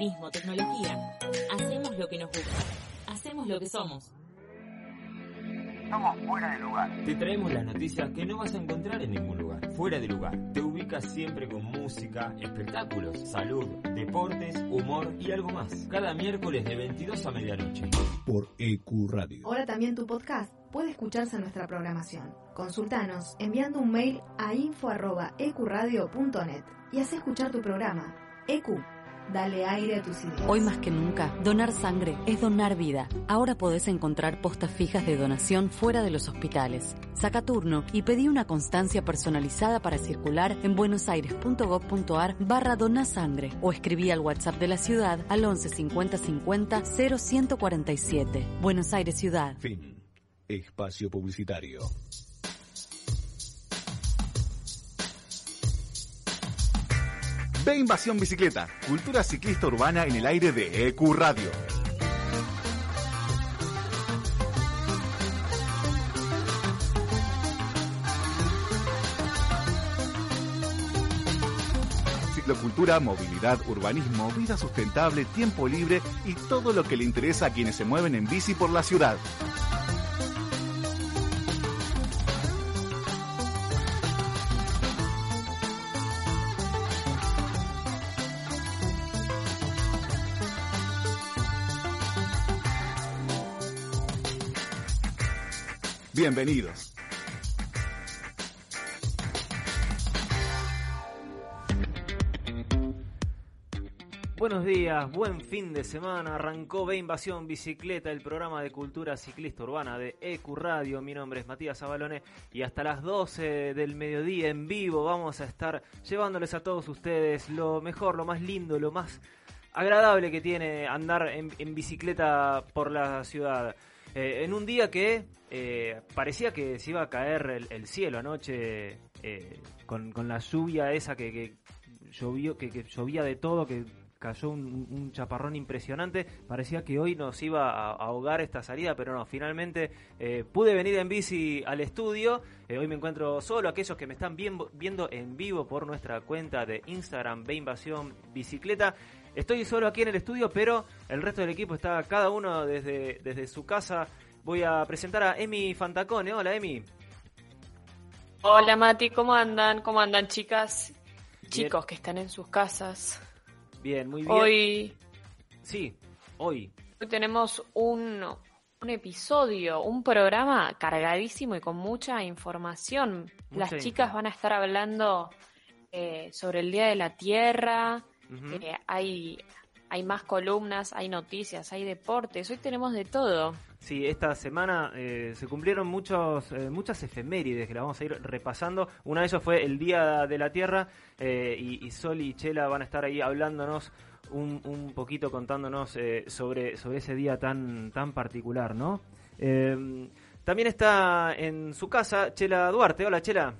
turismo, tecnología. Hacemos lo que nos gusta. Hacemos lo que somos. Somos fuera de lugar. Te traemos las noticias que no vas a encontrar en ningún lugar. Fuera de lugar. Te ubicas siempre con música, espectáculos, salud, deportes, humor y algo más. Cada miércoles de 22 a medianoche. Por EQ Radio. Ahora también tu podcast puede escucharse en nuestra programación. Consultanos enviando un mail a info.ecuradio.net y haz escuchar tu programa. EQ Dale aire a tus ideas. Hoy más que nunca, donar sangre es donar vida. Ahora podés encontrar postas fijas de donación fuera de los hospitales. Saca turno y pedí una constancia personalizada para circular en buenosaires.gov.ar barra donasangre o escribí al WhatsApp de la ciudad al 11 50 50 0147. Buenos Aires Ciudad. Fin. Espacio Publicitario. Ve Invasión Bicicleta, cultura ciclista urbana en el aire de EQ Radio. Ciclocultura, movilidad, urbanismo, vida sustentable, tiempo libre y todo lo que le interesa a quienes se mueven en bici por la ciudad. Bienvenidos. Buenos días, buen fin de semana. Arrancó B Invasión Bicicleta, el programa de cultura ciclista urbana de EQ Radio. Mi nombre es Matías Abalone y hasta las 12 del mediodía en vivo vamos a estar llevándoles a todos ustedes lo mejor, lo más lindo, lo más agradable que tiene andar en, en bicicleta por la ciudad. Eh, en un día que eh, parecía que se iba a caer el, el cielo anoche eh, con, la lluvia esa que, llovió, que, llovía de todo, que cayó un, chaparrón impresionante. Parecía que hoy nos iba a, ahogar esta salida, pero no, finalmente eh, pude venir en bici al estudio. Hoy me encuentro solo, aquellos que me están viendo en vivo por nuestra cuenta de Instagram, B Invasión Bicicleta. Estoy solo aquí en el estudio, pero el resto del equipo está cada uno desde, desde su casa. Voy a presentar a Emi Fantacone. Hola, Emi. Hola, Mati. ¿Cómo andan? ¿Cómo andan, chicas? Bien. Chicos que están en sus casas. Bien, muy bien. Hoy. Sí, hoy. Hoy tenemos un, un episodio, un programa cargadísimo y con mucha información. Mucha Las chicas info. van a estar hablando eh, sobre el Día de la Tierra. Uh -huh. eh, hay, hay más columnas, hay noticias, hay deportes. Hoy tenemos de todo. Sí, esta semana eh, se cumplieron muchos, eh, muchas efemérides que la vamos a ir repasando. Una de ellas fue el Día de la Tierra eh, y, y, Sol y Chela van a estar ahí hablándonos un, un poquito, contándonos sobre, sobre ese día tan, tan particular, ¿no? también está en su casa Chela Duarte. Hola, Chela.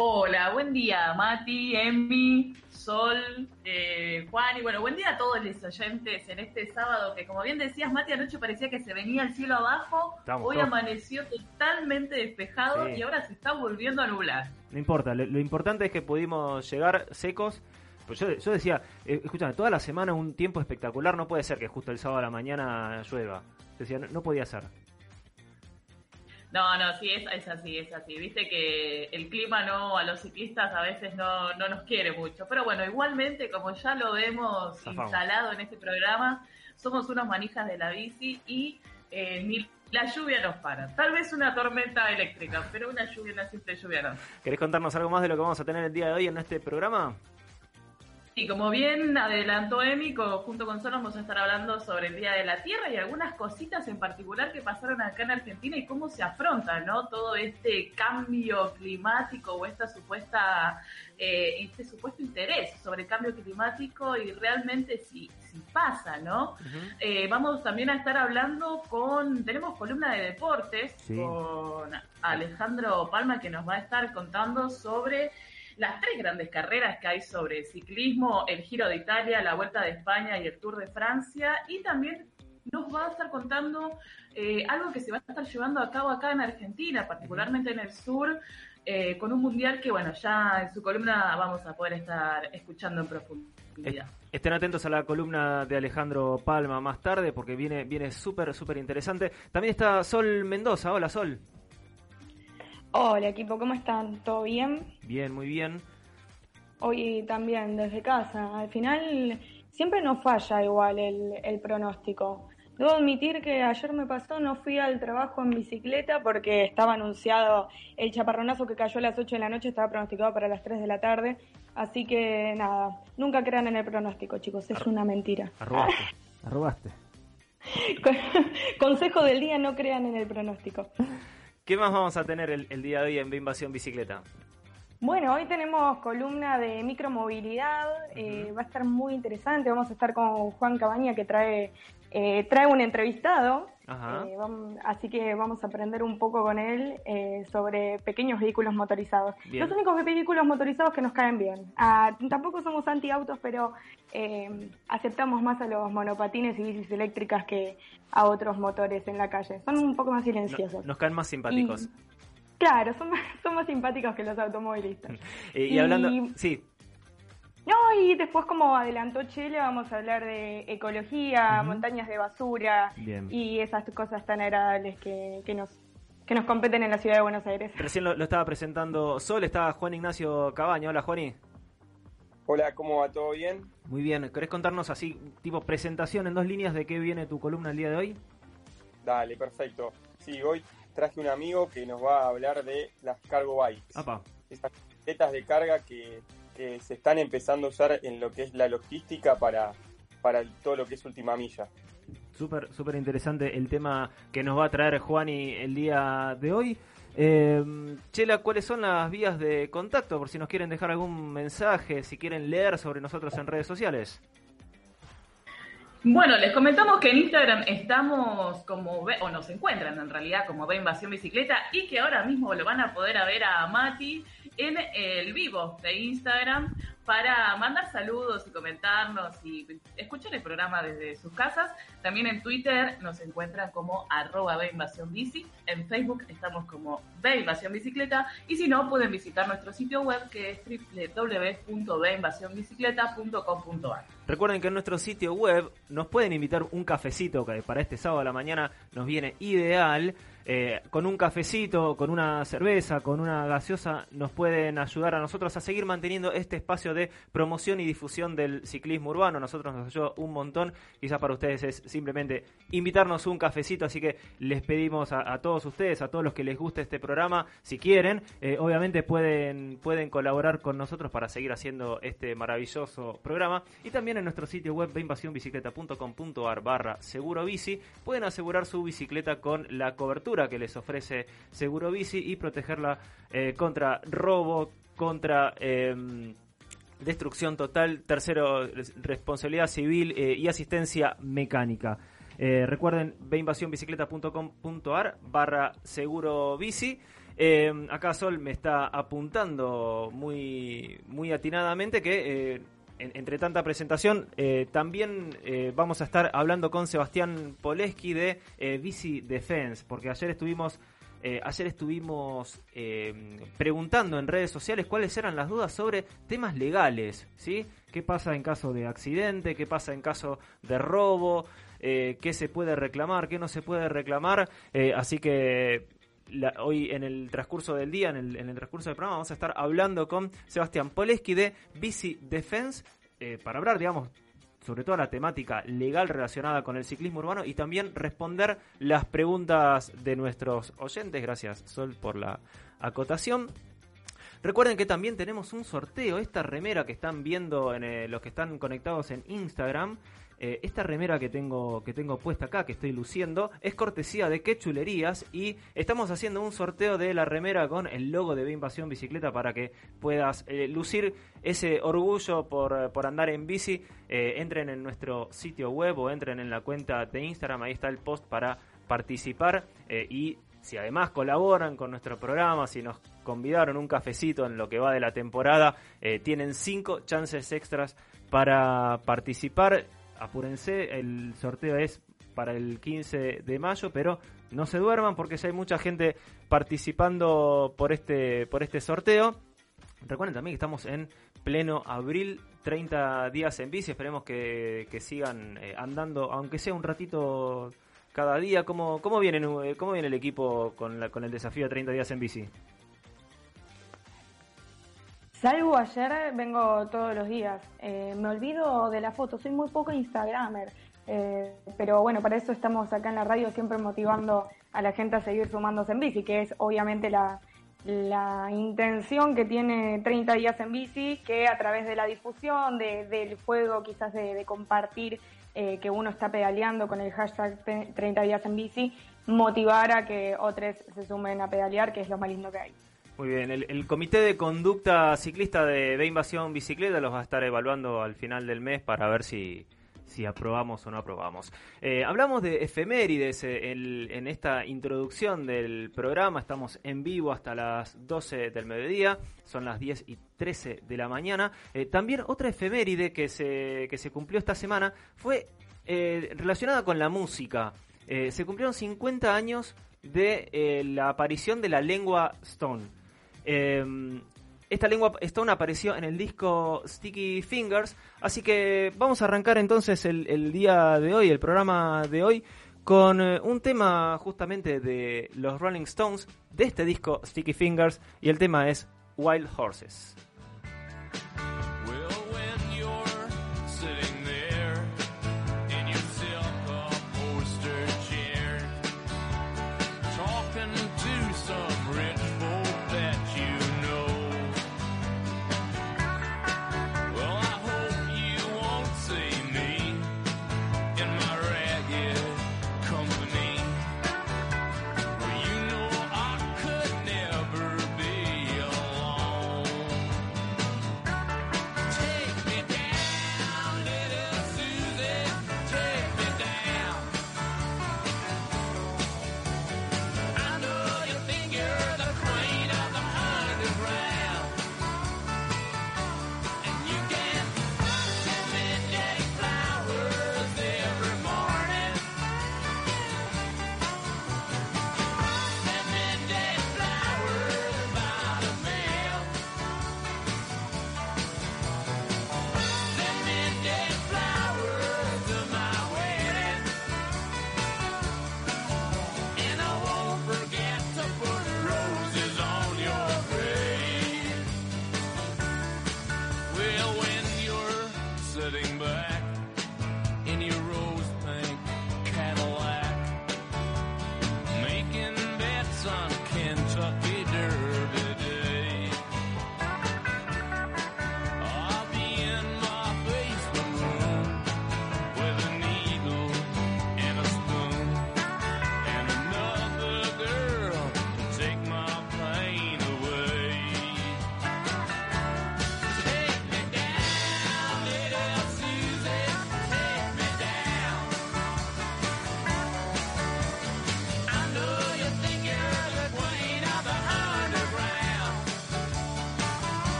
Hola, buen día, Mati, Emmy, Sol, eh, Juan y bueno, buen día a todos los oyentes en este sábado que como bien decías, Mati, anoche parecía que se venía el cielo abajo, Estamos hoy todos. amaneció totalmente despejado sí. y ahora se está volviendo a nublar. No importa, lo, lo importante es que pudimos llegar secos. Pues yo, yo decía, eh, escúchame, toda la semana un tiempo espectacular, no puede ser que justo el sábado a la mañana llueva. Decía, no, no podía ser. No, no, sí, es, es, así, es así. Viste que el clima no a los ciclistas a veces no, no nos quiere mucho. Pero bueno, igualmente, como ya lo Zafamos. instalado en este programa, somos unos manijas de la bici y eh, ni la lluvia nos para. Tal vez una tormenta eléctrica, pero una lluvia, una simple lluvia no. ¿Querés contarnos algo más de lo que vamos a tener el día de hoy en este programa? Y como bien adelantó Emi, junto con Sol vamos a estar hablando sobre el Día de la Tierra y algunas cositas en particular que pasaron acá en Argentina y cómo se afronta, ¿no? Todo este cambio climático o esta supuesta, eh, este supuesto interés sobre el cambio climático y realmente si, si pasa, ¿no? Uh -huh. eh, vamos también a estar hablando con, tenemos columna de deportes sí. con Alejandro Palma que nos va a estar contando sobre las tres grandes carreras que hay sobre ciclismo, el Giro de Italia, la Vuelta de España y el Tour de Francia, y también nos va a estar contando eh, algo que se va a estar llevando a cabo acá en Argentina, particularmente en el sur, eh, con un mundial que, bueno, ya en su columna vamos a poder estar escuchando en profundidad. Estén atentos a la columna de Alejandro Palma más tarde porque viene viene súper, súper interesante. También está Sol Mendoza. Hola, Sol. Hola, equipo, ¿cómo están? ¿Todo bien? Bien, muy bien. Hoy también desde casa. Al final siempre nos falla igual el, el pronóstico. Debo admitir que ayer me pasó, no fui al trabajo en bicicleta porque estaba anunciado el chaparronazo que cayó a las 8 de la noche, estaba pronosticado para las 3 de la tarde. Así que nada, nunca crean en el pronóstico, chicos, es una mentira. Arrobaste, arrobaste. Consejo del día, no crean en el pronóstico. ¿Qué más vamos a tener el, día de hoy en Invasión Bicicleta? Bueno, hoy tenemos columna de micromovilidad, eh, va a estar muy interesante, vamos a estar con Juan Cabaña que trae eh, trae un entrevistado, eh, así que vamos a aprender un poco con él eh, sobre pequeños vehículos motorizados. Los únicos vehículos motorizados que nos caen bien. Ah, tampoco somos anti-autos, pero aceptamos más a los monopatines y bicis eléctricas que a otros motores en la calle. Son un poco más silenciosos. nos caen más simpáticos. claro, son más, son más simpáticos que los automovilistas. y, hablando... Sí, no, y después como adelantó Chile, vamos a hablar de ecología, montañas de basura y esas cosas tan agradables que, que, nos que nos competen en la ciudad de Buenos Aires. Recién lo, estaba presentando Sol, estaba Juan Ignacio Cabaña. Hola, Juani. Hola, ¿cómo va? ¿Todo bien? Muy bien. ¿Querés contarnos así, tipo presentación en dos líneas de qué viene tu columna el día de hoy? Dale, perfecto. Sí, hoy traje un amigo que nos va a hablar de las cargo bikes. Apa. Estas bicicletas de carga que se están empezando a usar en lo que es la logística para, para todo lo que es última milla. Súper, súper interesante el tema que nos va a traer Juani el día de hoy. Eh, Chela, ¿cuáles son las vías de contacto? Por si nos quieren dejar algún mensaje, si quieren leer sobre nosotros en redes sociales. Bueno, les comentamos que en Instagram estamos como, o nos encuentran en realidad como Ve Invasión Bicicleta y que ahora mismo lo van a poder ver a Mati en el vivo de Instagram para mandar saludos y comentarnos y escuchar el programa desde sus casas. También en Twitter nos encuentran como arroba Bici. En Facebook estamos como Invasión Bicicleta. Y si no, pueden visitar nuestro sitio web que es www.binvasionbicicleta.com.ar. Recuerden que en nuestro sitio web nos pueden invitar un cafecito que para este sábado a la mañana nos viene ideal. Eh, con un cafecito, con una cerveza, con una gaseosa, nos pueden ayudar a nosotros a seguir manteniendo este espacio de promoción y difusión del ciclismo urbano. Nosotros nos ayuda un montón. Quizás para ustedes es simplemente invitarnos un cafecito, así que les pedimos a, todos ustedes, a todos los que les guste este programa, si quieren, eh, obviamente pueden, pueden colaborar con nosotros para seguir haciendo este maravilloso programa. Y también en nuestro sitio web invasiónbicicleta.com.ar barra seguro bici pueden asegurar su bicicleta con la cobertura que les ofrece Seguro Bici y protegerla eh, contra robo, contra em, destrucción total, tercero, responsabilidad civil eh, y asistencia mecánica. Eh, recuerden, veinvasionbicicleta.com.ar barra seguro bici. Em, acá Sol me está apuntando muy, muy atinadamente que entre tanta presentación, eh, también eh, vamos a estar hablando con Sebastián Poleski de eh, Bici Defense, porque ayer estuvimos, ayer estuvimos preguntando en redes sociales cuáles eran las dudas sobre temas legales, ¿sí? ¿Qué pasa en caso de accidente? ¿Qué pasa en caso de robo? ¿Qué se puede reclamar? ¿Qué no se puede reclamar? así que hoy en el transcurso del día, en el, transcurso del programa, vamos a estar hablando con Sebastián Poleski de Bici Defense eh, para hablar, digamos, sobre toda la temática legal relacionada con el ciclismo urbano y también responder las preguntas de nuestros oyentes. Gracias, Sol, por la acotación. Recuerden que también tenemos un sorteo, esta remera que están viendo en eh, los que están conectados en Instagram eh, esta remera que tengo, que tengo puesta acá, que estoy luciendo, es cortesía de Qué Chulerías y estamos haciendo un sorteo de la remera con el logo de Invasión Bicicleta para que puedas eh, lucir ese orgullo por, por andar en bici. Eh, entren en nuestro sitio web o entren en la cuenta de Instagram, ahí está el post para participar y si además colaboran con nuestro programa, si nos convidaron un cafecito en lo que va de la temporada, tienen cinco chances extras para participar apúrense, el sorteo es para el 15 de mayo, pero no se duerman porque ya hay mucha gente participando por este, por este sorteo. Recuerden también que estamos en pleno abril, 30 días en bici. Esperemos que, sigan eh, andando, aunque sea un ratito cada día. ¿Cómo, cómo, viene, eh, cómo viene el equipo con, la, con el desafío de 30 días en bici? Salgo ayer, vengo todos los días. Eh, me olvido de la foto, soy muy poco Instagramer. pero bueno, para eso estamos acá en la radio siempre motivando a la gente a seguir sumándose en bici, que es obviamente la, la intención que tiene 30 días en bici, que a través de la difusión, del juego, quizás de, compartir eh, que uno está pedaleando con el hashtag 30 días en bici, motivar a que otros se sumen a pedalear, que es lo más lindo que hay. Muy bien, el, Comité de Conducta Ciclista de, de Invasión Bicicleta los va a estar evaluando al final del mes para ver si, si aprobamos o no aprobamos. Eh, hablamos de efemérides eh, en esta introducción del programa. Estamos en vivo hasta las 12 del mediodía. Son las 10 y 13 de la mañana. Eh, también otra efeméride que se, que se cumplió esta semana fue relacionada con la música. se cumplieron 50 años de la aparición de la lengua Stone. Esta lengua Stone apareció en el disco Sticky Fingers, así que vamos a arrancar entonces el, día de hoy, el programa de hoy, con eh, un tema justamente de los Rolling Stones, de este disco Sticky Fingers, y el tema es Wild Horses.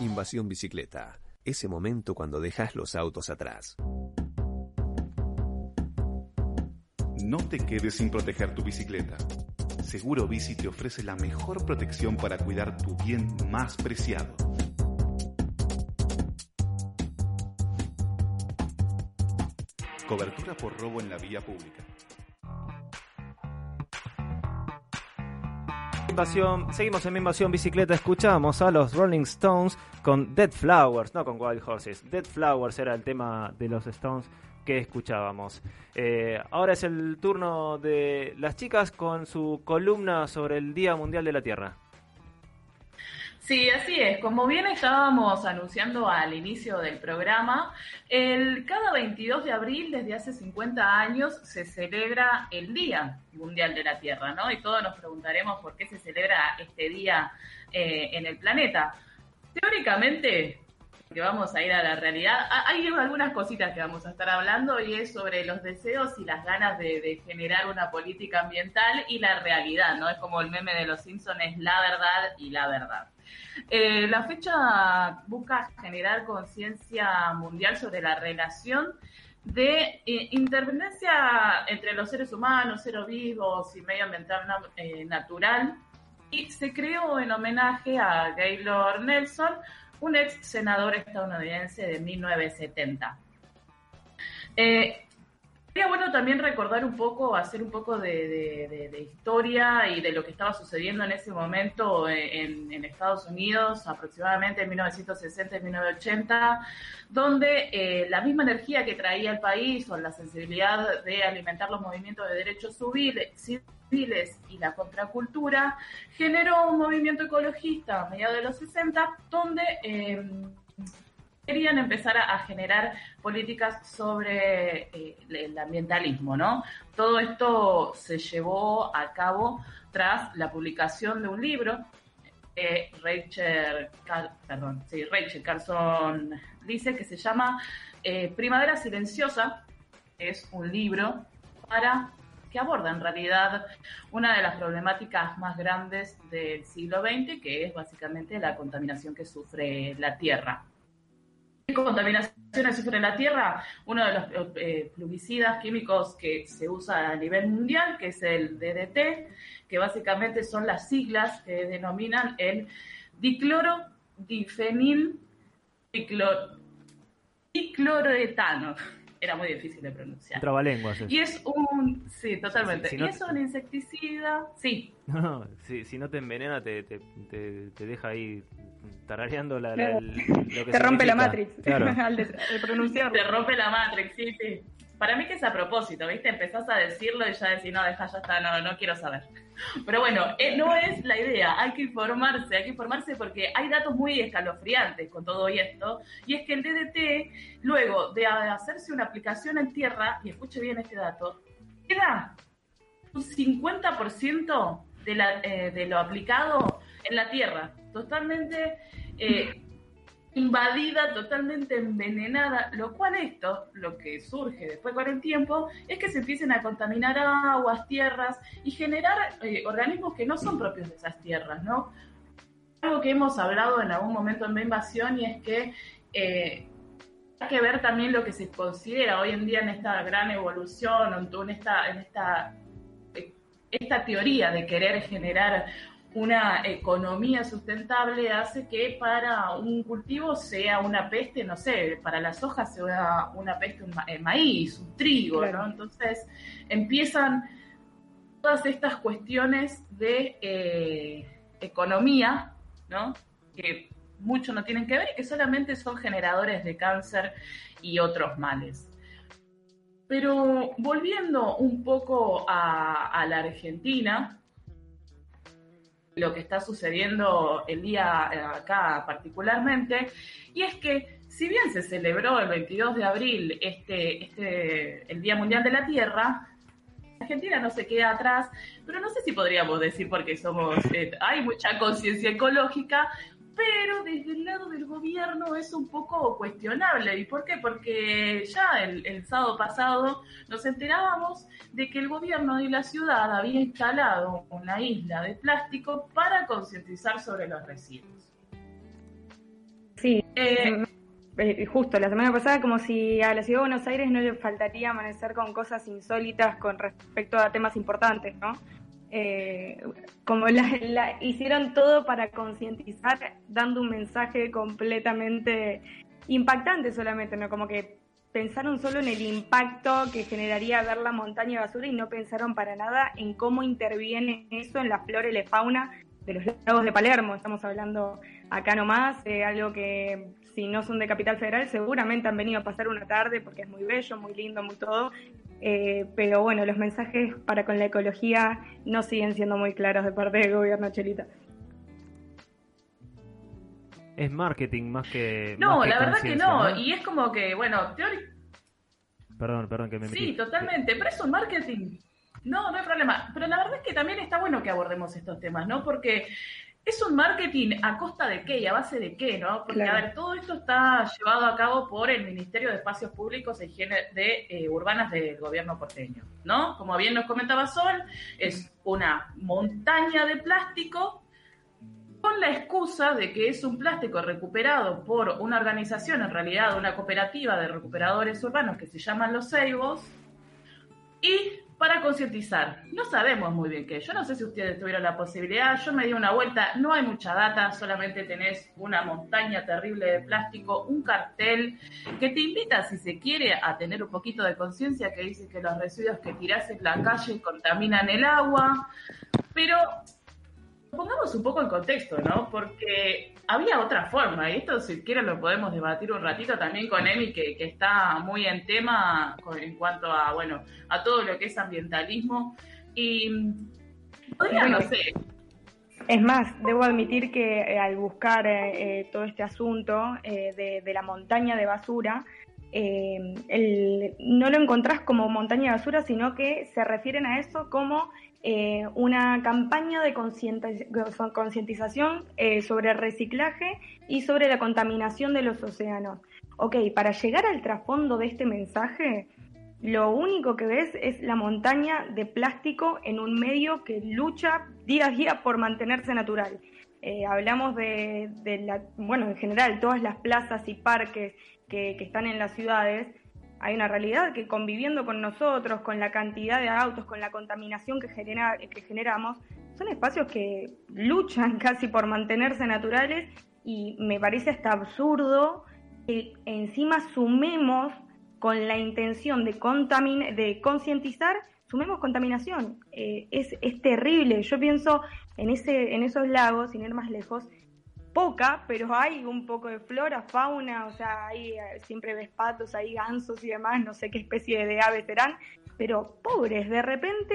Invasión Bicicleta. Ese momento cuando dejas los autos atrás. No te quedes sin proteger tu bicicleta. Seguro Bici te ofrece la mejor protección para cuidar tu bien más preciado. Cobertura por robo en la vía pública. Seguimos en mi invasión bicicleta, escuchamos a los Rolling Stones con Dead Flowers, no con Wild Horses. Dead Flowers era el tema de los Stones que escuchábamos. Eh, ahora es el turno de las chicas con su columna sobre el Día Mundial de la Tierra. Sí, así es. Como bien estábamos anunciando al inicio del programa, el, cada 22 de abril desde hace 50 años se celebra el Día Mundial de la Tierra, ¿no? Y todos nos preguntaremos por qué se celebra este día eh, en el planeta. Teóricamente, que vamos a ir a la realidad, hay algunas cositas que vamos a estar hablando y es sobre los deseos y las ganas de, de generar una política ambiental y la realidad, ¿no? Es como el meme de los Simpsons, es la verdad y la verdad. Eh, la fecha busca generar conciencia mundial sobre la relación de eh, interdependencia entre los seres humanos, seres vivos y medio ambiental eh, natural. Y se creó en homenaje a Gaylord Nelson, un ex senador estadounidense de 1970. Sería bueno también recordar un poco, hacer un poco de, historia y de lo que estaba sucediendo en ese momento en, Estados Unidos, aproximadamente en 1960 y 1980, donde eh, la misma energía que traía el país o la sensibilidad de alimentar los movimientos de derechos civiles y la contracultura generó un movimiento ecologista a mediados de los 60, donde eh, querían empezar a, generar políticas sobre eh, el ambientalismo, ¿no? Todo esto se llevó a cabo tras la publicación de un libro que Rachel, perdón, sí, Rachel Carson dice que se llama eh, Primavera Silenciosa, es un libro para que aborda en realidad una de las problemáticas más grandes del siglo XX, que es básicamente la contaminación que sufre la Tierra contaminación sufre la Tierra, uno de los eh, químicos que se usa a nivel mundial, que es el DDT, que básicamente son las siglas que denominan el dicloro difenil dicloroetano. Era muy difícil de pronunciar. Trabalenguas. Y es un. Sí, totalmente. y es un insecticida. Sí. No, no, si, si no te envenena, te, te, te deja ahí tarareando la, lo que Te rompe la Matrix al, pronunciarlo. Te rompe la Matrix, sí, sí. Para mí que es a propósito, ¿viste? Empezás a decirlo y ya decís, no, deja, ya está, no, no quiero saber. Pero bueno, eh, no es la idea, hay que informarse, hay que informarse porque hay datos muy escalofriantes con todo esto, y es que el DDT, luego de hacerse una aplicación en tierra, y escuche bien este dato, queda un 50% de, la, eh, de lo aplicado en la tierra totalmente eh, invadida, totalmente envenenada, lo cual esto, lo que surge después con el tiempo, es que se empiecen a contaminar aguas, tierras y generar eh, organismos que no son propios de esas tierras, ¿no? Algo que hemos hablado en algún momento en la invasión y es que eh, hay que ver también lo que se considera hoy en día en esta gran evolución, en esta, en esta, esta teoría de querer generar una economía sustentable hace que para un cultivo sea una peste, no sé, para las hojas sea una peste un maíz, un trigo, ¿no? Entonces empiezan todas estas cuestiones de eh, economía, ¿no? Que mucho no tienen que ver y que solamente son generadores de cáncer y otros males. Pero volviendo un poco a la Argentina, lo que está sucediendo el día eh, acá particularmente, y es que si bien se celebró el 22 de abril este, este, el Día Mundial de la Tierra, Argentina no se queda atrás, pero no sé si podríamos decir porque somos, eh, hay mucha conciencia ecológica, pero desde el lado del gobierno es un poco cuestionable. ¿Y por qué? Porque ya el, sábado pasado nos enterábamos de que el gobierno de la ciudad había instalado una isla de plástico para concientizar sobre los residuos. Sí, eh, eh, justo la semana pasada, como si a la ciudad de Buenos Aires no le faltaría amanecer con cosas insólitas con respecto a temas importantes, ¿no? Eh, como la, hicieron todo para concientizar, dando un mensaje completamente impactante solamente, ¿no? Como que pensaron solo en el impacto que generaría ver la montaña de basura y no pensaron para nada en cómo interviene eso en la flora y la fauna de los lagos de Palermo. Estamos hablando acá nomás, de algo que si no son de Capital Federal seguramente han venido a pasar una tarde porque es muy bello, muy lindo, muy todo. Eh, pero bueno, los mensajes para con la ecología no siguen siendo muy claros de parte del gobierno Chelita. Es marketing más que. No, la verdad que no. Y es como que, bueno, teórico. Perdón, perdón que me metí. Sí, totalmente. Pero es un marketing. No, no hay problema. Pero la verdad es que también está bueno que abordemos estos temas, ¿no? Porque es un marketing a costa de qué y a base de qué, ¿no? Porque, a ver, todo esto está llevado a cabo por el Ministerio de Espacios Públicos e Higiene de eh, Urbanas del gobierno porteño, ¿no? Como bien nos comentaba Sol, es una montaña de plástico con la excusa de que es un plástico recuperado por una organización, en realidad una cooperativa de recuperadores urbanos que se llaman Los Ceibos, y para concientizar. No sabemos muy bien qué. Yo no sé si ustedes tuvieron la posibilidad. Yo me di una vuelta. No hay mucha data. Solamente tenés una montaña terrible de plástico, un cartel que te invita, si se quiere, a tener un poquito de conciencia que dice que los residuos que tirás en la calle contaminan el agua. Pero pongamos un poco en contexto, ¿no? Porque había otra forma, y esto si quieren lo podemos debatir un ratito también con Emi, que, que está muy en tema en cuanto a, bueno, a todo lo que es ambientalismo. Y podría, no sé. Es más, debo admitir que eh, al buscar eh, eh, todo este asunto de, de, la montaña de basura, no lo encontrás como montaña de basura, sino que se refieren a eso como eh, una campaña de concientización eh, sobre reciclaje y sobre la contaminación de los océanos. Ok, para llegar al trasfondo de este mensaje, lo único que ves es la montaña de plástico en un medio que lucha día a día por mantenerse natural. Eh, hablamos de, la, bueno, en general, todas las plazas y parques que están en las ciudades hay una realidad que conviviendo con nosotros, con la cantidad de autos, con la contaminación que, genera, que generamos, son espacios que luchan casi por mantenerse naturales y me parece hasta absurdo que encima sumemos con la intención de, de concientizar, sumemos contaminación. Eh, es, es terrible. Yo pienso en, ese, en esos lagos, sin ir más lejos, poca, pero hay un poco de flora, fauna, o sea, hay, eh, siempre ves patos, hay gansos y demás, no sé qué especie de aves serán, pero pobres, de repente,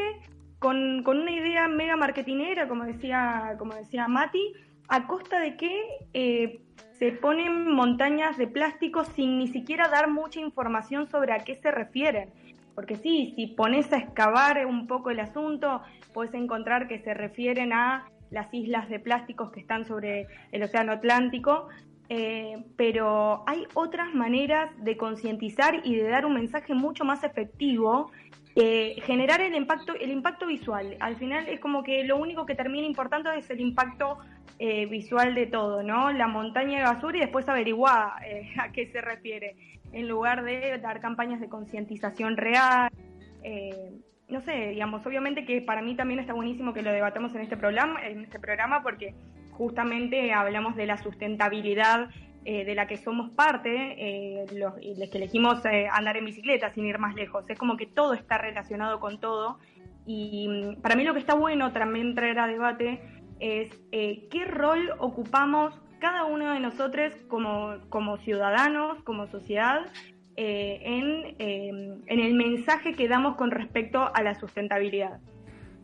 con, una idea mega marketinera, como decía, como decía Mati, a costa de que eh, se ponen montañas de plástico sin ni siquiera dar mucha información sobre a qué se refieren. Porque sí, si pones a excavar un poco el asunto, puedes encontrar que se refieren a las islas de plásticos que están sobre el Océano Atlántico, eh, pero hay otras maneras de concientizar y de dar un mensaje mucho más efectivo, eh, generar el impacto, el impacto visual. Al final es como que lo único que termina importando es el impacto eh, visual de todo, ¿no? La montaña de basura y después averiguar a qué se refiere, en lugar de dar campañas de concientización real no sé, digamos, obviamente que para mí también está buenísimo que lo debatamos en este programa, en este programa porque justamente hablamos de la sustentabilidad eh, de la que somos parte, eh, los, que elegimos eh, andar en bicicleta sin ir más lejos. Es como que todo está relacionado con todo. Y mm, para mí lo que está bueno también traer a debate es qué rol ocupamos cada uno de nosotros como, como ciudadanos, como sociedad, eh, en, em, en, el mensaje que damos con respecto a la sustentabilidad.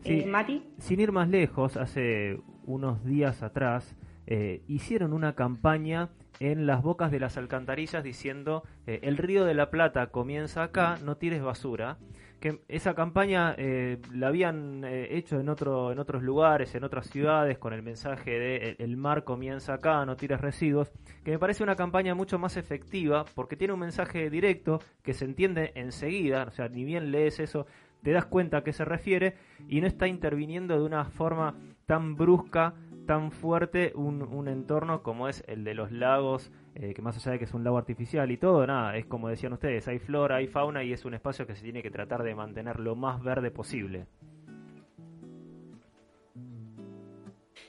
Eh, Mati. Sin ir más lejos, hace unos días atrás eh, hicieron una campaña en las bocas de las alcantarillas diciendo el río de la Plata comienza acá, no tires basura que esa campaña eh, la habían eh, hecho en otro en otros lugares, en otras ciudades con el mensaje de el mar comienza acá, no tires residuos, que me parece una campaña mucho más efectiva porque tiene un mensaje directo que se entiende enseguida, o sea, ni bien lees eso, te das cuenta a qué se refiere y no está interviniendo de una forma tan brusca tan fuerte un, entorno como es el de los lagos, eh, que más allá de que es un lago artificial y todo, nada, es como decían ustedes, hay flora, hay fauna y es un espacio que se tiene que tratar de mantener lo más verde posible.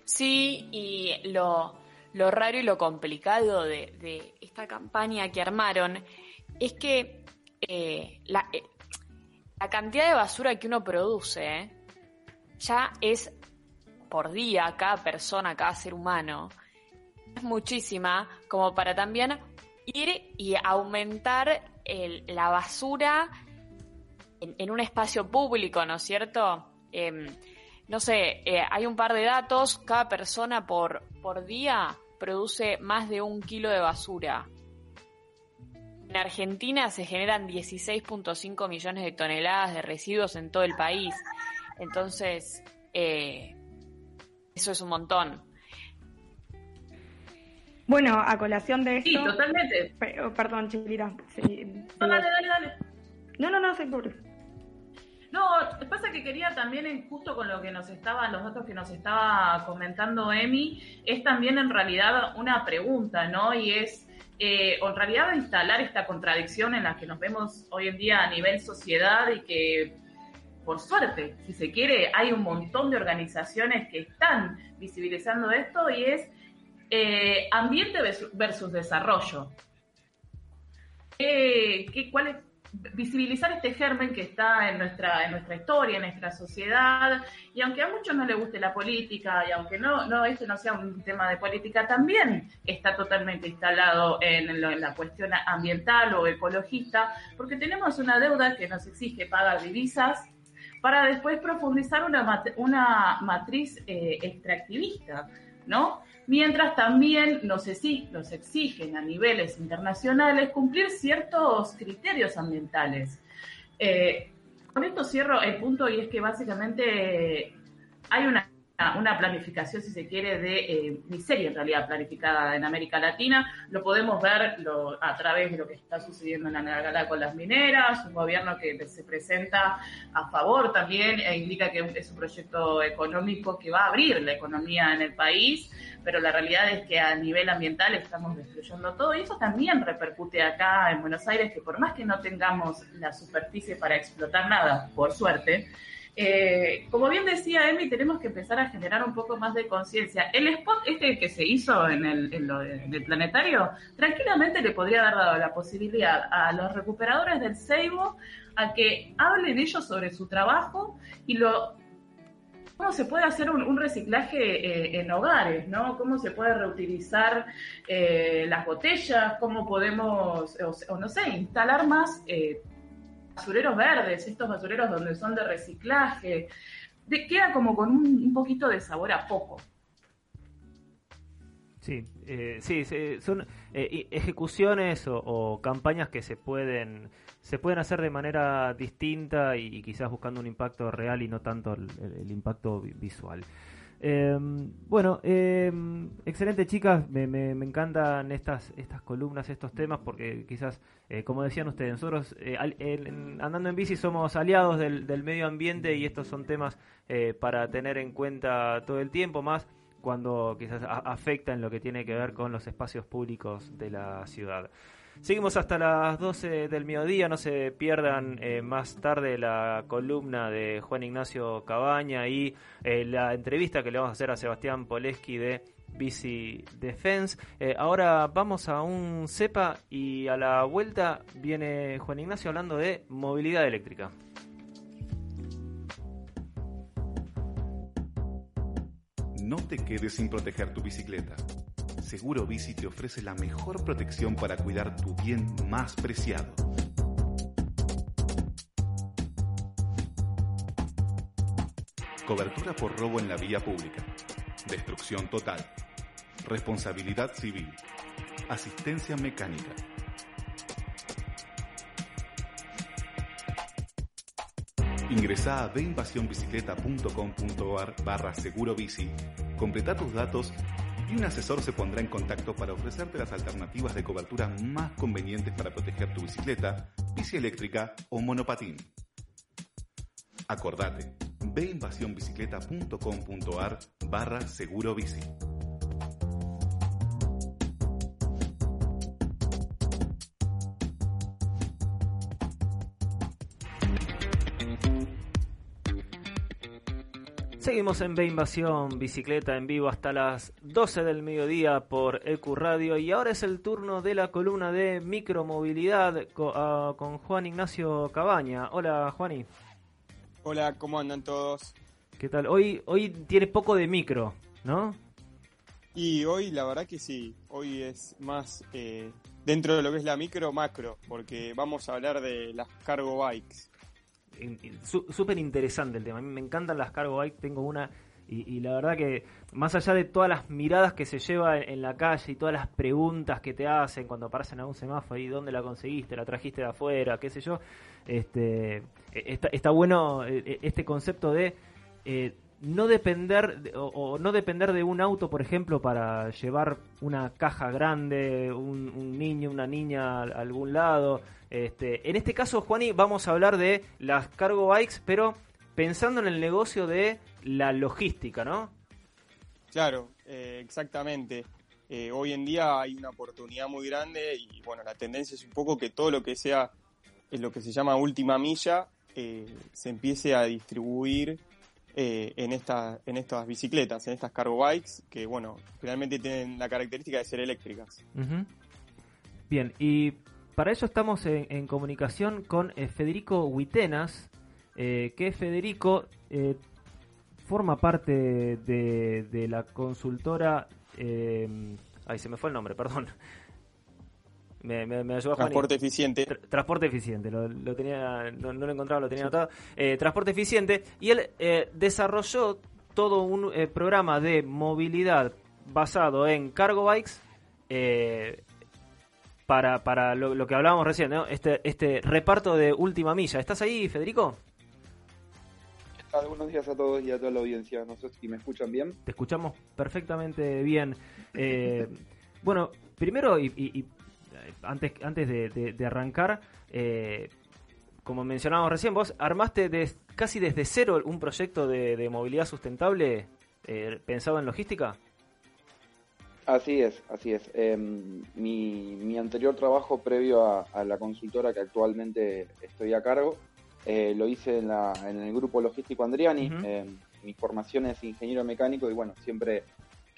Sí, y lo, lo raro y lo complicado de, esta campaña que armaron es que eh, la, eh, la, cantidad de basura que uno produce ya es por día, cada persona, cada ser humano, es muchísima como para también ir y aumentar la basura en, un espacio público, ¿no es cierto? Em, no sé, eh, hay un par de datos, cada persona por, por día produce más de un kilo de basura. En Argentina se generan 16.5 millones de toneladas de residuos en todo el país. Entonces, eh, eso es un montón. Bueno, a colación de esto... Sí, totalmente. Oh, perdón, Chilira. no, dale, dale, dale. No, no, no, seguro. No, pasa que quería también, justo con lo que nos estaba, los datos que nos estaba comentando Emi, es también en realidad una pregunta, ¿no? Y es, eh, en realidad instalar esta contradicción en la que nos vemos hoy en día a nivel sociedad y que, por suerte, si se quiere, hay un montón de organizaciones que están visibilizando esto y es eh, ambiente versus desarrollo. ¿qué, ¿Cuál visibilizar este germen que está en nuestra, en nuestra historia, en nuestra sociedad, y aunque a muchos no les guste la política, y aunque no, no este no sea un tema de política, también está totalmente instalado en, la cuestión ambiental o ecologista, porque tenemos una deuda que nos exige pagar divisas para después profundizar una, una matriz eh, extractivista, ¿no? mientras también nos, exigen a niveles internacionales cumplir ciertos criterios ambientales. Eh, con esto cierro el punto y es que básicamente hay una una planificación, si se quiere, de eh, miseria en realidad planificada en América Latina. Lo podemos ver a través de lo que está sucediendo en la Nargala con las mineras, un gobierno que se presenta a favor también e indica que es un proyecto económico que va a abrir la economía en el país, pero la realidad es que a nivel ambiental estamos destruyendo todo y eso también repercute acá en Buenos Aires, que por más que no tengamos la superficie para explotar nada, por suerte, eh, como bien decía Emi, tenemos que empezar a generar un poco más de conciencia. El spot este que se hizo en el, planetario, tranquilamente le podría haber dado la posibilidad a los recuperadores del Seibo a que hablen ellos sobre su trabajo y lo cómo se puede hacer un, reciclaje eh, en hogares, ¿no? Cómo se puede reutilizar eh, las botellas, cómo podemos, o, no sé, instalar más basureros verdes, estos basureros donde son de reciclaje, queda como con un, poquito de sabor a poco. Sí, eh, sí, son eh, ejecuciones o, campañas que se pueden se pueden hacer de manera distinta y, quizás buscando un impacto real y no tanto el impacto visual. Em, bueno, em, excelente chicas, me, me, encantan estas, estas columnas, estos temas, porque quizás, eh, como decían ustedes, nosotros eh, andando en bici somos aliados del, medio ambiente y estos son temas eh, para tener en cuenta todo el tiempo, más cuando quizás afecta en lo que tiene que ver con los espacios públicos de la ciudad. Seguimos hasta las 12 del mediodía, no se pierdan eh, más tarde la columna de Juan Ignacio Cabaña y eh, la entrevista que le vamos a hacer a Sebastián Poleski de Bici Defense. Eh, ahora vamos a un CEPA y a la vuelta viene Juan Ignacio hablando de movilidad eléctrica. No te quedes sin proteger tu bicicleta. Seguro Bici te ofrece la mejor protección para cuidar tu bien más preciado. Cobertura por robo en la vía pública. Destrucción total. Responsabilidad civil. Asistencia mecánica. Ingresa a deinvasionbicicleta.com.ar barra seguro completa tus datos y un asesor se pondrá en contacto para ofrecerte las alternativas de cobertura más convenientes para proteger tu bicicleta, bici eléctrica o monopatín. Acordate, ve barra seguro bici. Seguimos en B Invasión Bicicleta en vivo hasta las 12 del mediodía por EQ Radio y ahora es el turno de la columna de micromovilidad ah, con Juan Ignacio Cabaña. Hola Juani. Hola, ¿cómo andan todos? ¿Qué tal? Hoy, hoy tiene poco de micro, ¿no? Y hoy la verdad que sí, hoy es más eh, dentro de lo que es la micro macro, porque vamos a hablar de las cargo bikes súper interesante el tema. A mí me encantan las cargo bike, tengo una y, la verdad que más allá de todas las miradas que se lleva en, la calle y todas las preguntas que te hacen cuando aparecen a un semáforo y dónde la conseguiste, la trajiste de afuera, qué sé yo, este, e, está, está bueno e, e, este concepto de eh, no depender o, no depender de un auto, por ejemplo, para llevar una caja grande, un, niño, una niña a, algún lado. Este, en este caso, Juani, vamos a hablar de las cargo bikes, pero pensando en el negocio de la logística, ¿no? Claro, eh, exactamente. Eh, hoy en día hay una oportunidad muy grande y bueno, la tendencia es un poco que todo lo que sea es lo que se llama última milla eh, se empiece a distribuir eh, en, esta, en estas bicicletas, en estas cargo bikes, que bueno, realmente tienen la característica de ser eléctricas. Bien, y para eso estamos en, comunicación con eh, Federico Huitenas, eh, que Federico forma parte de, de la consultora... ay, se me fue el nombre, perdón. Me, me, Transporte eficiente. transporte eficiente, lo, tenía, no, lo encontraba, lo tenía anotado. Eh, transporte eficiente. Y él eh, desarrolló todo un eh, programa de movilidad basado en cargo bikes para, para lo, que hablábamos recién, ¿no? este, este reparto de última milla. ¿Estás ahí, Federico? Buenos días a todos y a toda la audiencia. No sé si me escuchan bien. Te escuchamos perfectamente bien. bueno, primero, y antes, antes de, arrancar, eh, como mencionábamos recién, vos armaste casi desde cero un proyecto de, movilidad sustentable eh, pensado en logística. Así es, así es. Em, mi, anterior trabajo previo a, la consultora que actualmente estoy a cargo, eh, lo hice en, el grupo logístico Andriani. Em, mi formación es ingeniero mecánico y bueno, siempre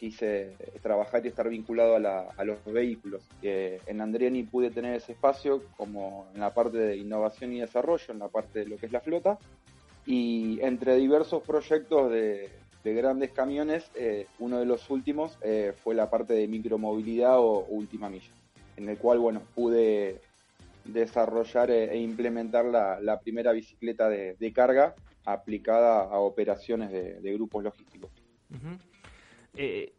quise trabajar y estar vinculado a, los vehículos. en Andriani pude tener ese espacio como en la parte de innovación y desarrollo, en la parte de lo que es la flota, y entre diversos proyectos de, grandes camiones, eh, uno de los últimos eh, fue la parte de micromovilidad o, última milla, en el cual bueno pude desarrollar e, e implementar la, primera bicicleta de, carga aplicada a operaciones de, grupos logísticos. Eh,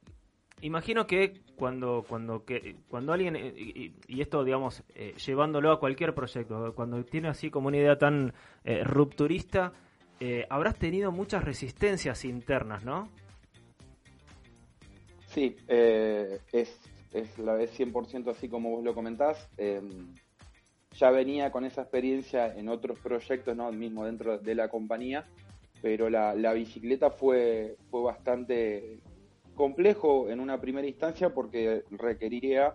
imagino que cuando cuando que cuando alguien eh, y, esto digamos eh, llevándolo a cualquier proyecto cuando tiene así como una idea tan rupturista habrás tenido muchas resistencias internas no sí es es la vez 100% así como vos lo comentás. Em, ya venía con esa experiencia en otros proyectos no mismo dentro de la compañía pero la, la bicicleta fue fue bastante complejo en una primera instancia porque requeriría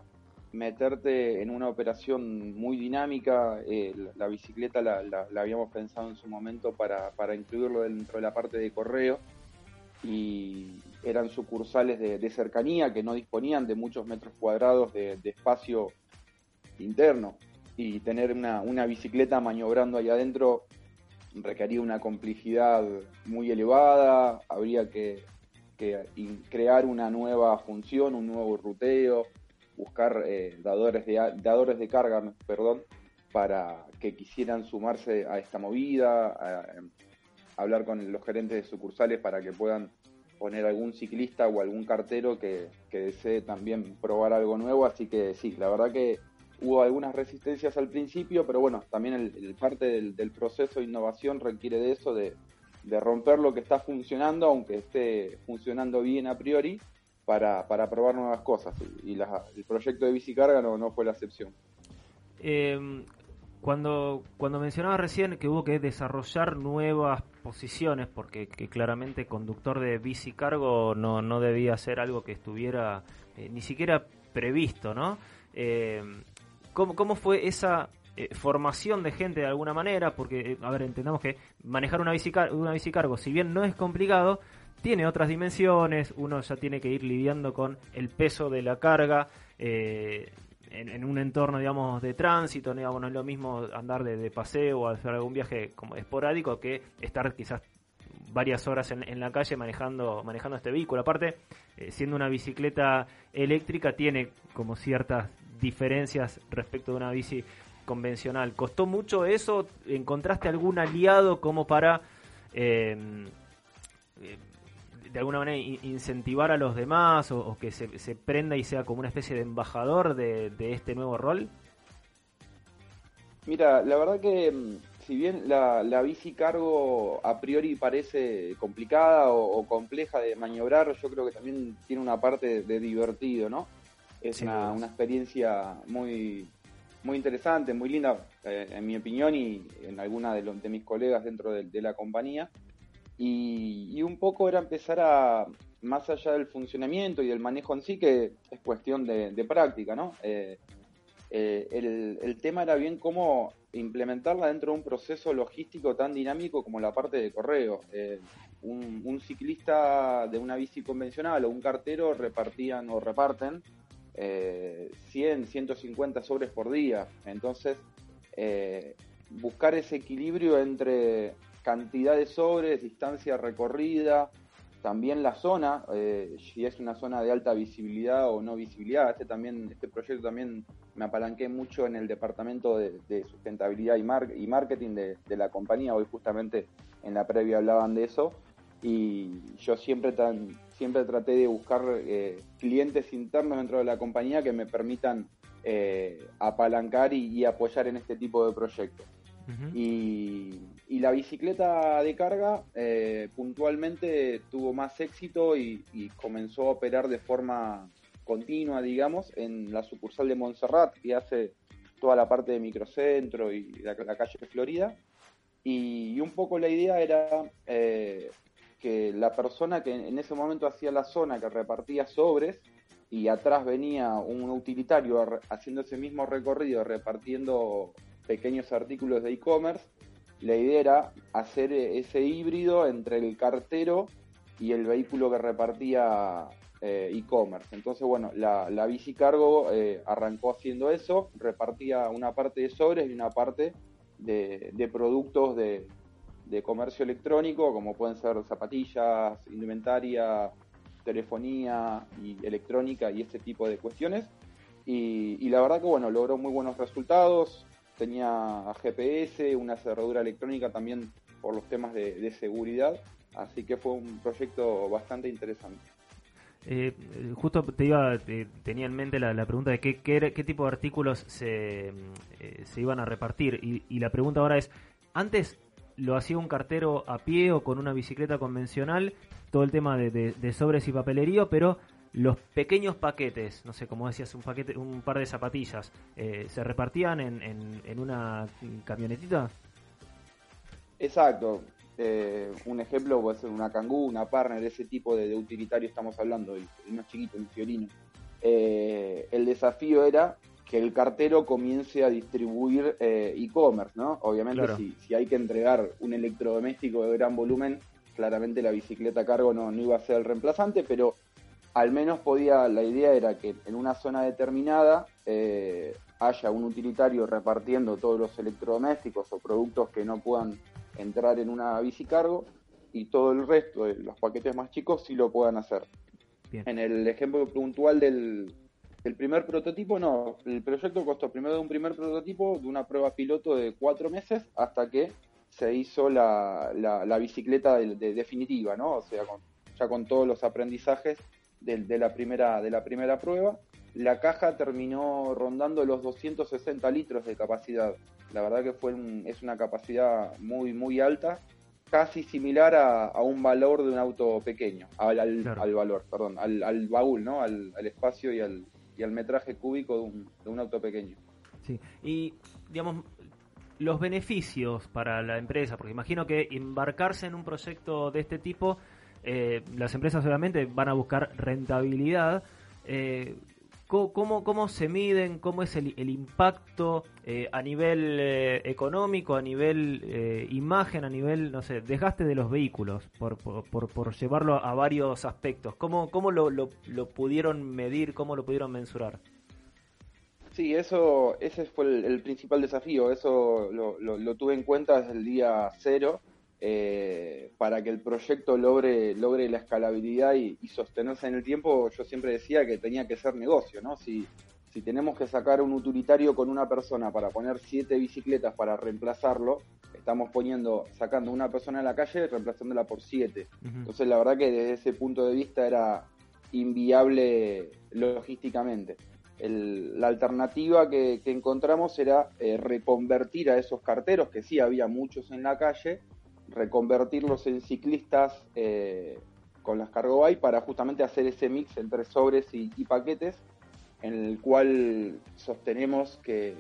meterte en una operación muy dinámica. Eh, la, bicicleta la, habíamos pensado en su momento para, incluirlo dentro de la parte de correo y eran sucursales de, cercanía que no disponían de muchos metros cuadrados de, espacio interno y tener una, una bicicleta maniobrando ahí adentro requería una complejidad muy elevada, habría que que crear una nueva función, un nuevo ruteo, buscar eh, dadores, de, dadores de carga, perdón, para que quisieran sumarse a esta movida, em, hablar con los gerentes de sucursales para que puedan poner algún ciclista o algún cartero que, desee también probar algo nuevo. Así que sí, la verdad que hubo algunas resistencias al principio, pero bueno, también el, parte del, del, proceso de innovación requiere de eso, de, de romper lo que está funcionando, aunque esté funcionando bien a priori, para, para probar nuevas cosas. Y el proyecto de Bicicarga no, no fue la excepción. Em, cuando, cuando mencionaba recién que hubo que desarrollar nuevas posiciones, porque que claramente conductor de bici cargo no, no debía ser algo que estuviera eh, ni siquiera previsto, ¿no? Eh, ¿cómo, ¿Cómo fue esa eh, formación de gente de alguna manera? Porque, a ver, entendamos que manejar una bici, una bici cargo, si bien no es complicado, tiene otras dimensiones, uno ya tiene que ir lidiando con el peso de la carga, eh, en, un entorno, digamos, de tránsito, digamos, no es lo mismo andar de, paseo o hacer algún viaje como esporádico que estar quizás varias horas en, la calle manejando manejando este vehículo. Aparte, eh, siendo una bicicleta eléctrica, tiene como ciertas diferencias respecto de una bici convencional. ¿Costó mucho eso? ¿Encontraste algún aliado como para eh, eh, de alguna manera incentivar a los demás o, que se, se, prenda y sea como una especie de embajador de, este nuevo rol? Mira, la verdad que mm, si bien la, la bici cargo a priori parece complicada o, compleja de maniobrar, yo creo que también tiene una parte de, divertido, ¿no? Es una, experiencia muy, muy interesante, muy linda, eh, en mi opinión y en alguna de, de mis colegas dentro de la compañía. Y, un poco era empezar a, más allá del funcionamiento y del manejo en sí, que es cuestión de, práctica, ¿no? Eh, eh, el, tema era bien cómo implementarla dentro de un proceso logístico tan dinámico como la parte de correo. Eh, un, ciclista de una bici convencional o un cartero repartían o reparten 100, 150 sobres por día. Entonces, buscar ese equilibrio entre cantidad de sobres, distancia recorrida, también la zona, eh, si es una zona de alta visibilidad o no visibilidad. Este también, este proyecto también me apalanqué mucho en el departamento de, sustentabilidad y marketing de, la compañía. Hoy justamente en la previa hablaban de eso y yo siempre tan, siempre traté de buscar eh, clientes internos dentro de la compañía que me permitan eh, apalancar y, apoyar en este tipo de proyectos. y, y la bicicleta de carga eh, puntualmente tuvo más éxito y, comenzó a operar de forma continua, digamos, en la sucursal de Montserrat, que hace toda la parte de microcentro y la, calle Florida. Y, un poco la idea era que la persona que en ese momento hacía la zona, que repartía sobres, y atrás venía un utilitario haciendo ese mismo recorrido, repartiendo pequeños artículos de e-commerce, la idea era hacer ese híbrido entre el cartero y el vehículo que repartía eh, e-commerce. Entonces, bueno, la, la bici cargo eh, arrancó haciendo eso, repartía una parte de sobres y una parte de, productos de, comercio electrónico, como pueden ser zapatillas, indumentaria, telefonía y electrónica y este tipo de cuestiones. Y, la verdad que bueno, logró muy buenos resultados tenía GPS, una cerradura electrónica también por los temas de, seguridad, así que fue un proyecto bastante interesante. Eh, justo te iba, tenía en mente la, pregunta de qué, qué, tipo de artículos se, eh, se iban a repartir y, la pregunta ahora es, antes lo hacía un cartero a pie o con una bicicleta convencional, todo el tema de, de sobres y papelería, pero los pequeños paquetes, no sé, como decías, un paquete, un par de zapatillas, eh, ¿se repartían en, en, una camionetita? Exacto. Eh, un ejemplo puede ser una Kangoo, una Partner, ese tipo de, utilitario estamos hablando, el, más chiquito, el fiorino. Eh, el desafío era que el cartero comience a distribuir e-commerce, ¿no? Obviamente si, si, hay que entregar un electrodoméstico de gran volumen, claramente la bicicleta cargo no, no iba a ser el reemplazante, pero al menos podía, la idea era que en una zona determinada eh, haya un utilitario repartiendo todos los electrodomésticos o productos que no puedan entrar en una bici cargo y todo el resto de los paquetes más chicos sí lo puedan hacer. En el ejemplo puntual del, primer prototipo, no, el proyecto costó primero de un primer prototipo, de una prueba piloto de cuatro meses, hasta que se hizo la, la, bicicleta de, definitiva, ¿no? O sea, ya con todos los aprendizajes de, la primera, de la primera prueba. La caja terminó rondando los 260 litros de capacidad. La verdad que fue es una capacidad muy, muy alta, casi similar a, un valor de un auto pequeño, al, al, valor, perdón, al, al baúl, ¿no? Al, espacio y al, y al metraje cúbico de un, de un auto pequeño. Sí, y digamos, los beneficios para la empresa, porque imagino que embarcarse en un proyecto de este tipo, eh, las empresas obviamente van a buscar rentabilidad. Eh, ¿Cómo, ¿Cómo, se miden? ¿Cómo es el, el impacto eh, a nivel eh, económico, a nivel eh, imagen, a nivel, no sé, desgaste de los vehículos, por, por, por, llevarlo a varios aspectos? ¿Cómo, cómo lo, lo, pudieron medir, cómo lo pudieron mensurar? Sí, eso, ese fue el, principal desafío, eso lo, lo, tuve en cuenta desde el día cero eh, para que el proyecto logre, logre la escalabilidad y, sostenerse en el tiempo, yo siempre decía que tenía que ser negocio, ¿no? Si, si tenemos que sacar un utilitario con una persona para poner siete bicicletas para reemplazarlo, estamos poniendo, sacando una persona en la calle y reemplazándola por siete. Entonces la verdad que desde ese punto de vista era inviable logísticamente. la alternativa que, encontramos era eh, reconvertir a esos carteros, que sí había muchos en la calle, reconvertirlos en ciclistas eh, con las cargo bike para justamente hacer ese mix entre sobres y, paquetes en el cual sostenemos que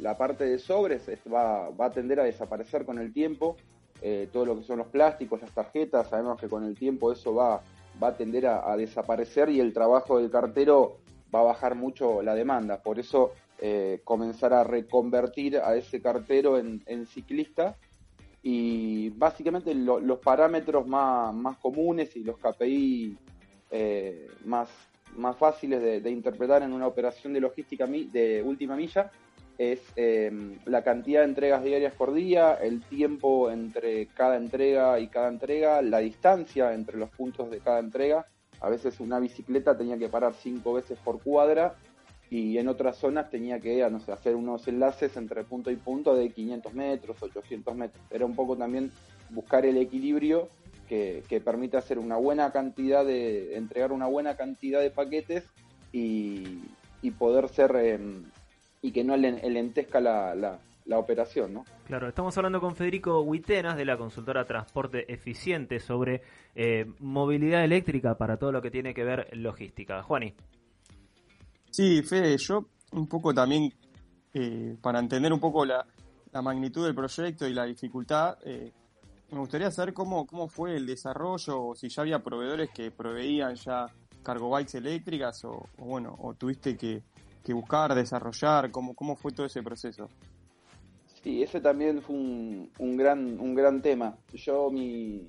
la parte de sobres va, va, a tender a desaparecer con el tiempo, eh, todo lo que son los plásticos, las tarjetas, sabemos que con el tiempo eso va, va a tender a, desaparecer y el trabajo del cartero va a bajar mucho la demanda, por eso eh, comenzar a reconvertir a ese cartero en ciclista y básicamente los parámetros más, más, comunes y los KPI eh, más, más fáciles de, interpretar en una operación de logística de última milla es em, la cantidad de entregas diarias por día, el tiempo entre cada entrega y cada entrega, la distancia entre los puntos de cada entrega. A veces una bicicleta tenía que parar cinco veces por cuadra y en otras zonas tenía que hacer unos enlaces entre punto y punto de 500 metros, 800 metros. Era un poco también buscar el equilibrio que, que permita hacer una buena cantidad de, entregar una buena cantidad de paquetes y, y poder ser, em, y que no lentezca la, la, la, operación, ¿no? Claro, estamos hablando con Federico Huitenas de la consultora Transporte Eficiente sobre eh, movilidad eléctrica para todo lo que tiene que ver logística. Juani. Sí, Fede, yo un poco también, eh, para entender un poco la, magnitud del proyecto y la dificultad, eh, me gustaría saber cómo, cómo fue el desarrollo, o si ya había proveedores que proveían ya cargo bikes eléctricas, o, bueno, o tuviste que, buscar, desarrollar, cómo, cómo fue todo ese proceso. Sí, ese también fue un, un gran, un gran tema. Yo mi,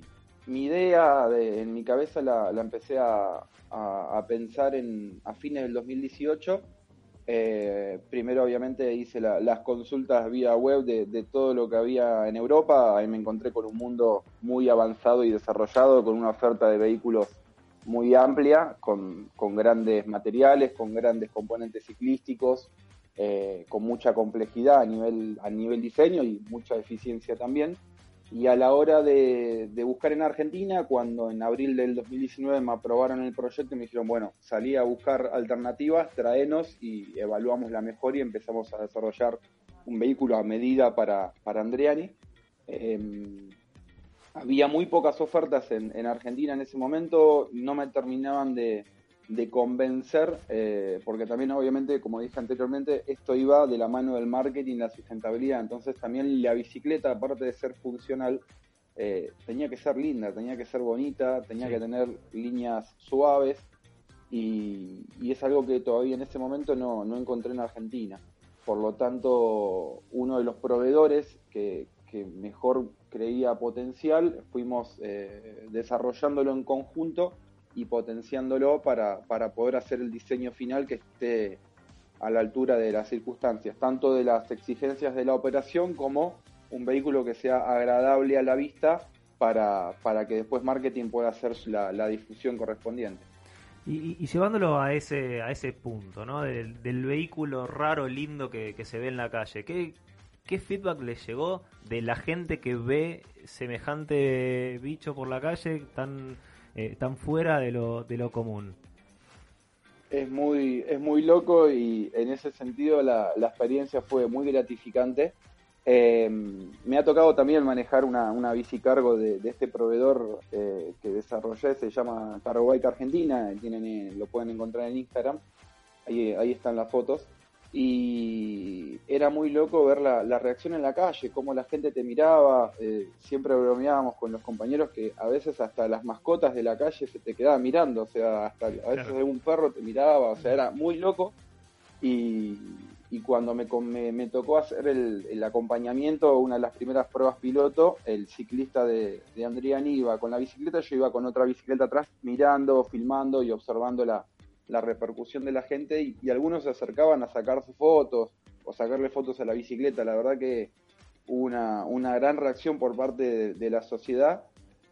mi idea de, en mi cabeza la, la empecé a, pensar en, a fines del 2018. Eh, primero, obviamente, hice las consultas vía web de, todo lo que había en Europa. Ahí me encontré con un mundo muy avanzado y desarrollado, con una oferta de vehículos muy amplia, con, grandes materiales, con grandes componentes ciclísticos, eh, con mucha complejidad a nivel, a nivel diseño y mucha eficiencia también. Y a la hora de, buscar en Argentina, cuando en abril del 2019 me aprobaron el proyecto, me dijeron, bueno, salí a buscar alternativas, traenos y evaluamos la mejor y empezamos a desarrollar un vehículo a medida para, para Andreani. Em, había muy pocas ofertas en Argentina en ese momento, no me terminaban de, de convencer, eh, porque también obviamente, como dije anteriormente, esto iba de la mano del marketing la sustentabilidad, entonces también la bicicleta, aparte de ser funcional, eh, tenía que ser linda, tenía que ser bonita, tenía que tener líneas suaves. Y, es algo que todavía en ese momento no, no, encontré en Argentina. Por lo tanto, uno de los proveedores que, que mejor creía potencial, fuimos eh, desarrollándolo en conjunto y potenciándolo para, para poder hacer el diseño final que esté a la altura de las circunstancias, tanto de las exigencias de la operación como un vehículo que sea agradable a la vista para, para que después marketing pueda hacer la, la difusión correspondiente. Y, llevándolo a ese, a ese punto, ¿no? Del, vehículo raro, lindo que, que, se ve en la calle, ¿qué, ¿qué feedback le llegó de la gente que ve semejante bicho por la calle tan eh, tan fuera de lo, de lo común. Es muy, es muy loco y en ese sentido la, la experiencia fue muy gratificante. Em, me ha tocado también manejar una, una bici cargo de, este proveedor eh, que desarrollé, se llama Cargo Argentina, tienen, eh, lo pueden encontrar en Instagram, ahí, ahí están las fotos. Y era muy loco ver la, la reacción en la calle, cómo la gente te miraba, eh, siempre bromeábamos con los compañeros que a veces hasta las mascotas de la calle se te quedaban mirando, o sea, hasta a veces un perro te miraba, o sea, era muy loco. Y, y cuando me, me, tocó hacer el, el, acompañamiento, una de las primeras pruebas piloto, el ciclista de, de Andriani iba con la bicicleta, yo iba con otra bicicleta atrás mirando, filmando y observando la, la repercusión de la gente y, algunos se acercaban a sacar sus fotos o sacarle fotos a la bicicleta. La verdad que hubo una, una gran reacción por parte de, la sociedad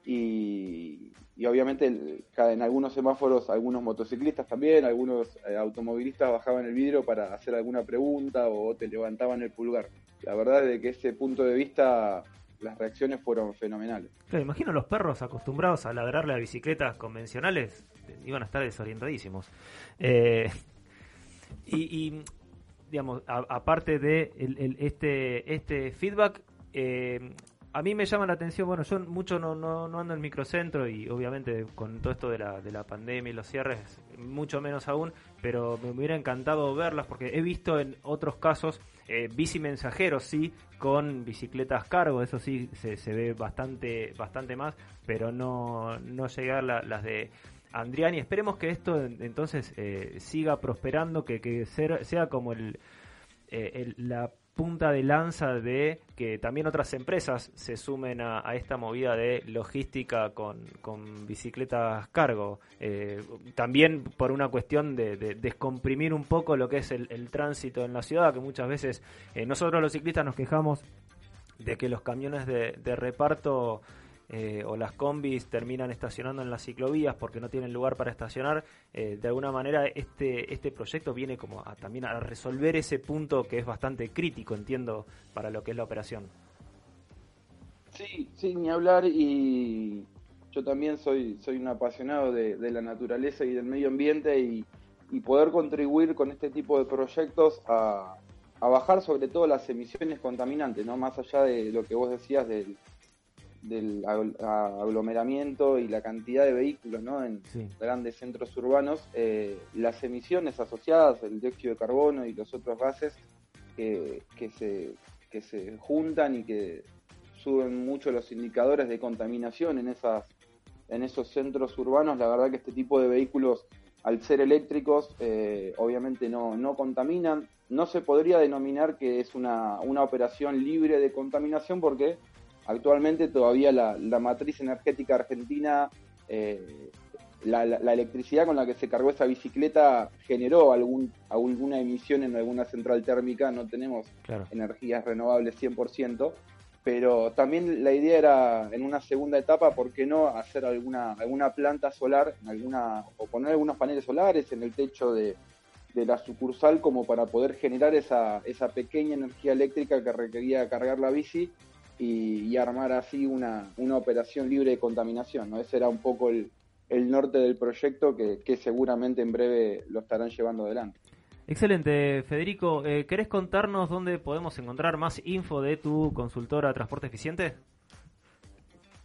y, obviamente en algunos semáforos algunos motociclistas también, algunos eh, automovilistas bajaban el vidrio para hacer alguna pregunta o te levantaban el pulgar. La verdad es que ese punto de vista las reacciones fueron fenomenales. Claro, imagino los perros acostumbrados a ladrarle a bicicletas convencionales iban a estar desorientadísimos. Eh, y, digamos, aparte de este, este feedback, eh, a mí me llama la atención, bueno, yo mucho no, no, ando en microcentro y obviamente con todo esto de la, de la pandemia y los cierres, mucho menos aún, pero me hubiera encantado verlas porque he visto en otros casos eh, bici mensajeros, sí, con bicicletas cargo, eso sí se, se ve bastante, bastante más, pero no, no llegar las de Andriani. Esperemos que esto entonces eh, siga prosperando, que, que sea como el, eh, el, la punta de lanza de que también otras empresas se sumen a, esta movida de logística con, bicicletas cargo. Eh, también por una cuestión de, descomprimir un poco lo que es el, tránsito en la ciudad, que muchas veces eh, nosotros los ciclistas nos quejamos de que los camiones de reparto eh, o las combis terminan estacionando en las ciclovías porque no tienen lugar para estacionar, eh, de alguna manera este, este proyecto viene como a, también a resolver ese punto que es bastante crítico, entiendo, para lo que es la operación. Sí, sí, ni hablar y yo también soy, soy un apasionado de, la naturaleza y del medio ambiente y, poder contribuir con este tipo de proyectos a, a bajar sobre todo las emisiones contaminantes, no más allá de lo que vos decías del, del aglomeramiento y la cantidad de vehículos ¿no? en grandes centros urbanos, eh, las emisiones asociadas, el dióxido de carbono y los otros gases que, se, que se juntan y que suben mucho los indicadores de contaminación en, esas, en esos centros urbanos, la verdad que este tipo de vehículos, al ser eléctricos, eh, obviamente no, no contaminan. No se podría denominar que es una, una operación libre de contaminación porque Actualmente todavía la, matriz energética argentina, eh, la, electricidad con la que se cargó esa bicicleta generó algún, alguna emisión en alguna central térmica, no tenemos energías renovables 100%, pero también la idea era en una segunda etapa, ¿por qué no hacer alguna, alguna planta solar alguna, o poner algunos paneles solares en el techo de, de la sucursal como para poder generar esa, esa pequeña energía eléctrica que requería cargar la bici y, armar así una, una, operación libre de contaminación. ¿no? Ese era un poco el, el norte del proyecto que, que, seguramente en breve lo estarán llevando adelante. Excelente, Federico. Eh, ¿Querés contarnos dónde podemos encontrar más info de tu consultora Transporte Eficiente?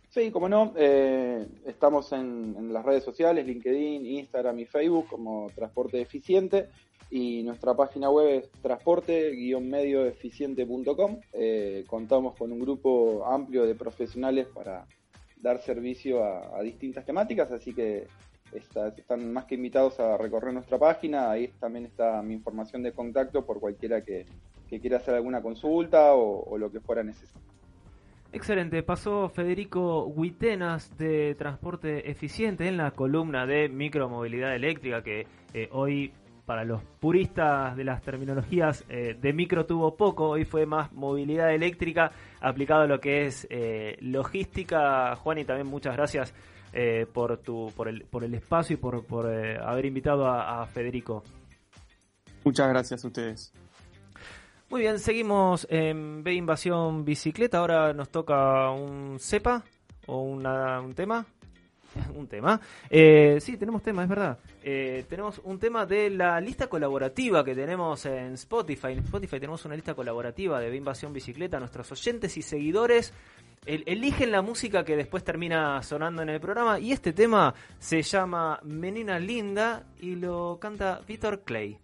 Sí, como no, eh, estamos en, en, las redes sociales, LinkedIn, Instagram y Facebook como Transporte Eficiente y nuestra página web es transporte-medioeficiente.com. Eh, contamos con un grupo amplio de profesionales para dar servicio a, distintas temáticas, así que están más que invitados a recorrer nuestra página. Ahí también está mi información de contacto por cualquiera que, quiera hacer alguna consulta o, lo que fuera necesario. Excelente, pasó Federico Huitenas de Transporte Eficiente en la columna de micromovilidad eléctrica que eh, hoy para los puristas de las terminologías eh, de micro tuvo poco, hoy fue más movilidad eléctrica aplicado a lo que es eh, logística. Juan, y también muchas gracias eh, por, tu, por, el, por el espacio y por, por haber invitado a, Federico. Muchas gracias a ustedes. Muy bien, seguimos en B Invasión Bicicleta. Ahora nos toca un cepa o un tema. un tema. Eh, sí, tenemos tema, es verdad. Eh, tenemos un tema de la lista colaborativa que tenemos en Spotify. En Spotify tenemos una lista colaborativa de Invasión Bicicleta. Nuestros oyentes y seguidores eligen la música que después termina sonando en el programa. Y este tema se llama Menina Linda y lo canta Víctor Clay.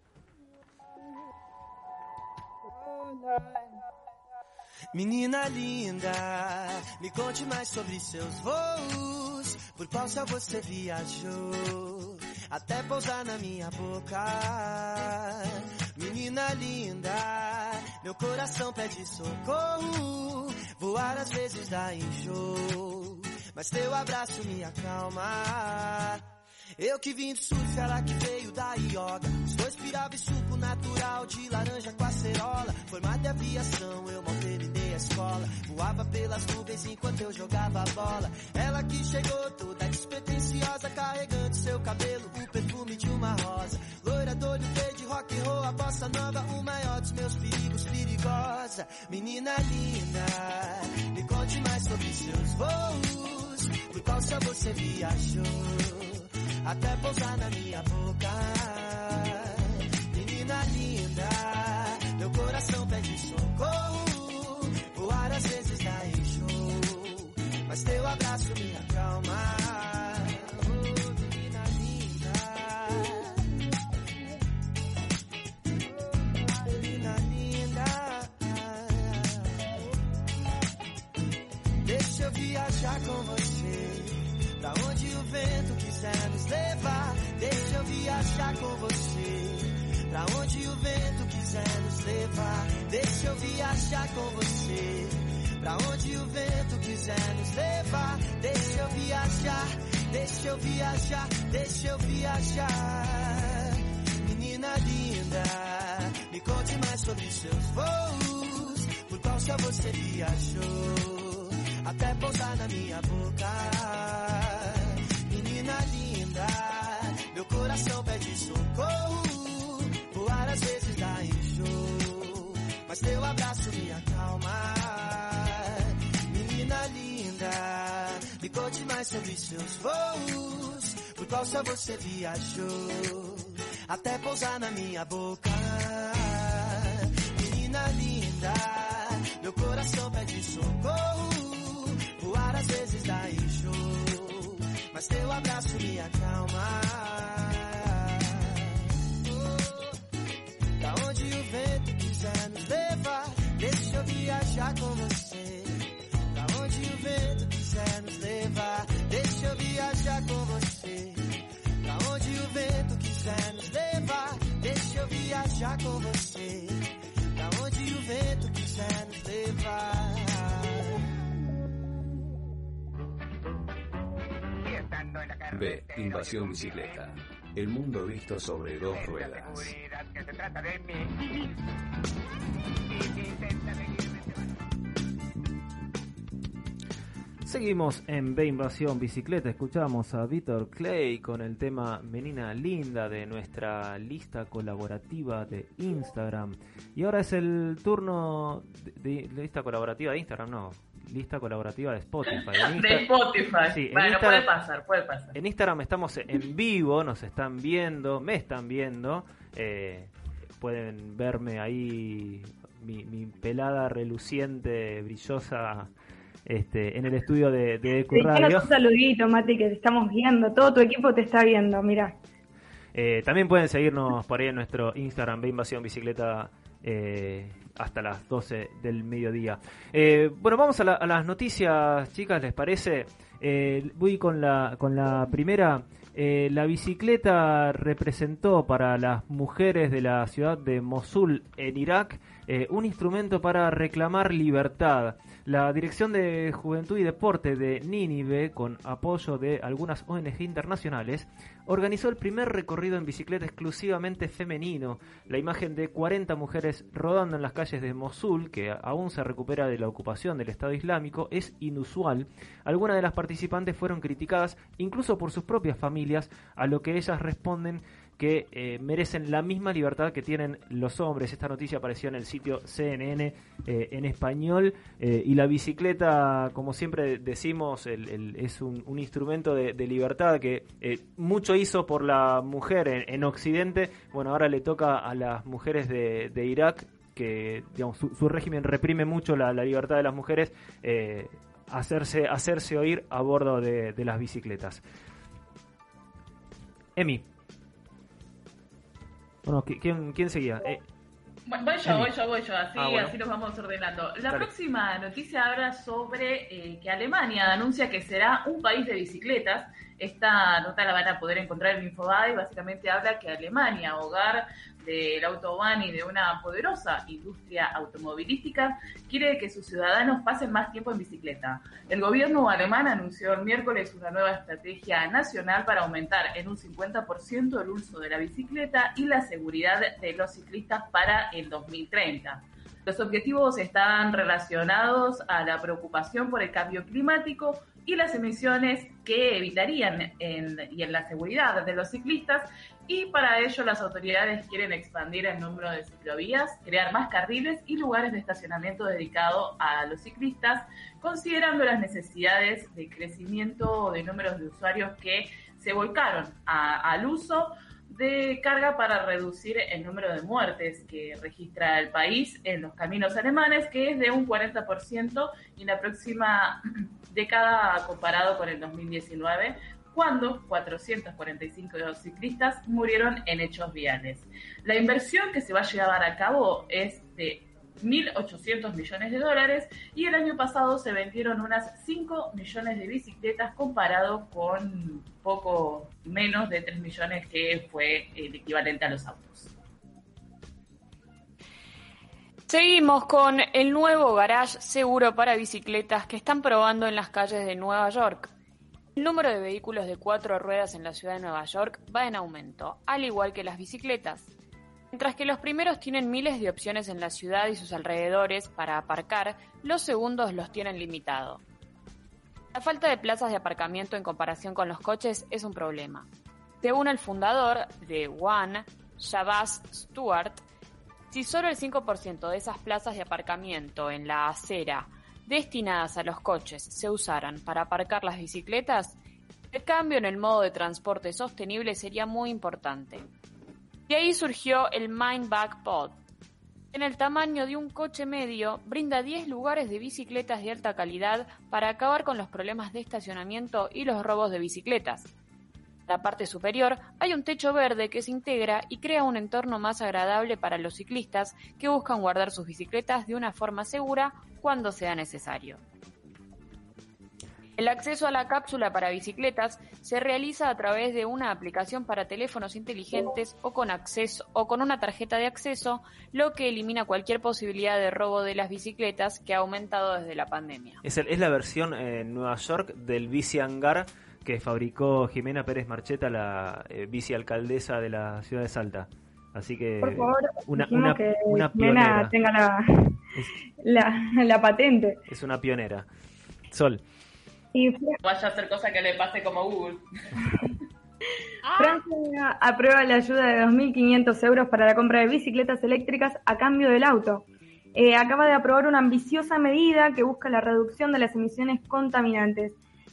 Menina linda, me conte mais sobre seus voos. Por qual céu você viajou? Até pousar na minha boca. Menina linda, meu coração pede socorro. Voar às vezes dá enjoo, mas teu abraço me acalma. Eu que vim do surf, ela que veio da yoga. Os dois pirava em suco natural de laranja com acerola. Formada de aviação, eu mal terminei a escola. Voava pelas nuvens enquanto eu jogava bola. Ela que chegou toda despretensiosa, carregando seu cabelo, o perfume de uma rosa. Loira do olho verde, rock and roll, a bossa nova, o maior dos meus perigos, perigosa. Menina linda, me conte mais sobre seus voos. Por qual céu você viajou? Até pousar na minha boca. Menina linda, meu coração pede socorro. Voar às vezes dá enjoo, mas teu abraço me acalma. Oh, menina linda. Menina linda. Deixa eu viajar com você. Levar, deixa eu viajar com você. Pra onde o vento quiser nos levar, deixa eu viajar com você. Pra onde o vento quiser nos levar, deixa eu viajar, deixa eu viajar, deixa eu viajar. Menina linda, me conte mais sobre seus voos. Por qual céu você viajou? Até pousar na minha boca. Menina linda, meu coração pede socorro. Voar às vezes dá enjoo, mas teu abraço me acalma. Menina linda, me conte mais sobre seus voos. Por qual céu você viajou? Até pousar na minha boca. Menina linda, meu coração pede socorro. Voar às vezes dá enjoo, mas teu abraço me acalma. Viajar com você. Da onde o vento quiser nos levar, deixa eu viajar com você. Da onde o vento quiser nos levar, deixa eu viajar com você. Da onde o vento quiser nos levar. B. Invasión Bicicleta. El mundo visto sobre dos ruedas. Seguimos en B Invasión Bicicleta, escuchamos a Víctor Clay con el tema Menina Linda de nuestra lista colaborativa de Instagram. Y ahora es el turno de, de lista colaborativa de Instagram, no, lista colaborativa de Spotify. de Spotify. bueno, puede pasar, puede pasar. En Instagram estamos en vivo, nos están viendo, me están viendo. Eh, pueden verme ahí, mi, mi, pelada reluciente, brillosa. Este, en el estudio de, de Un saludito, Mati, que te estamos viendo. Todo tu equipo te está viendo, mira. Eh, también pueden seguirnos por ahí en nuestro Instagram, de Invasión Bicicleta eh, hasta las 12 del mediodía. Eh, bueno, vamos a, las noticias, chicas, ¿les parece? Voy con la, con la primera. Eh, la bicicleta representó para las mujeres de la ciudad de Mosul, en Irak, un instrumento para reclamar libertad. La Dirección de Juventud y Deporte de Nínive, con apoyo de algunas ONG internacionales, organizó el primer recorrido en bicicleta exclusivamente femenino. La imagen de 40 mujeres rodando en las calles de Mosul, que aún se recupera de la ocupación del Estado Islámico, es inusual. Algunas de las participantes fueron criticadas incluso por sus propias familias, a lo que ellas responden que eh, merecen la misma libertad que tienen los hombres. Esta noticia apareció en el sitio CNN eh, en español eh, y la bicicleta, como siempre decimos, es un, instrumento de, libertad que mucho hizo por la mujer en, Occidente. Bueno, ahora le toca a las mujeres de, Irak que su, régimen reprime mucho la, libertad de las mujeres, hacerse, hacerse oír a bordo de, de las bicicletas. Emi. Bueno, ¿quién, quién seguía? Eh, Voy yo, voy yo, voy yo, así, ah, así nos vamos ordenando. La próxima noticia habla sobre eh, que Alemania anuncia que será un país de bicicletas. Esta nota la van a poder encontrar en Infobae. Básicamente habla que Alemania, hogar del autobahn y de una poderosa industria automovilística, quiere que sus ciudadanos pasen más tiempo en bicicleta. El gobierno alemán anunció el miércoles una nueva estrategia nacional para aumentar en un 50% el uso de la bicicleta y la seguridad de los ciclistas para el 2030. Los objetivos están relacionados a la preocupación por el cambio climático y las emisiones que evitarían y en la seguridad de los ciclistas. Y para ello las autoridades quieren expandir el número de ciclovías, crear más carriles y lugares de estacionamiento dedicados a los ciclistas, considerando las necesidades de crecimiento de números de usuarios que se volcaron al uso de carga para reducir el número de muertes que registra el país en los caminos alemanes, que es de un 40% en la próxima década comparado con el 2019, cuando 445 ciclistas murieron en hechos viales. La inversión que se va a llevar a cabo es de 1.800 millones de dólares y el año pasado se vendieron unas 5 millones de bicicletas comparado con poco menos de 3 millones que fue el equivalente a los autos. Seguimos con el nuevo garage seguro para bicicletas que están probando en las calles de Nueva York. El número de vehículos de cuatro ruedas en la ciudad de Nueva York va en aumento, al igual que las bicicletas. Mientras que los primeros tienen miles de opciones en la ciudad y sus alrededores para aparcar, los segundos los tienen limitado. La falta de plazas de aparcamiento en comparación con los coches es un problema. Según el fundador de One, Shabazz Stewart, si solo el 5% de esas plazas de aparcamiento en la acera destinadas a los coches se usaran para aparcar las bicicletas, el cambio en el modo de transporte sostenible sería muy importante. Y ahí surgió el Mindback Pod. En el tamaño de un coche medio, brinda 10 lugares de bicicletas de alta calidad para acabar con los problemas de estacionamiento y los robos de bicicletas. La parte superior hay un techo verde que se integra y crea un entorno más agradable para los ciclistas que buscan guardar sus bicicletas de una forma segura cuando sea necesario. El acceso a la cápsula para bicicletas se realiza a través de una aplicación para teléfonos inteligentes o con acceso o con una tarjeta de acceso, lo que elimina cualquier posibilidad de robo de las bicicletas que ha aumentado desde la pandemia. Es, la versión en Nueva York del bici hangar que fabricó Jimena Pérez Marcheta, la eh, vicealcaldesa de la ciudad de Salta. Así que Por favor, una, una, que Jimena tenga la, la, patente. Es una pionera. Sol. Y vaya a hacer cosa que le pase como Google. Francia aprueba la ayuda de 2.500 euros para la compra de bicicletas eléctricas a cambio del auto. Eh, acaba de aprobar una ambiciosa medida que busca la reducción de las emisiones contaminantes.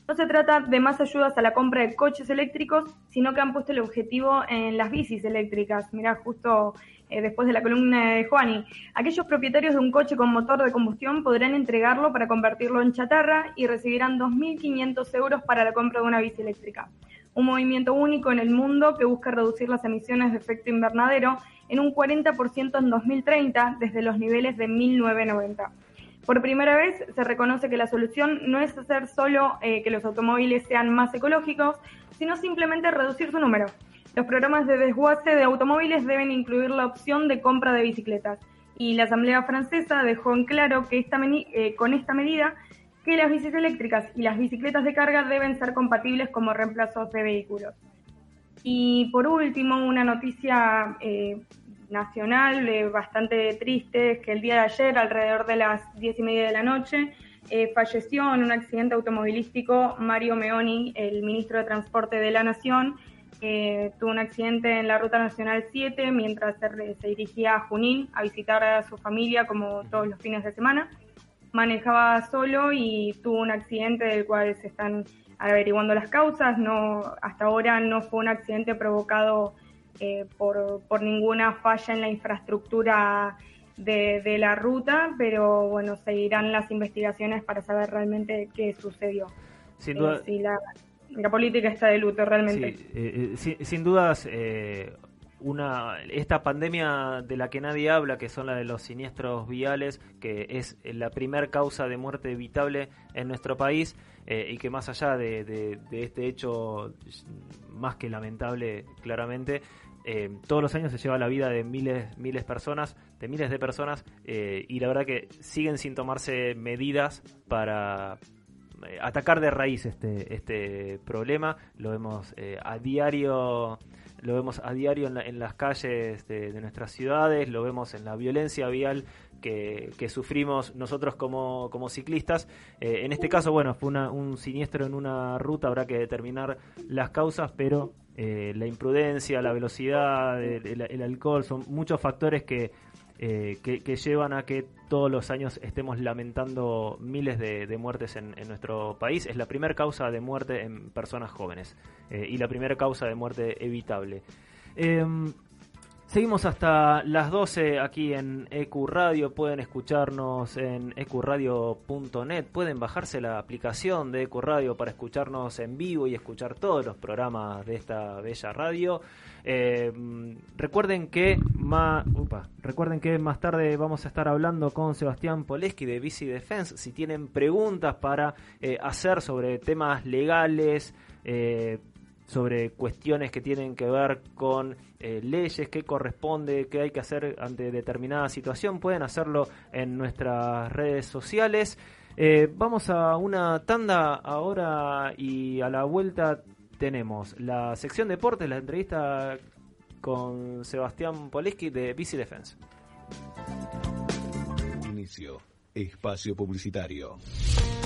No se trata de más ayudas a la compra de coches eléctricos, sino que han puesto el objetivo en las bicis eléctricas. Mirá, justo eh, después de la columna de Juani. Aquellos propietarios de un coche con motor de combustión podrán entregarlo para convertirlo en chatarra y recibirán 2.500 euros para la compra de una bici eléctrica. Un movimiento único en el mundo que busca reducir las emisiones de efecto invernadero en un 40% en 2030 desde los niveles de 1990. Por primera vez se reconoce que la solución no es hacer solo eh, que los automóviles sean más ecológicos, sino simplemente reducir su número. Los programas de desguace de automóviles deben incluir la opción de compra de bicicletas. Y la Asamblea Francesa dejó en claro que esta eh, con esta medida que las bicis eléctricas y las bicicletas de carga deben ser compatibles como reemplazos de vehículos. Y por último, una noticia eh, nacional eh, bastante triste, que el día de ayer, alrededor de las diez y media de la noche, eh, falleció en un accidente automovilístico Mario Meoni, el ministro de Transporte de la Nación. tuvo un accidente en la Ruta Nacional 7 mientras se, se, dirigía a Junín a visitar a su familia como todos los fines de semana. Manejaba solo y tuvo un accidente del cual se están averiguando las causas. No, hasta ahora no fue un accidente provocado eh, por, por, ninguna falla en la infraestructura de, la ruta, pero bueno, seguirán las investigaciones para saber realmente qué sucedió. Sin duda. Eh, la, política está de luto realmente. Sí, eh, sin, dudas, una esta pandemia de la que nadie habla, que son la de los siniestros viales, que es la primer causa de muerte evitable en nuestro país eh, y que más allá de, este hecho más que lamentable, claramente, eh, todos los años se lleva la vida de miles, miles personas, de miles de personas, eh, y la verdad que siguen sin tomarse medidas para atacar de raíz este, este problema. Lo vemos a diario lo vemos a diario en, las calles de, nuestras ciudades, lo vemos en la violencia vial que, sufrimos nosotros como, ciclistas. Eh, en este caso, bueno, fue un siniestro en una ruta, habrá que determinar las causas, pero eh, la imprudencia, la velocidad, el alcohol, son muchos factores que eh, que, llevan a que todos los años estemos lamentando miles de, muertes en, nuestro país. Es la primera causa de muerte en personas jóvenes eh, y la primera causa de muerte evitable. Seguimos hasta las 12 aquí en EQ Radio. Pueden escucharnos en ecuradio.net. Pueden bajarse la aplicación de EQ Radio para escucharnos en vivo y escuchar todos los programas de esta bella radio. Eh, recuerden que más, recuerden que más tarde vamos a estar hablando con Sebastián Poleski de Bici Defense. Si tienen preguntas para eh, hacer sobre temas legales, eh, sobre cuestiones que tienen que ver con leyes, qué corresponde, qué hay que hacer ante determinada situación, pueden hacerlo en nuestras redes sociales. vamos a una tanda ahora y a la vuelta tenemos la sección deportes, la entrevista con Sebastián Poleski de Bici Defense. Inicio. Espacio publicitario.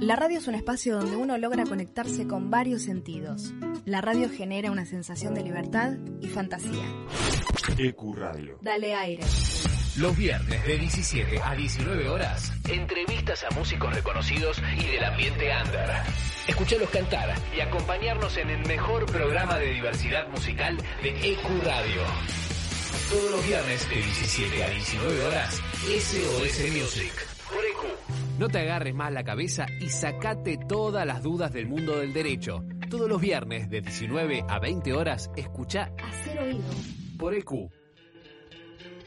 La radio es un espacio donde uno logra conectarse con varios sentidos. La radio genera una sensación de libertad y fantasía. EQ Radio. Dale aire. Los viernes de 17 a 19 horas, entrevistas a músicos reconocidos y del ambiente under. Escuchalos cantar y acompañarnos en el mejor programa de diversidad musical de EQ Radio. Todos los viernes de 17 a 19 horas, SOS Music. Por EQ. No te agarres más la cabeza y sacate todas las dudas del mundo del derecho. Todos los viernes de 19 a 20 horas, escucha Hacer oído. Por EQ.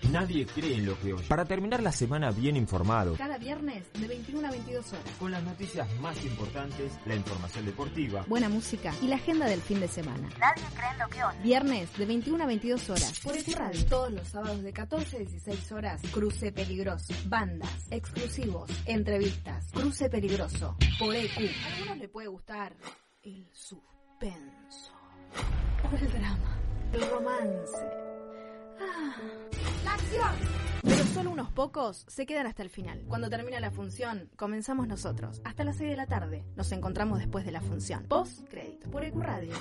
Nadie cree en lo que oye. Para terminar la semana bien informado. Cada viernes de 21 a 22 horas. Con las noticias más importantes, la información deportiva. Buena música y la agenda del fin de semana. Nadie cree en lo que oye. Viernes de 21 a 22 horas. Por EQ Radio. Todos los sábados de 14 a 16 horas. Cruce peligroso. Bandas. Exclusivos. Entrevistas. Cruce peligroso. Por EQ. A algunos le puede gustar el suspenso. O el drama. El romance ¡La acción! Pero solo unos pocos se quedan hasta el final. Cuando termina la función, comenzamos nosotros. Hasta las 6 de la tarde. Nos encontramos después de la función. Post crédito por Ecuradio.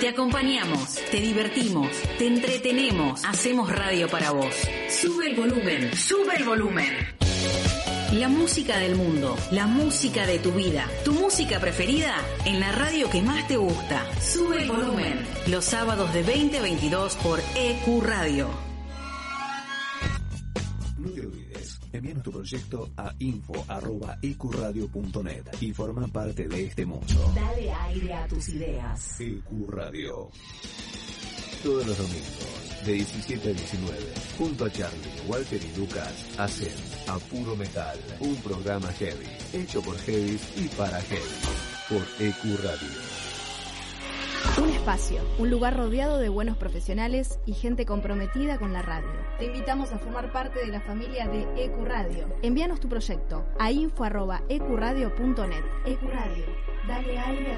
Te acompañamos, te divertimos, te entretenemos, hacemos radio para vos. Sube el volumen, sube el volumen. La música del mundo, la música de tu vida, tu música preferida en la radio que más te gusta. Sube el volumen. Los sábados de 2022 por EQ Radio. No te olvides, envíanos tu proyecto a info.ecuradio.net y forma parte de este mundo. Dale aire a tus ideas. EQ Radio. Todos los domingos de 17 a 19, junto a Charlie, Walter y Lucas, hacen A Puro Metal, un programa heavy, hecho por heavy y para heavy, por EQ Radio. Un espacio, un lugar rodeado de buenos profesionales y gente comprometida con la radio. Te invitamos a formar parte de la familia de EQ Radio. Envíanos tu proyecto a info.ecuradio.net. EQ Radio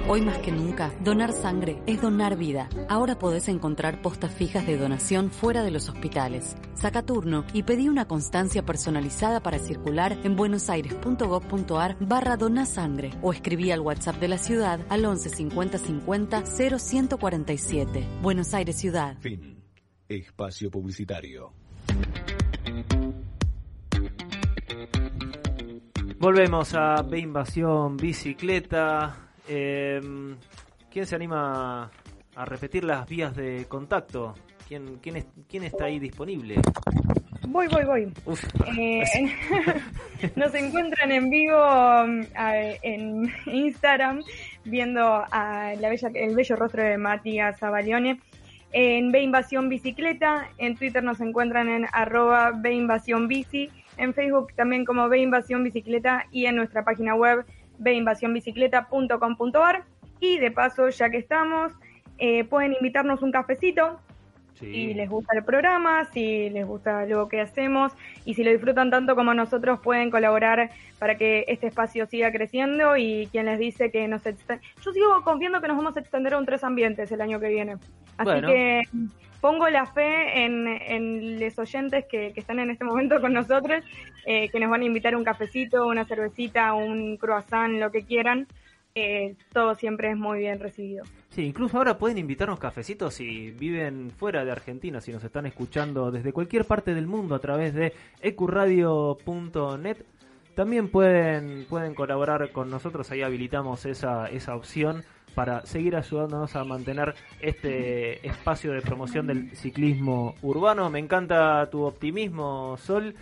Hoy más que nunca, donar sangre es donar vida. Ahora podés encontrar postas fijas de donación fuera de los hospitales. Saca turno y pedí una constancia personalizada para circular en buenosaires.gov.ar barra donasangre o escribí al WhatsApp de la ciudad al 11 50 50 0147. Buenos Aires Ciudad. Fin. Espacio publicitario. Volvemos a B Invasión Bicicleta. Em, ¿Quién se anima a repetir las vías de contacto? ¿Quién, quién, quién está ahí disponible? Voy, voy, voy. Eh, nos encuentran en vivo um, en Instagram viendo a la bella, el bello rostro de Matías Zavalione en B Invasión Bicicleta, en Twitter nos encuentran en arroba B Invasión Bici, en Facebook también como B Invasión Bicicleta y en nuestra página web binvasionbicicleta.com.ar y de paso, ya que estamos, eh, pueden invitarnos un cafecito si les gusta el programa, si les gusta lo que hacemos y si lo disfrutan tanto como nosotros pueden colaborar para que este espacio siga creciendo y quien les dice que nos yo sigo confiando que nos vamos a extender a un tres ambientes el año que viene. Así que pongo la fe en, los oyentes que, están en este momento con nosotros, eh, que nos van a invitar un cafecito, una cervecita, un croissant, lo que quieran. Eh, todo siempre es muy bien recibido. Sí, incluso ahora pueden invitarnos cafecitos si viven fuera de Argentina, si nos están escuchando desde cualquier parte del mundo a través de ecuradio.net. También pueden, pueden colaborar con nosotros, ahí habilitamos esa, esa opción para seguir ayudándonos a mantener este espacio de promoción del ciclismo urbano. Me encanta tu optimismo, Sol,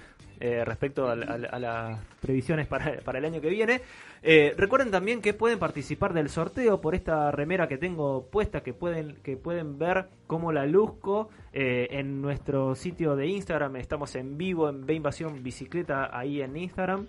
eh, respecto a, las previsiones para, el año que viene. Eh, recuerden también que pueden participar del sorteo por esta remera que tengo puesta, que pueden, que pueden ver cómo la luzco eh, en nuestro sitio de Instagram. Estamos en vivo en B Bicicleta ahí en Instagram.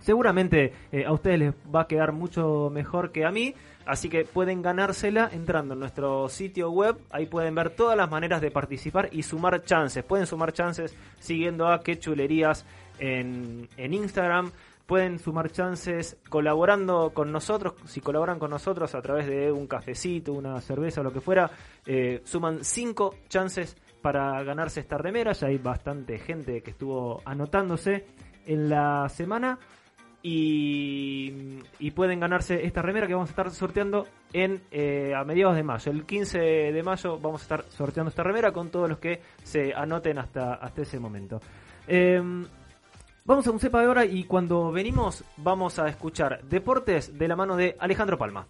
Seguramente a ustedes les va a quedar mucho mejor que a mí, así que pueden ganársela entrando en nuestro sitio web. Ahí pueden ver todas las maneras de participar y sumar chances. Pueden sumar chances siguiendo a Qué Chulerías en, en Instagram pueden sumar chances colaborando con nosotros. Si colaboran con nosotros a través de un cafecito, una cerveza o lo que fuera, eh, suman 5 chances para ganarse esta remera. Ya hay bastante gente que estuvo anotándose en la semana. Y, pueden ganarse esta remera que vamos a estar sorteando en eh, a mediados de mayo. El 15 de mayo vamos a estar sorteando esta remera con todos los que se anoten hasta, hasta ese momento. Em, Vamos a un cepa de hora y cuando venimos vamos a escuchar deportes de la mano de Alejandro Palma.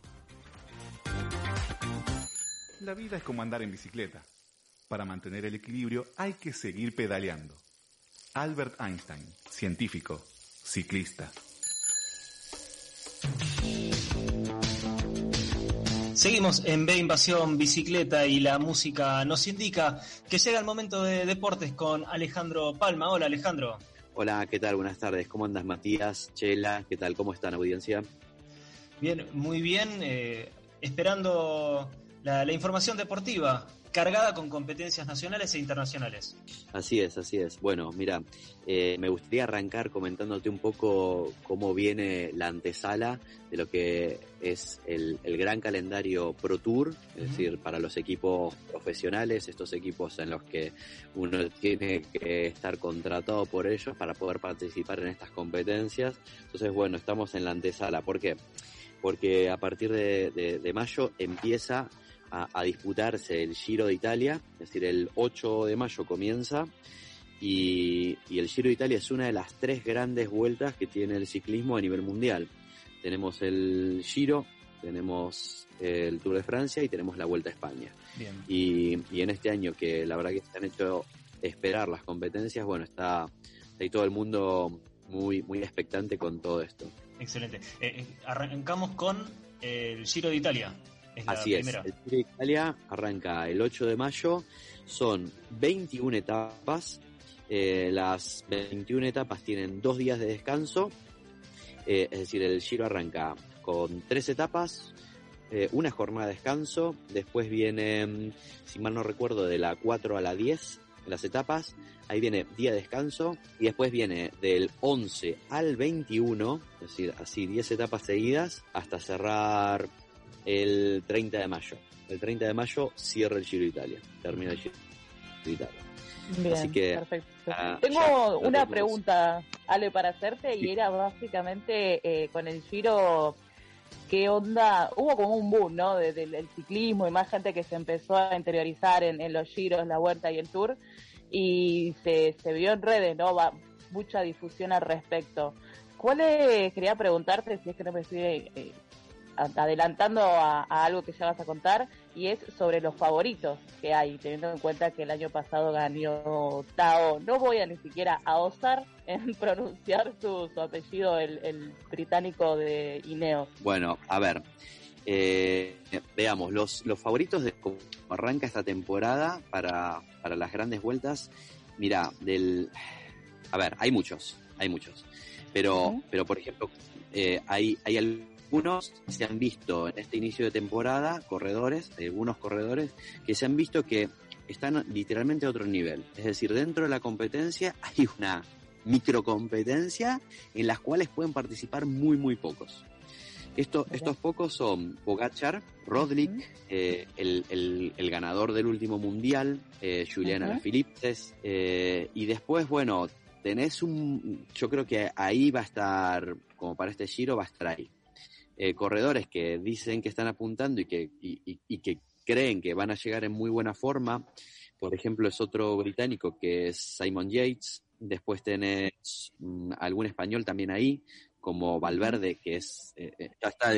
La vida es como andar en bicicleta. Para mantener el equilibrio hay que seguir pedaleando. Albert Einstein, científico, ciclista. Seguimos en B Invasión Bicicleta y la música nos indica que llega el momento de deportes con Alejandro Palma. Hola Alejandro. Hola, ¿qué tal? Buenas tardes. ¿Cómo andas, Matías? Chela, ¿qué tal? ¿Cómo están, audiencia? Bien, muy bien. Eh, esperando la, información deportiva cargada con competencias nacionales e internacionales. Así es, así es. Bueno, mira, eh, me gustaría arrancar comentándote un poco cómo viene la antesala de lo que es el, gran calendario Pro Tour, es decir, para los equipos profesionales, estos equipos en los que uno tiene que estar contratado por ellos para poder participar en estas competencias. Entonces, bueno, estamos en la antesala. ¿Por qué? Porque a partir de mayo empieza a, disputarse el Giro de Italia, es decir, el 8 de mayo comienza y, el Giro de Italia es una de las tres grandes vueltas que tiene el ciclismo a nivel mundial. Tenemos el Giro, tenemos el Tour de Francia y tenemos la Vuelta a España. Y, en este año que la verdad que se han hecho esperar las competencias, bueno, está, ahí todo el mundo muy, muy expectante con todo esto. Excelente. Eh, eh, arrancamos con el Giro de Italia. Así es, el Tour de Italia arranca el 8 de mayo, son 21 etapas, eh, las 21 etapas tienen dos días de descanso, eh, es decir, el Giro arranca con tres etapas, eh, una jornada de descanso, después viene, si mal no recuerdo, de la 4 a la 10 las etapas, ahí viene día de descanso y después viene del 11 al 21, es decir, así 10 etapas seguidas hasta cerrar el 30 de mayo. El 30 de mayo cierra el Giro de Italia, termina el Giro de Italia. Bien, Así que, perfecto. Ah, Tengo una pregunta, Ale, para hacerte, y era básicamente eh, con el Giro, ¿qué onda? Hubo como un boom, ¿no? del ciclismo y más gente que se empezó a interiorizar en, los giros, la vuelta y el tour, y se, se vio en redes, ¿no? mucha difusión al respecto. ¿Cuál es, quería preguntarte, si es que no me estoy eh, adelantando a, algo que ya vas a contar, y es sobre los favoritos que hay, teniendo en cuenta que el año pasado ganó Tao. No voy a ni siquiera a osar en pronunciar su, apellido, el, británico de Ineos. Bueno, a ver, eh, veamos, los, los favoritos de cómo arranca esta temporada para, para las grandes vueltas. Mira, del... A ver, hay muchos, hay muchos. Pero, pero por ejemplo, eh, hay, hay algunos que se han visto en este inicio de temporada, corredores, algunos corredores, que se han visto que están literalmente a otro nivel. Es decir, dentro de la competencia hay una microcompetencia en las cuales pueden participar muy, muy pocos. Esto, estos pocos son Bogachar, Rodlik, eh, el, ganador del último mundial, eh, Julian Alaphilippe, eh, y después, bueno, tenés un, yo creo que ahí va a estar, como para este giro, va a estar ahí. Eh, corredores que dicen que están apuntando y que, y, que creen que van a llegar en muy buena forma. Por ejemplo, es otro británico que es Simon Yates. Después tenés mm, algún español también ahí, como Valverde, que es eh, eh, ya está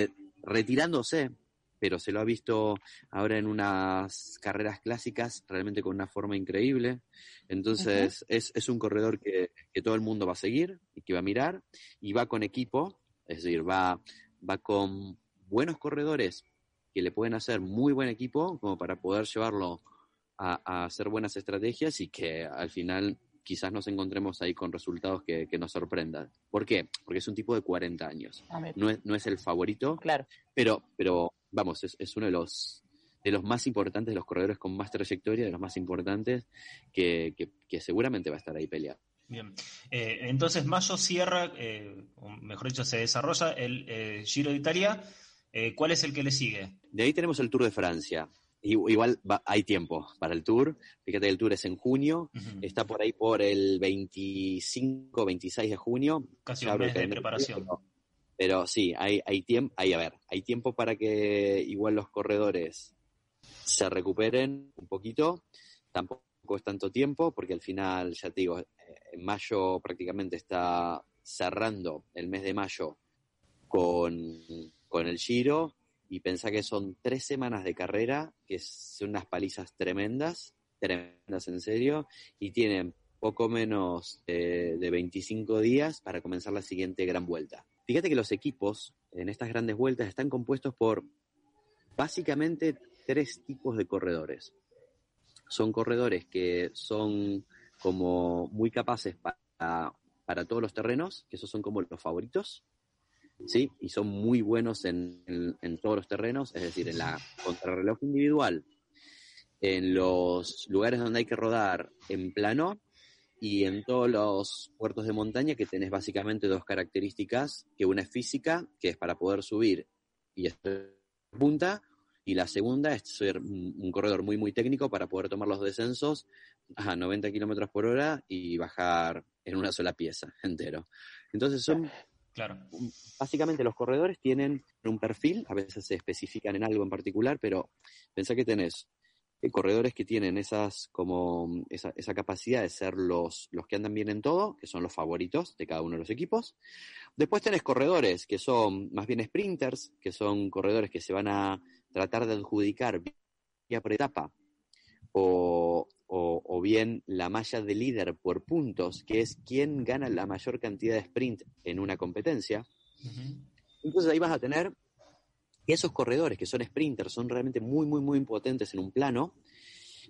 retirándose, pero se lo ha visto ahora en unas carreras clásicas realmente con una forma increíble. Entonces, es, es, un corredor que, que, todo el mundo va a seguir y que va a mirar y va con equipo, es decir, va va con buenos corredores que le pueden hacer muy buen equipo como para poder llevarlo a, hacer buenas estrategias y que al final quizás nos encontremos ahí con resultados que, nos sorprendan. ¿Por qué? Porque es un tipo de 40 años. No es, no es el favorito, claro. pero, pero vamos, es, es uno de los de los más importantes, de los corredores con más trayectoria, de los más importantes, que, que seguramente va a estar ahí peleado. Bien, eh, entonces mayo cierra, eh, o mejor dicho, se desarrolla el eh, Giro de Italia. ¿Cuál es el que le sigue? De ahí tenemos el Tour de Francia. Igual hay tiempo para el Tour. Fíjate que el Tour es en junio. Está por ahí por el 25, 26 de junio. Casi un mes de preparación. Pero, sí, hay, hay tiempo. Hay, a ver, hay tiempo para que igual los corredores se recuperen un poquito. Tampoco es tanto tiempo, porque al final, ya te digo, en mayo prácticamente está cerrando el mes de mayo con, el Giro y pensá que son tres semanas de carrera, que son unas palizas tremendas, tremendas en serio, y tienen poco menos de 25 días para comenzar la siguiente gran vuelta. Fíjate que los equipos en estas grandes vueltas están compuestos por básicamente tres tipos de corredores. Son corredores que son como muy capaces para, para todos los terrenos, que esos son como los favoritos, ¿sí? Y son muy buenos en, en, todos los terrenos, es decir, en la contrarreloj individual, en los lugares donde hay que rodar en plano y en todos los puertos de montaña que tenés básicamente dos características, que una es física, que es para poder subir y estar punta, y la segunda es ser un corredor muy, muy técnico para poder tomar los descensos a 90 kilómetros por hora y bajar en una sola pieza entero. Entonces son. Claro. Básicamente los corredores tienen un perfil, a veces se especifican en algo en particular, pero pensá que tenés eh, corredores que tienen esas como esa, esa, capacidad de ser los, los que andan bien en todo, que son los favoritos de cada uno de los equipos. Después tenés corredores que son más bien sprinters, que son corredores que se van a tratar de adjudicar vía por etapa o, o, bien la malla de líder por puntos, que es quien gana la mayor cantidad de sprint en una competencia. Entonces ahí vas a tener esos corredores que son sprinters son realmente muy, muy, muy impotentes en un plano,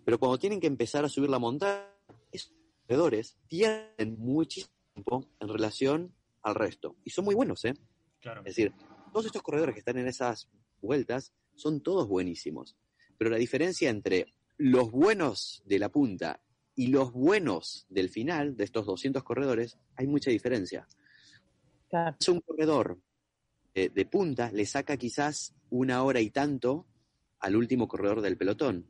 pero cuando tienen que empezar a subir la montaña, esos corredores tienen muchísimo tiempo en relación al resto. Y son muy buenos, ¿eh? Claro. Es decir, todos estos corredores que están en esas vueltas son todos buenísimos. Pero la diferencia entre los buenos de la punta y los buenos del final, de estos 200 corredores, hay mucha diferencia. Es un corredor de, punta, le saca quizás una hora y tanto al último corredor del pelotón.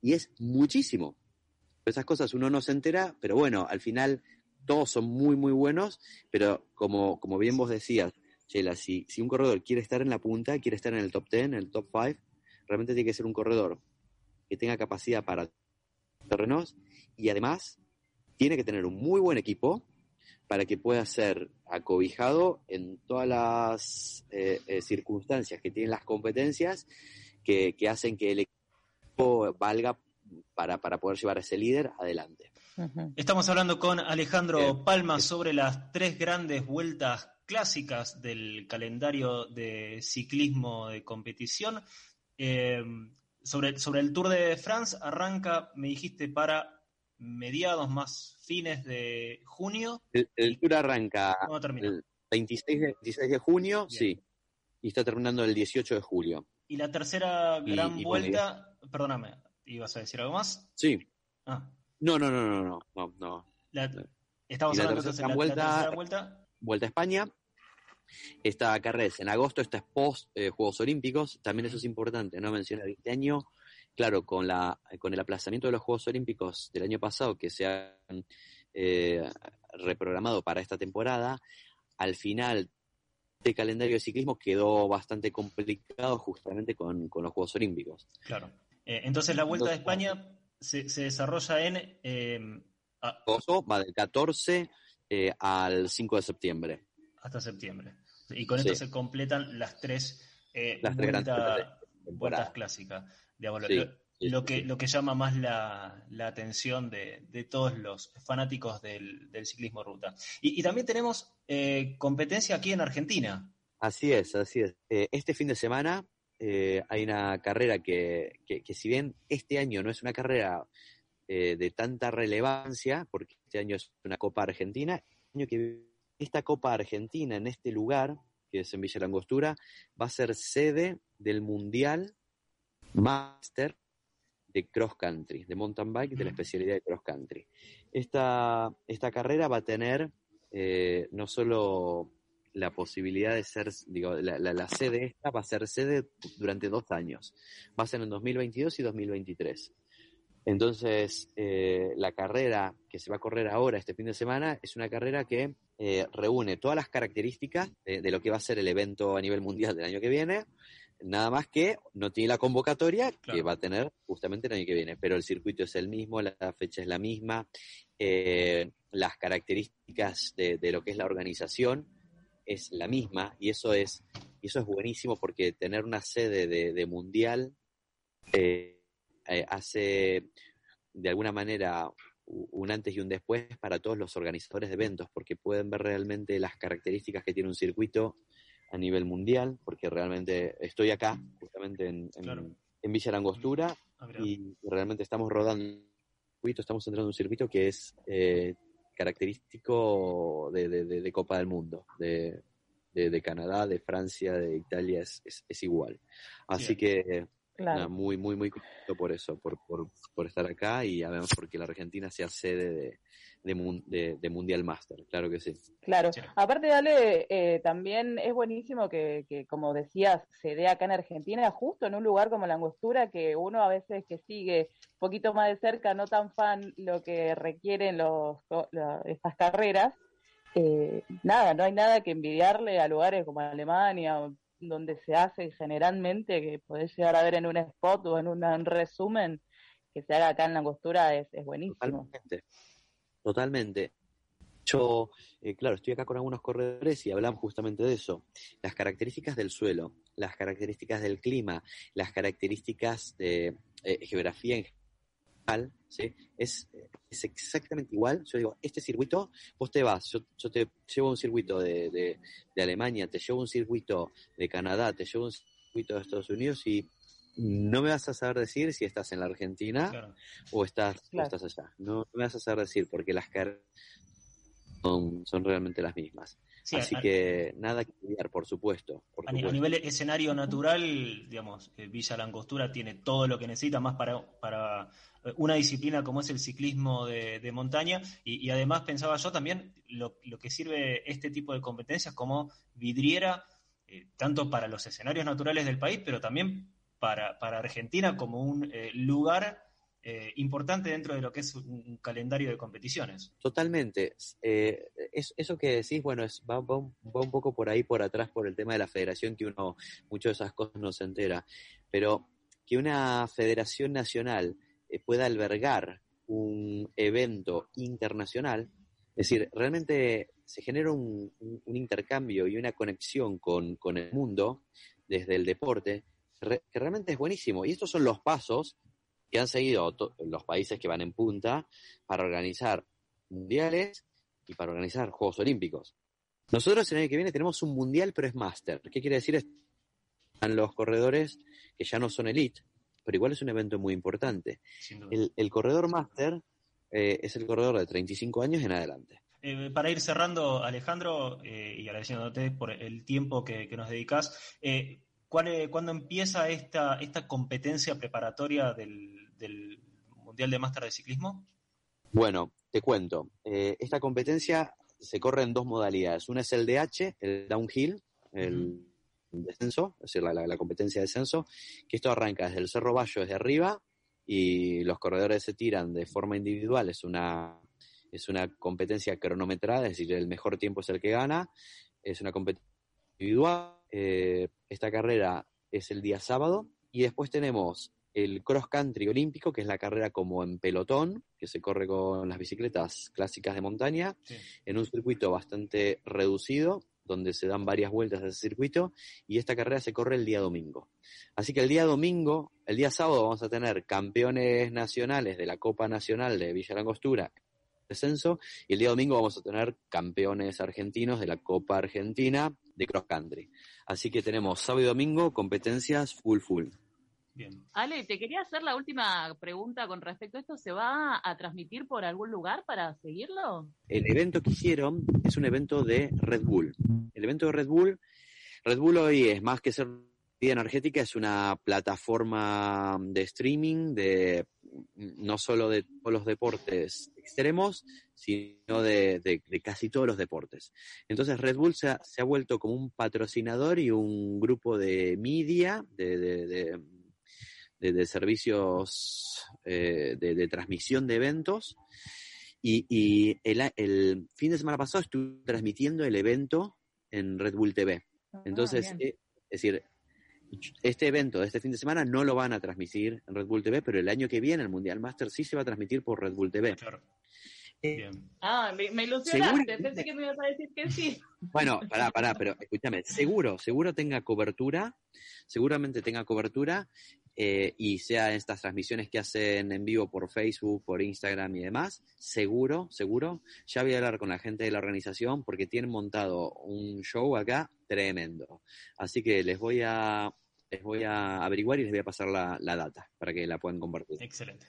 Y es muchísimo. Esas cosas uno no se entera, pero bueno, al final todos son muy, muy buenos, pero como, como bien vos decías, Si, si un corredor quiere estar en la punta, quiere estar en el top 10, en el top 5, realmente tiene que ser un corredor que tenga capacidad para terrenos y además tiene que tener un muy buen equipo para que pueda ser acobijado en todas las eh, eh, circunstancias que tienen las competencias que, hacen que el equipo valga para, para poder llevar a ese líder adelante. Estamos hablando con Alejandro Palma sobre las tres grandes vueltas clásicas del calendario de ciclismo de competición. Eh, sobre, sobre el Tour de France, arranca, me dijiste, para mediados más fines de junio. El, tour arranca el 26 de, de junio, sí, y está terminando el 18 de julio. Y la tercera gran vuelta, perdóname, ¿ibas a decir algo más? Sí. Ah. No, no, no, no, no, no. no. estamos hablando de la, vuelta, la tercera vuelta. Vuelta a España. Esta carrera es en agosto, esta es post eh, Juegos Olímpicos. También eso es importante, no mencionar este año claro, con, la, con el aplazamiento de los Juegos Olímpicos del año pasado que se han eh, reprogramado para esta temporada, al final el calendario de ciclismo quedó bastante complicado justamente con, los Juegos Olímpicos. Claro. Eh, entonces la Vuelta de España se, desarrolla en... Eh, va del 14 eh, al 5 de septiembre. Hasta septiembre. Y con esto se completan las tres, las vueltas clásicas lo, que, lo que llama más la, atención de, todos los fanáticos del, ciclismo ruta. Y, también tenemos eh, competencia aquí en Argentina. Así es, así es. Eh, este fin de semana eh, hay una carrera que, que, si bien este año no es una carrera de tanta relevancia, porque este año es una Copa Argentina, año que esta Copa Argentina en este lugar, que es en Villa Langostura, va a ser sede del Mundial Master de Cross Country, de mountain bike, de la especialidad de Cross Country. Esta, esta carrera va a tener eh, no solo la posibilidad de ser, digo, la, la, sede esta va a ser sede durante dos años. Va a ser en 2022 y 2023. Entonces, eh, la carrera que se va a correr ahora, este fin de semana, es una carrera que eh, reúne todas las características de, lo que va a ser el evento a nivel mundial del año que viene, Nada más que no tiene la convocatoria que va a tener justamente el año que viene, pero el circuito es el mismo, la fecha es la misma, eh, las características de, lo que es la organización es la misma y eso es, eso es buenísimo porque tener una sede de, mundial eh, eh, hace de alguna manera un antes y un después para todos los organizadores de eventos porque pueden ver realmente las características que tiene un circuito a nivel mundial, porque realmente estoy acá, justamente en, en, Villa Langostura, ah, y realmente estamos rodando un circuito, estamos entrando en un circuito que es eh, característico de, de, Copa del Mundo, de, de, Canadá, de Francia, de Italia, es, es, igual. Así que muy, muy, muy contento por eso, por, por, por estar acá y además porque la Argentina sea sede de, de, Mundial Master, claro que sí. Claro, aparte Dale, eh, también es buenísimo que, como decías, se dé acá en Argentina, justo en un lugar como la Angostura, que uno a veces que sigue un poquito más de cerca, no tan fan lo que requieren los, estas carreras, eh, nada, no hay nada que envidiarle a lugares como Alemania, donde se hace generalmente, que podés llegar a ver en un spot o en un resumen, que se haga acá en la Angostura es, es buenísimo. Totalmente. Yo, eh, claro, estoy acá con algunos corredores y hablamos justamente de eso. Las características del suelo, las características del clima, las características de eh, geografía en general, ¿sí? es, es, exactamente igual. Yo digo, este circuito, vos te vas, yo, yo te llevo un circuito de, de, de, Alemania, te llevo un circuito de Canadá, te llevo un circuito de Estados Unidos y no me vas a saber decir si estás en la Argentina o, estás, estás allá. No, me vas a saber decir porque las caras son, son realmente las mismas. Así que nada que cambiar, por supuesto. a, nivel escenario natural, digamos, eh, Villa Langostura tiene todo lo que necesita más para, para una disciplina como es el ciclismo de, montaña y, además pensaba yo también lo, lo, que sirve este tipo de competencias como vidriera eh, tanto para los escenarios naturales del país, pero también para, para Argentina como un eh, lugar eh, importante dentro de lo que es un calendario de competiciones. Totalmente. Eso que decís, bueno, es, va, va, un, poco por ahí, por atrás, por el tema de la federación, que uno, muchas de esas cosas no se entera. Pero que una federación nacional pueda albergar un evento internacional, Es decir, realmente se genera un, intercambio y una conexión con, el mundo desde el deporte que realmente es buenísimo. Y estos son los pasos que han seguido los países que van en punta para organizar mundiales y para organizar Juegos Olímpicos. Nosotros el año que viene tenemos un mundial, pero es máster. ¿Qué quiere decir? Están los corredores que ya no son elite, pero igual es un evento muy importante. El, corredor máster eh, es el corredor de 35 años en adelante. Eh, para ir cerrando, Alejandro, eh, y agradeciéndote por el tiempo que, nos dedicas, ¿cuándo empieza esta, esta competencia preparatoria del, del Mundial de Máster de Ciclismo? Bueno, te cuento. esta competencia se corre en dos modalidades. Una es el DH, el downhill, el descenso, es decir, la, competencia de descenso, que esto arranca desde el Cerro Bayo, desde arriba, y los corredores se tiran de forma individual. Es una, es una competencia cronometrada, es decir, el mejor tiempo es el que gana. Es una competencia individual. Eh, esta carrera es el día sábado. Y después tenemos el cross country olímpico, que es la carrera como en pelotón, que se corre con las bicicletas clásicas de montaña, en un circuito bastante reducido, donde se dan varias vueltas de ese circuito, y esta carrera se corre el día domingo. Así que el día domingo, el día sábado vamos a tener campeones nacionales de la Copa Nacional de Villa Langostura, descenso, y el día domingo vamos a tener campeones argentinos de la Copa Argentina de Cross Country. Así que tenemos sábado y domingo competencias full full. Ale, te quería hacer la última pregunta con respecto a esto. ¿Se va a transmitir por algún lugar para seguirlo? El evento que hicieron es un evento de Red Bull. El evento de Red Bull, Red Bull hoy es más que ser vida energética, es una plataforma de streaming de no solo de todos los deportes extremos, sino de, casi todos los deportes. Entonces Red Bull se ha, vuelto como un patrocinador y un grupo de media, de de, servicios eh, de, transmisión de eventos. Y, el, fin de semana pasado estuve transmitiendo el evento en Red Bull TV. Ah, Entonces, eh, es decir, este evento de este fin de semana no lo van a transmitir en Red Bull TV, pero el año que viene el Mundial Master sí se va a transmitir por Red Bull TV. Claro. Eh, ah, me, ilusionaste, pensé que me ibas a decir que sí. Bueno, pará, pará, pero escúchame, seguro, seguro tenga cobertura, seguramente tenga cobertura eh, y sea estas transmisiones que hacen en vivo por Facebook, por Instagram y demás, seguro, seguro, ya voy a hablar con la gente de la organización porque tienen montado un show acá tremendo. Así que les voy a, les voy a averiguar y les voy a pasar la, la data para que la puedan compartir. Excelente.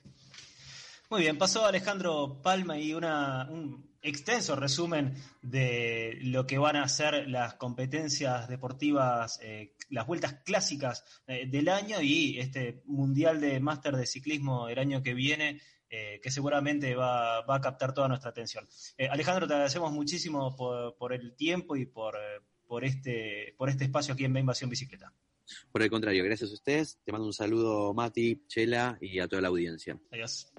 Muy bien, pasó Alejandro Palma y una, un extenso resumen de lo que van a ser las competencias deportivas, eh, las vueltas clásicas eh, del año y este Mundial de Máster de Ciclismo el año que viene, eh, que seguramente va, a captar toda nuestra atención. Alejandro, te agradecemos muchísimo por, el tiempo y por, por, este, por este espacio aquí en Invasión Bicicleta. Por el contrario, gracias a ustedes. Te mando un saludo, Mati, Chela y a toda la audiencia. Adiós.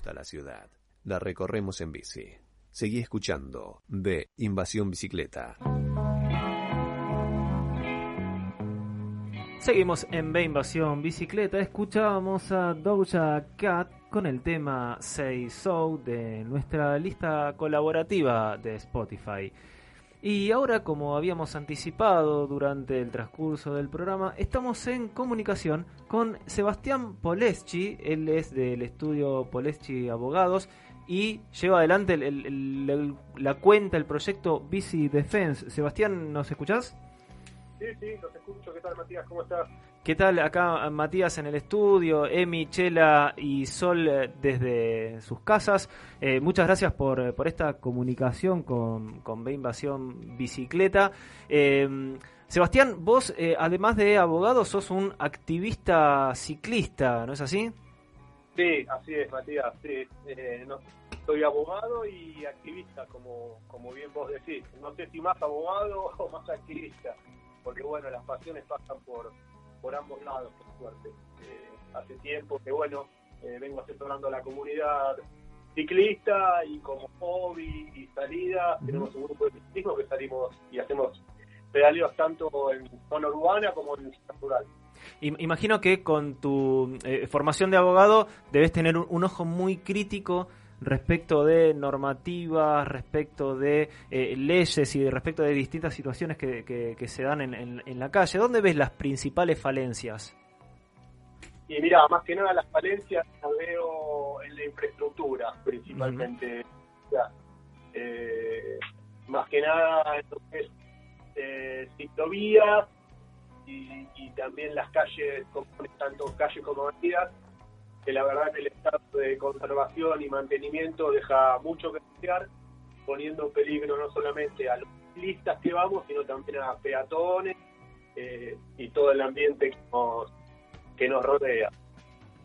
Gusta la ciudad. La recorremos en bici. Seguí escuchando de Invasión Bicicleta. Seguimos en B Invasión Bicicleta. Escuchábamos a Doja Cat con el tema Say So de nuestra lista colaborativa de Spotify. Y ahora, como habíamos anticipado durante el transcurso del programa, estamos en comunicación con Sebastián Poleschi. Él es del estudio Poleschi Abogados y lleva adelante el- la cuenta, el proyecto Bici Defense. Sebastián, ¿nos escuchás? Sí, sí, los escucho. ¿Qué tal, Matías? ¿Cómo estás? ¿Qué tal? Acá Matías en el estudio, Emi, Chela y Sol eh, desde sus casas. Eh, muchas gracias por, eh, por esta comunicación con, con B Invasión Bicicleta. Eh, Sebastián, vos, eh, además de abogado, sos un activista ciclista, ¿no es así? Sí, así es, Matías. Sí. Eh, no, soy abogado y activista, como, como bien vos decís. No sé si más abogado o más activista, porque bueno, las pasiones pasan por, por ambos lados, por suerte. Eh, hace tiempo que, bueno, eh, vengo asesorando a la comunidad ciclista y como hobby y salida, tenemos un grupo de ciclismo que salimos y hacemos pedaleos tanto en zona urbana como en zona rural. Im- Imagino que con tu eh, formación de abogado debes tener un, un ojo muy crítico respecto de normativas, respecto de eh, leyes y respecto de distintas situaciones que, que- que se dan en, en- en la calle. ¿Dónde ves las principales falencias? Y mira, más que nada las falencias las veo en la infraestructura, principalmente. Eh, más que nada en lo que es eh, ciclovías y, y también las calles, como- tanto calles como avenidas, que la verdad que el estado de conservación y mantenimiento deja mucho que desear, poniendo en peligro no solamente a los ciclistas que vamos, sino también a peatones eh, y todo el ambiente que nos, que nos rodea.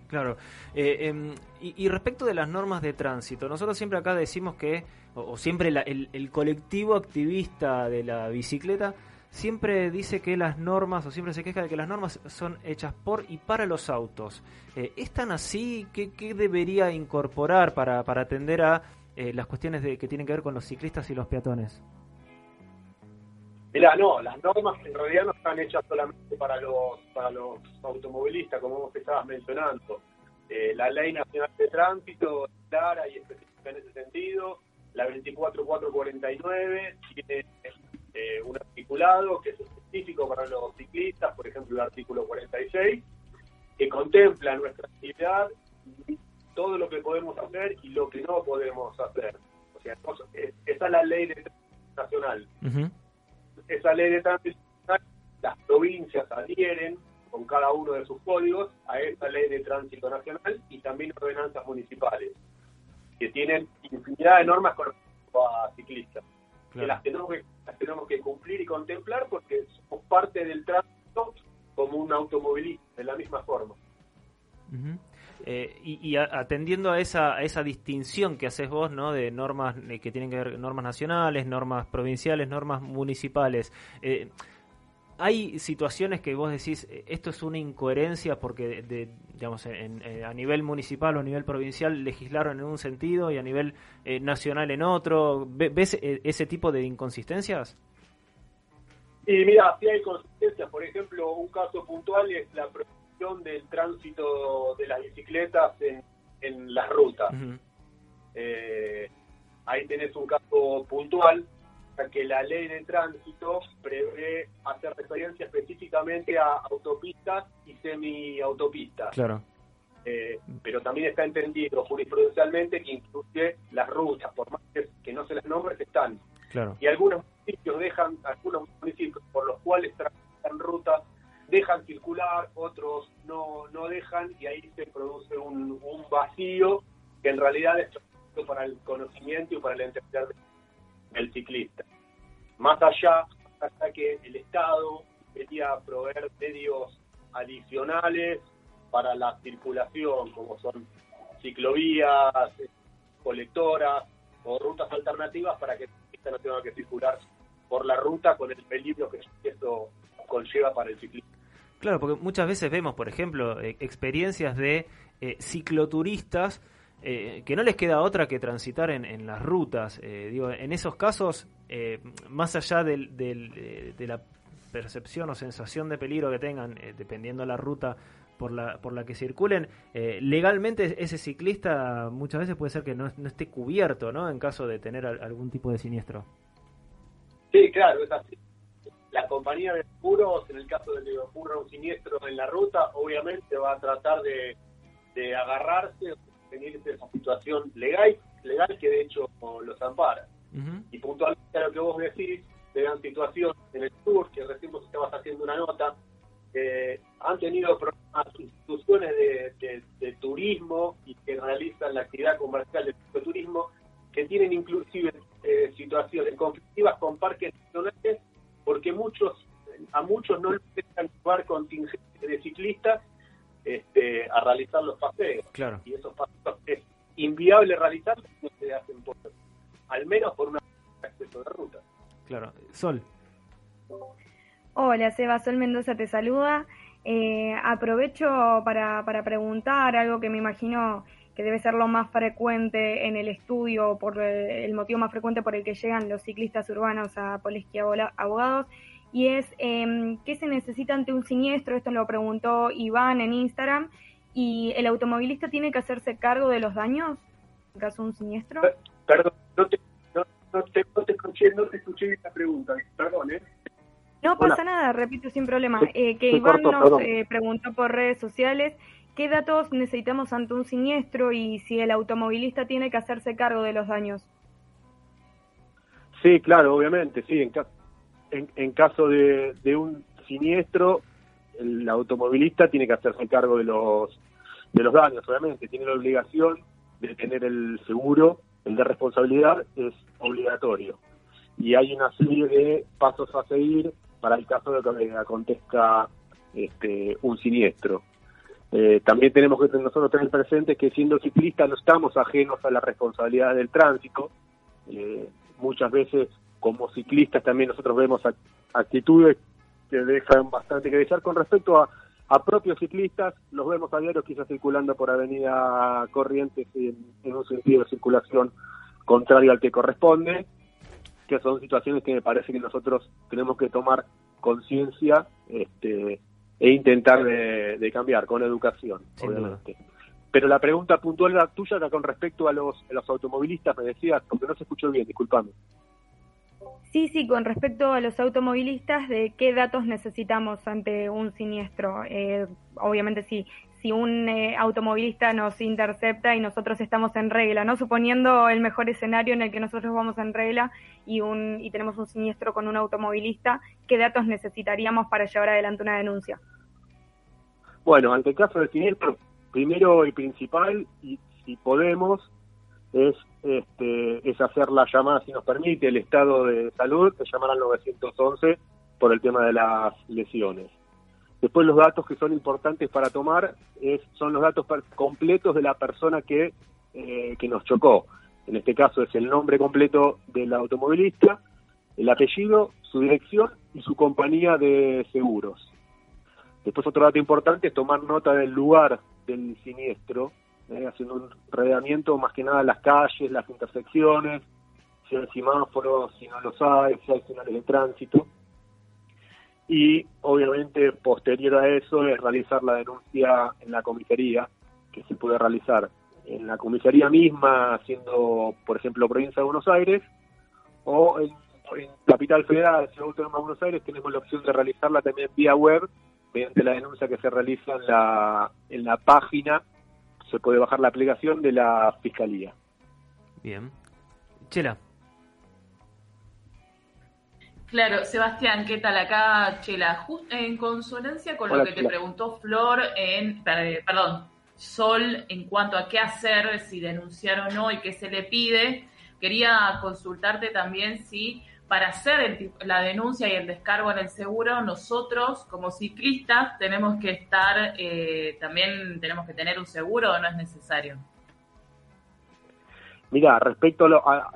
Claro. Eh, em, y, respecto de las normas de tránsito, nosotros siempre acá decimos que, o, siempre la- el colectivo activista de la bicicleta siempre dice que las normas, o siempre se queja de que las normas son hechas por y para los autos. Eh, ¿Es tan así? ¿Qué, debería incorporar para, atender a eh, las cuestiones de, que tienen que ver con los ciclistas y los peatones? Mira, no, las normas en realidad no están hechas solamente para los para los automovilistas, como vos estabas mencionando. Eh, la Ley Nacional de Tránsito es clara y específica en ese sentido. La 24449 tiene eh, un articulado que es específico para los ciclistas, por ejemplo, el artículo 46. que contempla nuestra actividad, todo lo que podemos hacer y lo que no podemos hacer. O sea, esa es la ley de tránsito nacional. Esa ley de tránsito nacional, las provincias adhieren con cada uno de sus códigos a esa ley de tránsito nacional y también ordenanzas municipales, que tienen infinidad de normas con respecto a ciclistas, que, las tenemos que las tenemos que cumplir y contemplar porque somos parte del tránsito como un automovilista, de la misma forma. Eh, y, atendiendo a esa, esa distinción que haces vos, ¿no? De normas eh, que tienen que ver normas nacionales, normas provinciales, normas municipales. Eh, hay situaciones que vos decís, esto es una incoherencia porque, de, digamos, a nivel municipal o a nivel provincial legislaron en un sentido y a nivel nacional en otro. ¿Ves ese tipo de inconsistencias? Y mira, si hay consistencias. Por ejemplo, un caso puntual es la del tránsito de las bicicletas en, en las rutas. Eh, ahí tenés un caso puntual, que la ley de tránsito prevé hacer referencia específicamente a autopistas y semiautopistas. Claro. Eh, pero también está entendido jurisprudencialmente que incluye las rutas, por más que, no se las nombres, están. Claro. Y algunos municipios dejan, algunos municipios por los cuales transitan rutas dejan circular, otros no, no dejan y ahí se produce un, vacío que en realidad es para el conocimiento y para el entender del ciclista. Más allá, hasta que el Estado quería proveer medios adicionales para la circulación, como son ciclovías, colectoras o rutas alternativas para que el ciclista no tenga que circular por la ruta con el peligro que esto conlleva para el ciclista. Claro, porque muchas veces vemos, por ejemplo, eh, experiencias de eh, cicloturistas eh, que no les queda otra que transitar en, las rutas. digo, en esos casos, más allá del, de la percepción o sensación de peligro que tengan, dependiendo de la ruta por la, por la que circulen, legalmente ese ciclista muchas veces puede ser que no, no esté cubierto, ¿no? En caso de tener algún tipo de siniestro. Sí, claro, es así la compañía de seguros, en el caso de que ocurra un siniestro en la ruta, obviamente va a tratar de, agarrarse venirse esa situación legal, legal que de hecho los ampara. Y puntualmente a lo que vos decís, se dan situaciones en el sur, que recién vos estabas haciendo una nota, han tenido problemas instituciones de, turismo y que realizan la actividad comercial de turismo, que tienen inclusive eh, situaciones conflictivas con parques nacionales porque muchos a muchos no les dejan llevar contingentes de ciclistas este, a realizar los paseos. Claro. Y esos paseos es inviable realizarlos no se hacen por, al menos por un acceso de ruta. Claro. Sol. Hola, Seba, Sol Mendoza te saluda. Eh, aprovecho para, para preguntar algo que me imagino que debe ser lo más frecuente en el estudio, por el motivo más frecuente por el que llegan los ciclistas urbanos a Polesquia Abogados, y es eh, qué se necesita ante un siniestro, esto lo preguntó Iván en Instagram, y el automovilista tiene que hacerse cargo de los daños en caso de un siniestro. Perdón, no te, no, te, no te escuché, no te escuché esta pregunta, perdón, ¿eh? No pasa nada, repito sin problema. Eh, que Iván nos eh, preguntó por redes sociales ¿Qué datos necesitamos ante un siniestro y si el automovilista tiene que hacerse cargo de los daños? Sí, claro, obviamente, sí. En, en, caso de, un siniestro, el automovilista tiene que hacerse cargo de los, de los daños, obviamente. Tiene la obligación de tener el seguro, el de responsabilidad es obligatorio. Y hay una serie de pasos a seguir para el caso de que acontezca este, un siniestro. Eh, también tenemos que nosotros tener presente que siendo ciclistas no estamos ajenos a la responsabilidad del tránsito. Eh, muchas veces como ciclistas también nosotros vemos actitudes que dejan bastante que desear con respecto a, propios ciclistas. Los vemos a diario quizás circulando por Avenida Corrientes en, en un sentido de circulación contrario al que corresponde, que son situaciones que me parece que nosotros tenemos que tomar conciencia este, e intentar de, cambiar con educación, obviamente. Pero la pregunta puntual era tuya era con respecto a los, los automovilistas, me decías, porque no se escuchó bien, disculpame. Sí, sí, con respecto a los automovilistas, de qué datos necesitamos ante un siniestro. Eh, obviamente, si, si un eh, automovilista nos intercepta y nosotros estamos en regla, ¿no? Suponiendo el mejor escenario en el que nosotros vamos en regla y, un, y tenemos un siniestro con un automovilista, ¿qué datos necesitaríamos para llevar adelante una denuncia? Bueno, ante el caso del siniestro, primero y principal, y si podemos, es, este, es hacer la llamada, si nos permite, el estado de salud, de llamar al 911 por el tema de las lesiones. Después los datos que son importantes para tomar son los datos completos de la persona que, eh, que nos chocó. En este caso es el nombre completo del automovilista, el apellido, su dirección y su compañía de seguros. Después otro dato importante es tomar nota del lugar del siniestro, eh, haciendo un rodeamiento más que nada las calles, las intersecciones, si hay semáforos, si no los hay, si hay señales de tránsito. Y obviamente posterior a eso es realizar la denuncia en la comisaría, que se puede realizar en la comisaría misma, siendo por ejemplo provincia de Buenos Aires, o en, Capital Federal, Ciudad Autónoma de Buenos Aires, tenemos la opción de realizarla también vía web, mediante la denuncia que se realiza en la, en la página se puede bajar la aplicación de la Fiscalía. Bien. Chela. Claro, Sebastián, ¿qué tal acá, Chela? en consonancia con lo que te preguntó Flor, en, perdón, Sol, en cuanto a qué hacer, si denunciar o no y qué se le pide, quería consultarte también si para hacer la denuncia y el descargo en el seguro, nosotros como ciclistas tenemos que estar, eh, también tenemos que tener un seguro o no es necesario. Mira, respecto a,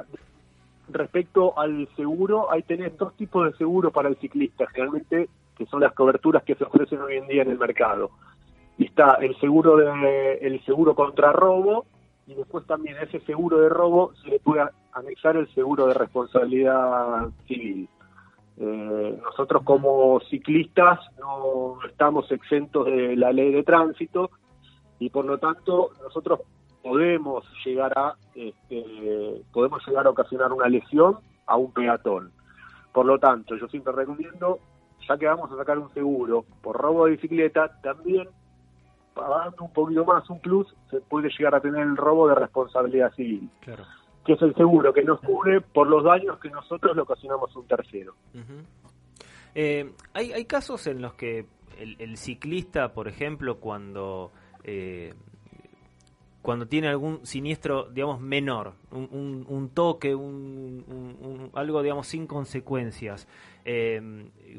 respecto al seguro, hay tenés dos tipos de seguro para el ciclista, generalmente que son las coberturas que se ofrecen hoy en día en el mercado. Y está el seguro de el seguro contra robo y después también a ese seguro de robo se le puede anexar el seguro de responsabilidad civil. Eh, nosotros como ciclistas no estamos exentos de la ley de tránsito y por lo tanto nosotros podemos llegar a este, podemos llegar a ocasionar una lesión a un peatón. Por lo tanto, yo siempre recomiendo, ya que vamos a sacar un seguro por robo de bicicleta, también pagando un poquito más, un plus, se puede llegar a tener el robo de responsabilidad civil. Claro. Que es el seguro que nos cubre por los daños que nosotros le ocasionamos a un tercero. Eh, hay, hay casos en los que el, ciclista, por ejemplo, cuando eh, cuando tiene algún siniestro, digamos, menor, un, un, toque, un, algo, digamos, sin consecuencias, eh,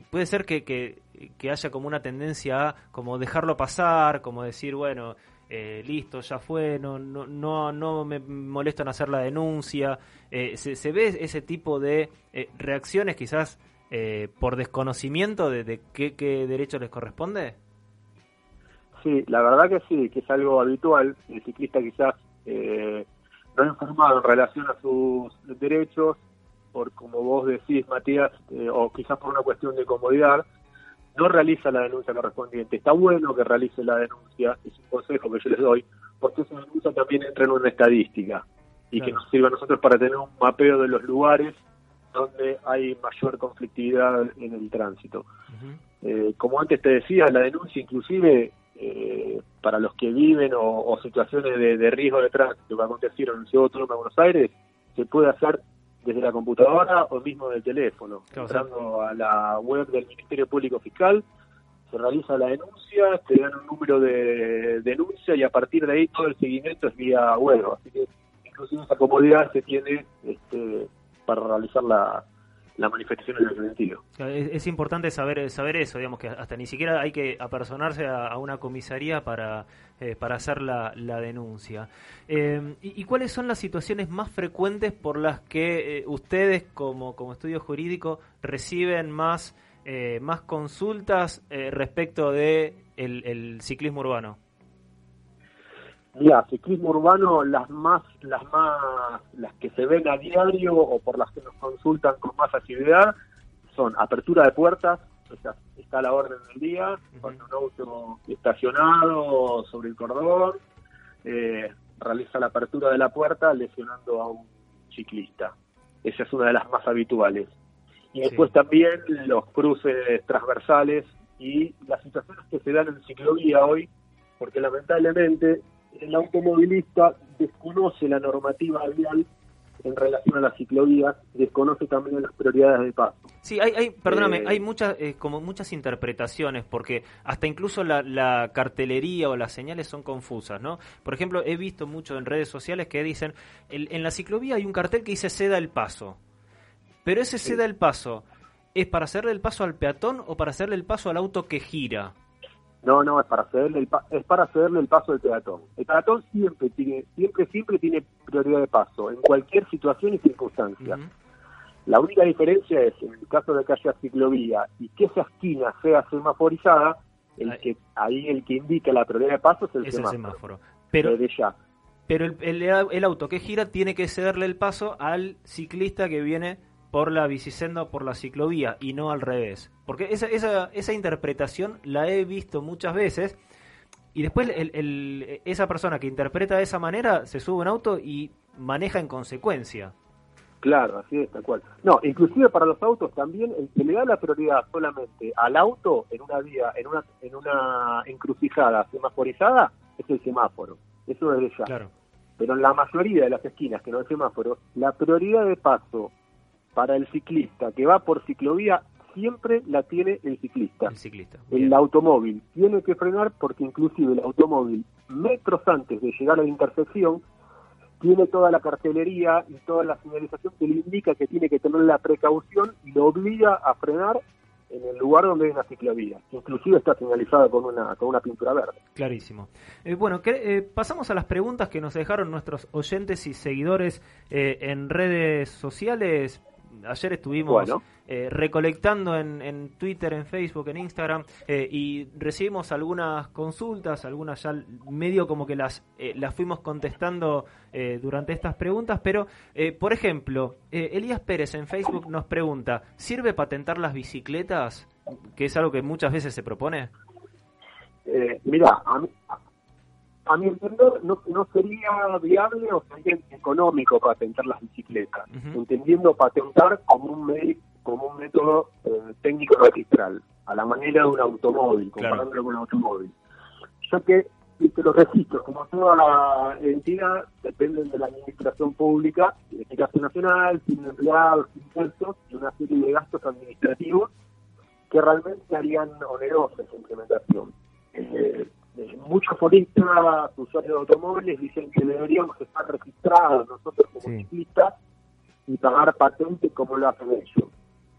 puede ser que, que, haya como una tendencia a como dejarlo pasar, como decir, bueno, eh, listo, ya fue, no, no, no, no me molesto en hacer la denuncia. Eh, se, se, ve ese tipo de reacciones quizás por desconocimiento de, de qué, qué derecho les corresponde? Sí, la verdad que sí, que es algo habitual. El ciclista quizás eh, no informado en relación a sus derechos, por como vos decís, Matías, eh, o quizás por una cuestión de comodidad, no realiza la denuncia correspondiente. Está bueno que realice la denuncia, es un consejo que yo les doy, porque esa denuncia también entra en una estadística y que nos sirve a nosotros para tener un mapeo de los lugares donde hay mayor conflictividad en el tránsito. eh, como antes te decía, la denuncia inclusive eh, para los que viven o, situaciones de, riesgo de tránsito que acontecieron en el Ciudad Autónoma de Buenos Aires, se puede hacer desde la computadora o mismo del teléfono. Entrando a la web del Ministerio Público Fiscal, se realiza la denuncia, te dan un número de denuncia y a partir de ahí todo el seguimiento es vía web. Así que incluso esa comodidad se tiene este, para realizar la, la manifestación en el sentido. Es, importante saber saber eso, digamos que hasta ni siquiera hay que apersonarse a, una comisaría para, eh, para hacer la, la denuncia. Eh, y, cuáles son las situaciones más frecuentes por las que eh, ustedes como, como estudio jurídico reciben más, más consultas respecto de el ciclismo urbano? Mira, ciclismo urbano, las más, las más, las que se ven a diario o por las que nos consultan con más facilidad son apertura de puertas, está a la orden del día, cuando un auto estacionado sobre el cordón, eh, realiza la apertura de la puerta lesionando a un ciclista. Esa es una de las más habituales. Y después también los cruces transversales y las situaciones que se dan en ciclovía hoy, porque lamentablemente el automovilista desconoce la normativa vial en relación a las ciclovías, desconoce también las prioridades de paso. Sí, hay, hay perdóname, eh, hay muchas, eh, como muchas interpretaciones, porque hasta incluso la, cartelería o las señales son confusas, ¿no? Por ejemplo, he visto mucho en redes sociales que dicen, en la ciclovía hay un cartel que dice ceda el paso, pero ese ceda el paso, ¿es para hacerle el paso al peatón o para hacerle el paso al auto que gira? No, no, es para cederle el, es para cederle el paso al peatón. El peatón siempre tiene, siempre, siempre tiene prioridad de paso, en cualquier situación y circunstancia. La única diferencia es, en el caso de que haya ciclovía y que esa esquina sea semaforizada, el que ahí el que indica la prioridad de paso es el semáforo. Pero, pero el, el auto que gira tiene que cederle el paso al ciclista que viene por la bicisenda o por la ciclovía y no al revés. Porque esa, esa, esa interpretación la he visto muchas veces y después el, esa persona que interpreta de esa manera se sube a un auto y maneja en consecuencia. Claro, así es, tal cual. No, inclusive para los autos también, el que le da la prioridad solamente al auto en una vía, en una, en una encrucijada semaforizada, es el semáforo. Eso es de ya. Claro. Pero en la mayoría de las esquinas que no hay semáforos, la prioridad de paso para el ciclista que va por ciclovía siempre la tiene el ciclista. El ciclista. El automóvil tiene que frenar porque inclusive el automóvil metros antes de llegar a la intersección tiene toda la cartelería y toda la señalización que le indica que tiene que tener la precaución y lo obliga a frenar en el lugar donde hay una ciclovía, inclusive está señalizada con una, con una pintura verde. Clarísimo. Eh, bueno, eh, pasamos a las preguntas que nos dejaron nuestros oyentes y seguidores eh, en redes sociales ayer estuvimos eh, recolectando en, en, Twitter, en Facebook, en Instagram eh, y recibimos algunas consultas, algunas ya medio como que las, eh, las fuimos contestando durante estas preguntas, pero por ejemplo, Elías Pérez en Facebook nos pregunta, ¿sirve patentar las bicicletas? Que es algo que muchas veces se propone. mira, a mí, a mi entender, no, no sería viable o sería económico patentar las bicicletas, entendiendo patentar como un, como un método eh, técnico registral, a la manera de un automóvil, comparándolo con un automóvil. Ya que, los registros, como toda la entidad, dependen de la administración pública, de eficacia nacional, sin empleados, impuestos y una serie de gastos administrativos que realmente harían onerosa esa implementación. Eh, muchos foristas, usuarios de automóviles, dicen que deberíamos estar registrados nosotros como ciclistas y pagar patente como lo hacen ellos.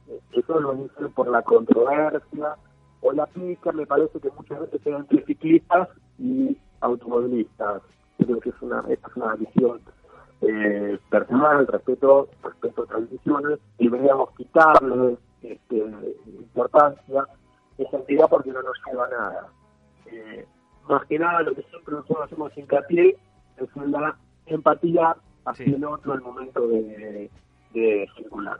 Eh, eso lo dicen por la controversia o la pica, me parece que muchas veces se entre ciclistas y automovilistas. Creo que es una, esta es una visión eh, personal, respeto, respeto a tradiciones, y deberíamos quitarle este, importancia esa entidad porque no nos lleva a nada. Eh, más que nada lo que siempre nosotros hacemos hincapié es en la empatía hacia el otro al momento de, de circular.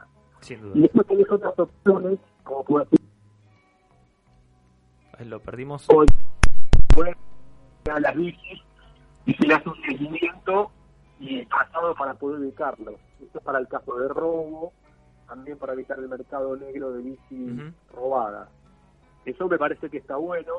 Y después tenés otras opciones, como puede ser... Lo perdimos. a las bicis y se le hace un seguimiento y pasado para poder ubicarlos. Esto es para el caso de robo, también para evitar el mercado negro de bicis robadas. Eso me parece que está bueno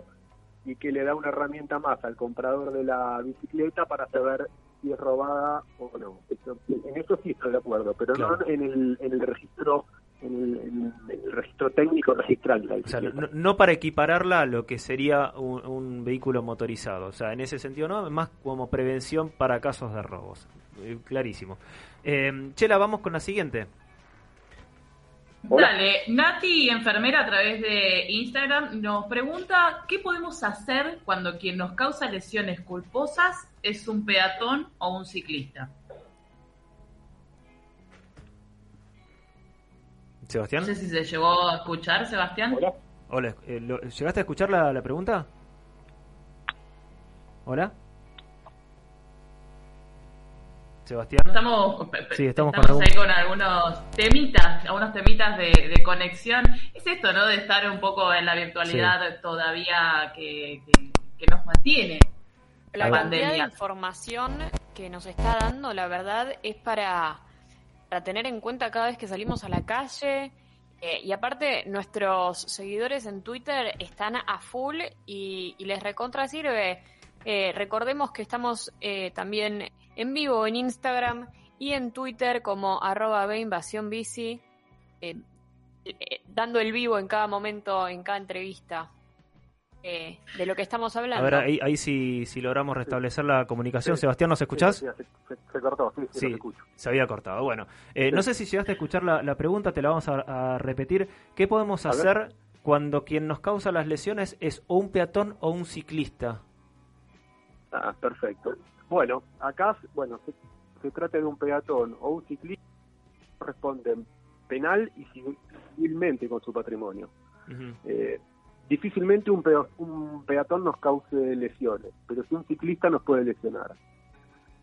y que le da una herramienta más al comprador de la bicicleta para saber si es robada o no. en eso sí estoy de acuerdo, pero no en el, en el registro en el, registro técnico registral no, para equipararla a lo que sería un, vehículo motorizado, o sea, en ese sentido no, más como prevención para casos de robos. Eh, clarísimo. Eh, Chela, vamos con la siguiente. Dale, Nati, enfermera a través de Instagram, nos pregunta qué podemos hacer cuando quien nos causa lesiones culposas es un peatón o un ciclista. Sebastián. No sé si se llegó a escuchar, Sebastián. Hola. Eh, ¿Llegaste a escuchar la, la pregunta? Hola. Sebastián. Estamos, sí, estamos, ahí con algunos temitas, algunos temitas de, conexión. Es esto, ¿no? De estar un poco en la virtualidad todavía que, nos mantiene la pandemia. La información que nos está dando, la verdad, es para, para tener en cuenta cada vez que salimos a la calle, Eh, y aparte, nuestros seguidores en Twitter están a full y, les recontra sirve. Eh, recordemos que estamos eh, también en vivo en Instagram y en Twitter como arroba bici, dando el vivo en cada momento, en cada entrevista. de lo que estamos hablando. A ver, ahí, ahí si, si logramos restablecer la comunicación. Sebastián, ¿nos escuchás? Sí, se, cortó, sí, sí, se había cortado. Bueno, eh, no sé si llegaste a escuchar la, pregunta, te la vamos a, repetir. ¿Qué podemos hacer cuando quien nos causa las lesiones es o un peatón o un ciclista? Ah, perfecto. Bueno, acá, bueno, se, trata de un peatón o un ciclista, responden penal y civilmente con su patrimonio. eh, difícilmente un, un peatón nos cause lesiones, pero si un ciclista nos puede lesionar.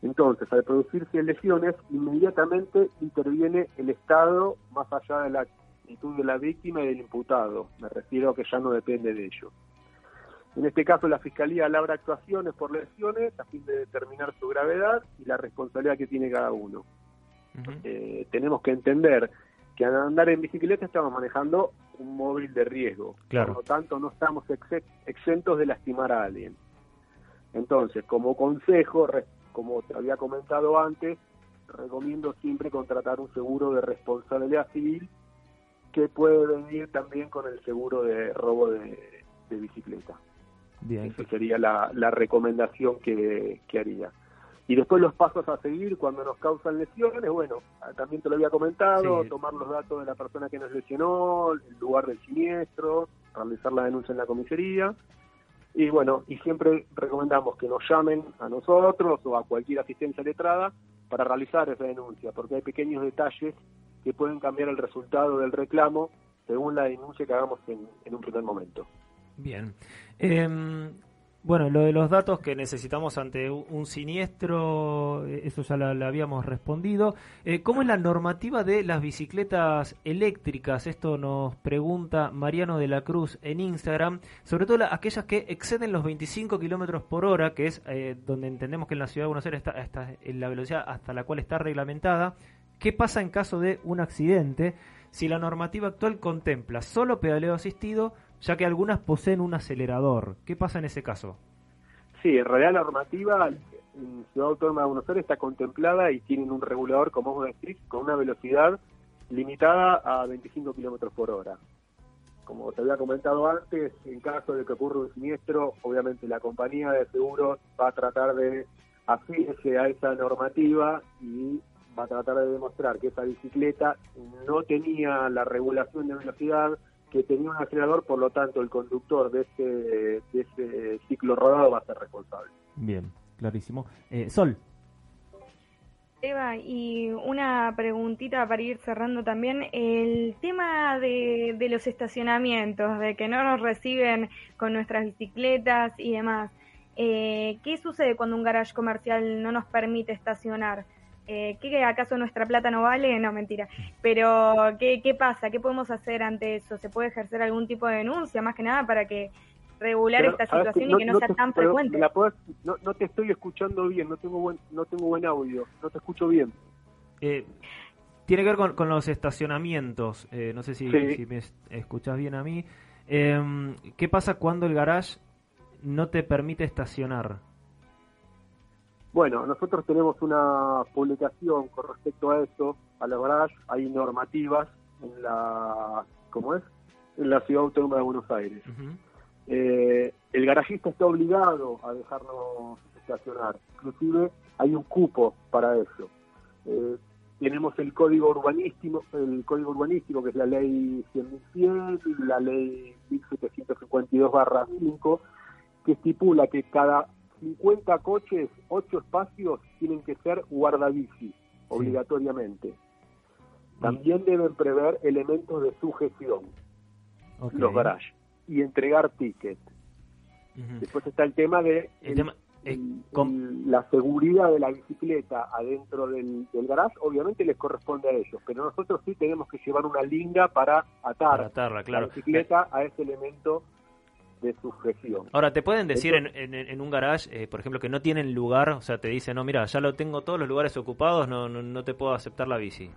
Entonces, al producirse lesiones, inmediatamente interviene el Estado más allá de la actitud de la víctima y del imputado. Me refiero a que ya no depende de ello. En este caso, la Fiscalía labra actuaciones por lesiones a fin de determinar su gravedad y la responsabilidad que tiene cada uno. Eh, tenemos que entender que al andar en bicicleta estamos manejando un móvil de riesgo. Por lo tanto, no estamos exentos de lastimar a alguien. Entonces, como consejo, como te había comentado antes, recomiendo siempre contratar un seguro de responsabilidad civil que puede venir también con el seguro de robo de, bicicleta. Bien. Esa sería la, recomendación que, haría. Y después los pasos a seguir cuando nos causan lesiones, bueno, también te lo había comentado, tomar los datos de la persona que nos lesionó, el lugar del siniestro, realizar la denuncia en la comisaría y bueno, y siempre recomendamos que nos llamen a nosotros o a cualquier asistencia letrada para realizar esa denuncia, porque hay pequeños detalles que pueden cambiar el resultado del reclamo según la denuncia que hagamos en, en un primer momento. Bien. Eh, bueno, lo de los datos que necesitamos ante un siniestro, eh, eso ya lo habíamos respondido. Eh, ¿Cómo es la normativa de las bicicletas eléctricas? Esto nos pregunta Mariano de la Cruz en Instagram, sobre todo aquellas que exceden los 25 kilómetros por hora, que es eh, donde entendemos que en la ciudad de Buenos Aires está, está en la velocidad hasta la cual está reglamentada. ¿Qué pasa en caso de un accidente? Si la normativa actual contempla solo pedaleo asistido ya que algunas poseen un acelerador. ¿Qué pasa en ese caso? Sí, en realidad la normativa en Ciudad Autónoma de Buenos Aires está contemplada y tienen un regulador, como vos decís, con una velocidad limitada a 25 kilómetros por hora. Como te había comentado antes, en caso de que ocurra un siniestro, obviamente la compañía de seguros va a tratar de afirmarse a esa normativa y va a tratar de demostrar que esa bicicleta no tenía la regulación de velocidad, que tenía un acelerador, por lo tanto el conductor de ese, de ese ciclo rodado va a ser responsable. Bien, clarísimo. Eh, Sol. Eva, y una preguntita para ir cerrando también, el tema de, de los estacionamientos, de que no nos reciben con nuestras bicicletas y demás. Eh, ¿Qué sucede cuando un garage comercial no nos permite estacionar? Eh, ¿qué acaso nuestra plata no vale? No, mentira. Pero, ¿qué, ¿qué pasa? ¿Qué podemos hacer ante eso? ¿Se puede ejercer algún tipo de denuncia, más que nada, para que regular esta situación y que no, sea tan frecuente? no, te estoy escuchando bien, no tengo buen, no tengo buen audio, no te escucho bien. Eh, tiene que ver con, los estacionamientos, eh, no sé si, si, me escuchas bien a mí. Em, ¿Qué pasa cuando el garage no te permite estacionar? Bueno, nosotros tenemos una publicación con respecto a eso, a la garage, hay normativas en la, ¿cómo es? En la Ciudad Autónoma de Buenos Aires. Eh, el garajista está obligado a dejarnos estacionar, inclusive hay un cupo para eso. Eh, tenemos el código urbanístico, el código urbanístico que es la ley 100.100, la ley 1752-5, que estipula que cada 50 coches, 8 espacios tienen que ser guardabici, obligatoriamente. También deben prever elementos de sujeción, los garages, y entregar tickets. Después está el tema de la seguridad de la bicicleta adentro del, garage, obviamente les corresponde a ellos, pero nosotros sí tenemos que llevar una linga para atar la bicicleta a ese elemento de sujeción. Ahora, ¿te pueden decir en, en, un garage, eh, por ejemplo, que no tienen lugar? O sea, te dicen, no, mira, ya lo tengo todos los lugares ocupados, no, no, te puedo aceptar la bici.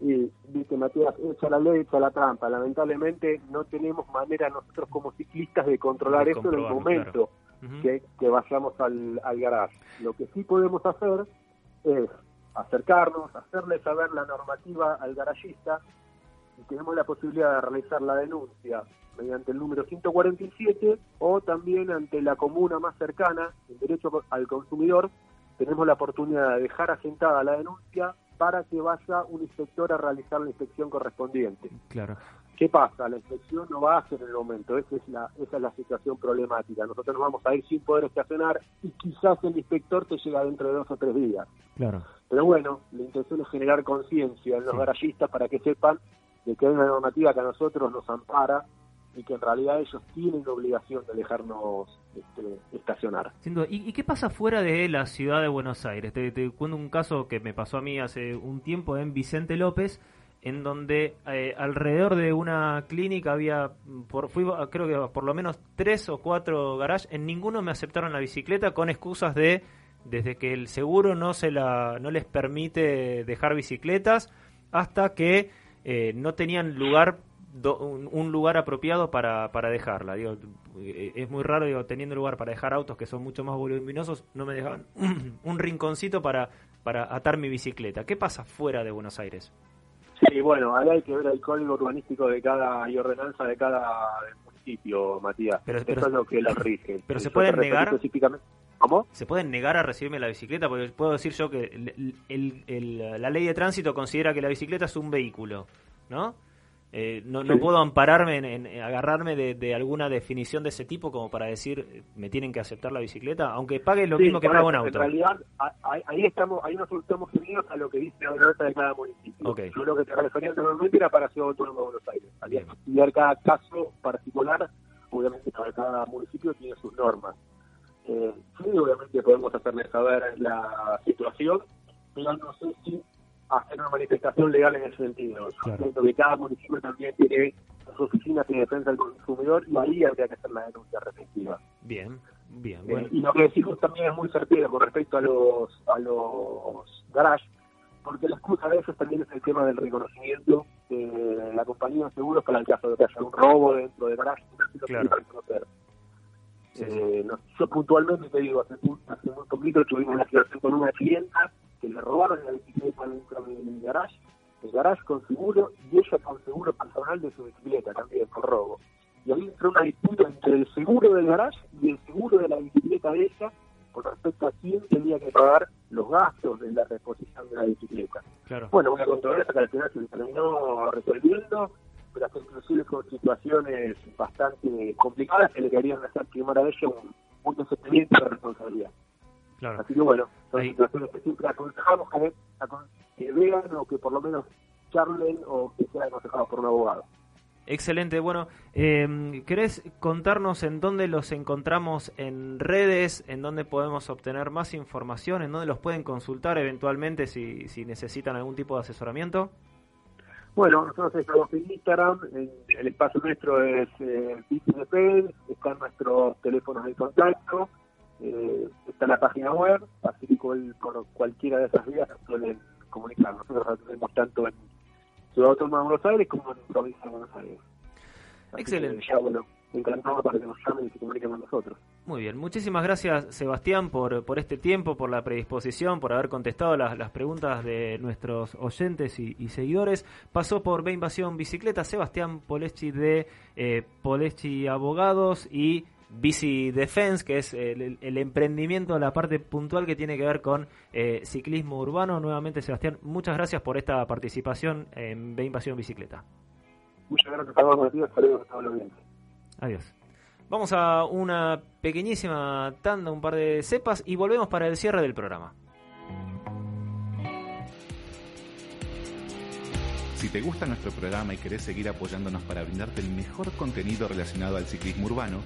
y dice Matías, echa la ley, echa la trampa. Lamentablemente no tenemos manera nosotros como ciclistas de controlar eso en el momento que, que, vayamos al, al garage. Lo que sí podemos hacer es acercarnos, hacerle saber la normativa al garagista y tenemos la posibilidad de realizar la denuncia mediante el número 147 o también ante la comuna más cercana, el derecho al consumidor, tenemos la oportunidad de dejar asentada la denuncia para que vaya un inspector a realizar la inspección correspondiente. Claro. ¿Qué pasa? La inspección no va a ser en el momento, esa es la, esa es la situación problemática. Nosotros nos vamos a ir sin poder estacionar y quizás el inspector te llega dentro de dos o tres días. Claro. Pero bueno, la intención es generar conciencia en los garallistas para que sepan de que hay una normativa que a nosotros nos ampara y que en realidad ellos tienen la obligación de dejarnos este, estacionar. ¿Y, qué pasa fuera de la ciudad de Buenos Aires? Te, cuento un caso que me pasó a mí hace un tiempo en Vicente López, en donde eh, alrededor de una clínica había, por, fui, creo que por lo menos tres o cuatro garages, en ninguno me aceptaron la bicicleta con excusas de, desde que el seguro no, se la, no les permite dejar bicicletas, hasta que eh, no tenían lugar un, lugar apropiado para, para dejarla. Digo, eh, es muy raro, digo, teniendo lugar para dejar autos que son mucho más voluminosos, no me dejaban un rinconcito para, para atar mi bicicleta. ¿Qué pasa fuera de Buenos Aires? Sí, bueno, ahí hay que ver el código urbanístico de cada y ordenanza de cada Matías. Pero, Eso es lo que la rige. Pero se pueden negar. Específicamente. ¿Cómo? ¿Se pueden negar a recibirme la bicicleta? Porque puedo decir yo que el, la ley de tránsito considera que la bicicleta es un vehículo, ¿no? Eh, no, no puedo ampararme en, agarrarme de, alguna definición de ese tipo como para decir eh, me tienen que aceptar la bicicleta, aunque pague lo mismo que pago un auto. En realidad, ahí, estamos, ahí nos estamos unidos a lo que dice la ordenanza de cada municipio. Yo lo que te refería anteriormente era para Ciudad Autónoma de Buenos Aires. Había que estudiar cada caso particular, obviamente cada municipio tiene sus normas. Eh, sí, obviamente podemos hacerle saber la situación, pero no sé si hacer una manifestación legal en ese sentido. Claro. que cada municipio también tiene sus oficinas de defensa del consumidor y ahí habría que hacer la denuncia respectiva. Bien, bien. Eh, bueno. y lo que decimos también es muy certero con respecto a los a los garage, porque la excusa de eso también es el tema del reconocimiento de la compañía de seguros para el caso de que haya un robo dentro de garage, no claro. reconocer. Eh, yo puntualmente te digo, hace, hace muy poquito tuvimos una situación con una clienta que le robaron la bicicleta dentro del garage, el garage con seguro y ella con seguro personal de su bicicleta también, con robo. Y ahí entró una disputa entre el seguro del garage y el seguro de la bicicleta de ella con respecto a quién tenía que pagar los gastos de la reposición de la bicicleta. Claro. Bueno, una controversia que al final se terminó resolviendo, pero inclusive con situaciones bastante complicadas que le querían hacer primero a ella un, un de responsabilidad. Así que bueno, son situaciones que siempre aconsejamos que, que vean o que por lo menos charlen o que sean aconsejados por un abogado. Excelente, bueno, eh, ¿querés contarnos en dónde los encontramos en redes, en dónde podemos obtener más información, en dónde los pueden consultar eventualmente si, si necesitan algún tipo de asesoramiento? Bueno, nosotros estamos en Instagram, el espacio nuestro es eh, están nuestros teléfonos de contacto, eh, está en la página web, así que por cualquiera de esas vías pueden comunicar. Nosotros la tenemos tanto en Ciudad Autónoma de Buenos Aires como en Provincia de Buenos Aires. Excelente. ya, bueno, encantado para que nos llamen y se comuniquen con nosotros. Muy bien, muchísimas gracias Sebastián por, por este tiempo, por la predisposición, por haber contestado las, las preguntas de nuestros oyentes y, seguidores. Pasó por B Invasión Bicicleta Sebastián Poleschi de eh, Poleschi Abogados y Bici Defense, que es el, emprendimiento, la parte puntual que tiene que ver con eh, ciclismo urbano. Nuevamente, Sebastián, muchas gracias por esta participación en B Invasión Bicicleta. Muchas gracias a todos, saludos a todos Adiós. Vamos a una pequeñísima tanda, un par de cepas y volvemos para el cierre del programa. Si te gusta nuestro programa y querés seguir apoyándonos para brindarte el mejor contenido relacionado al ciclismo urbano,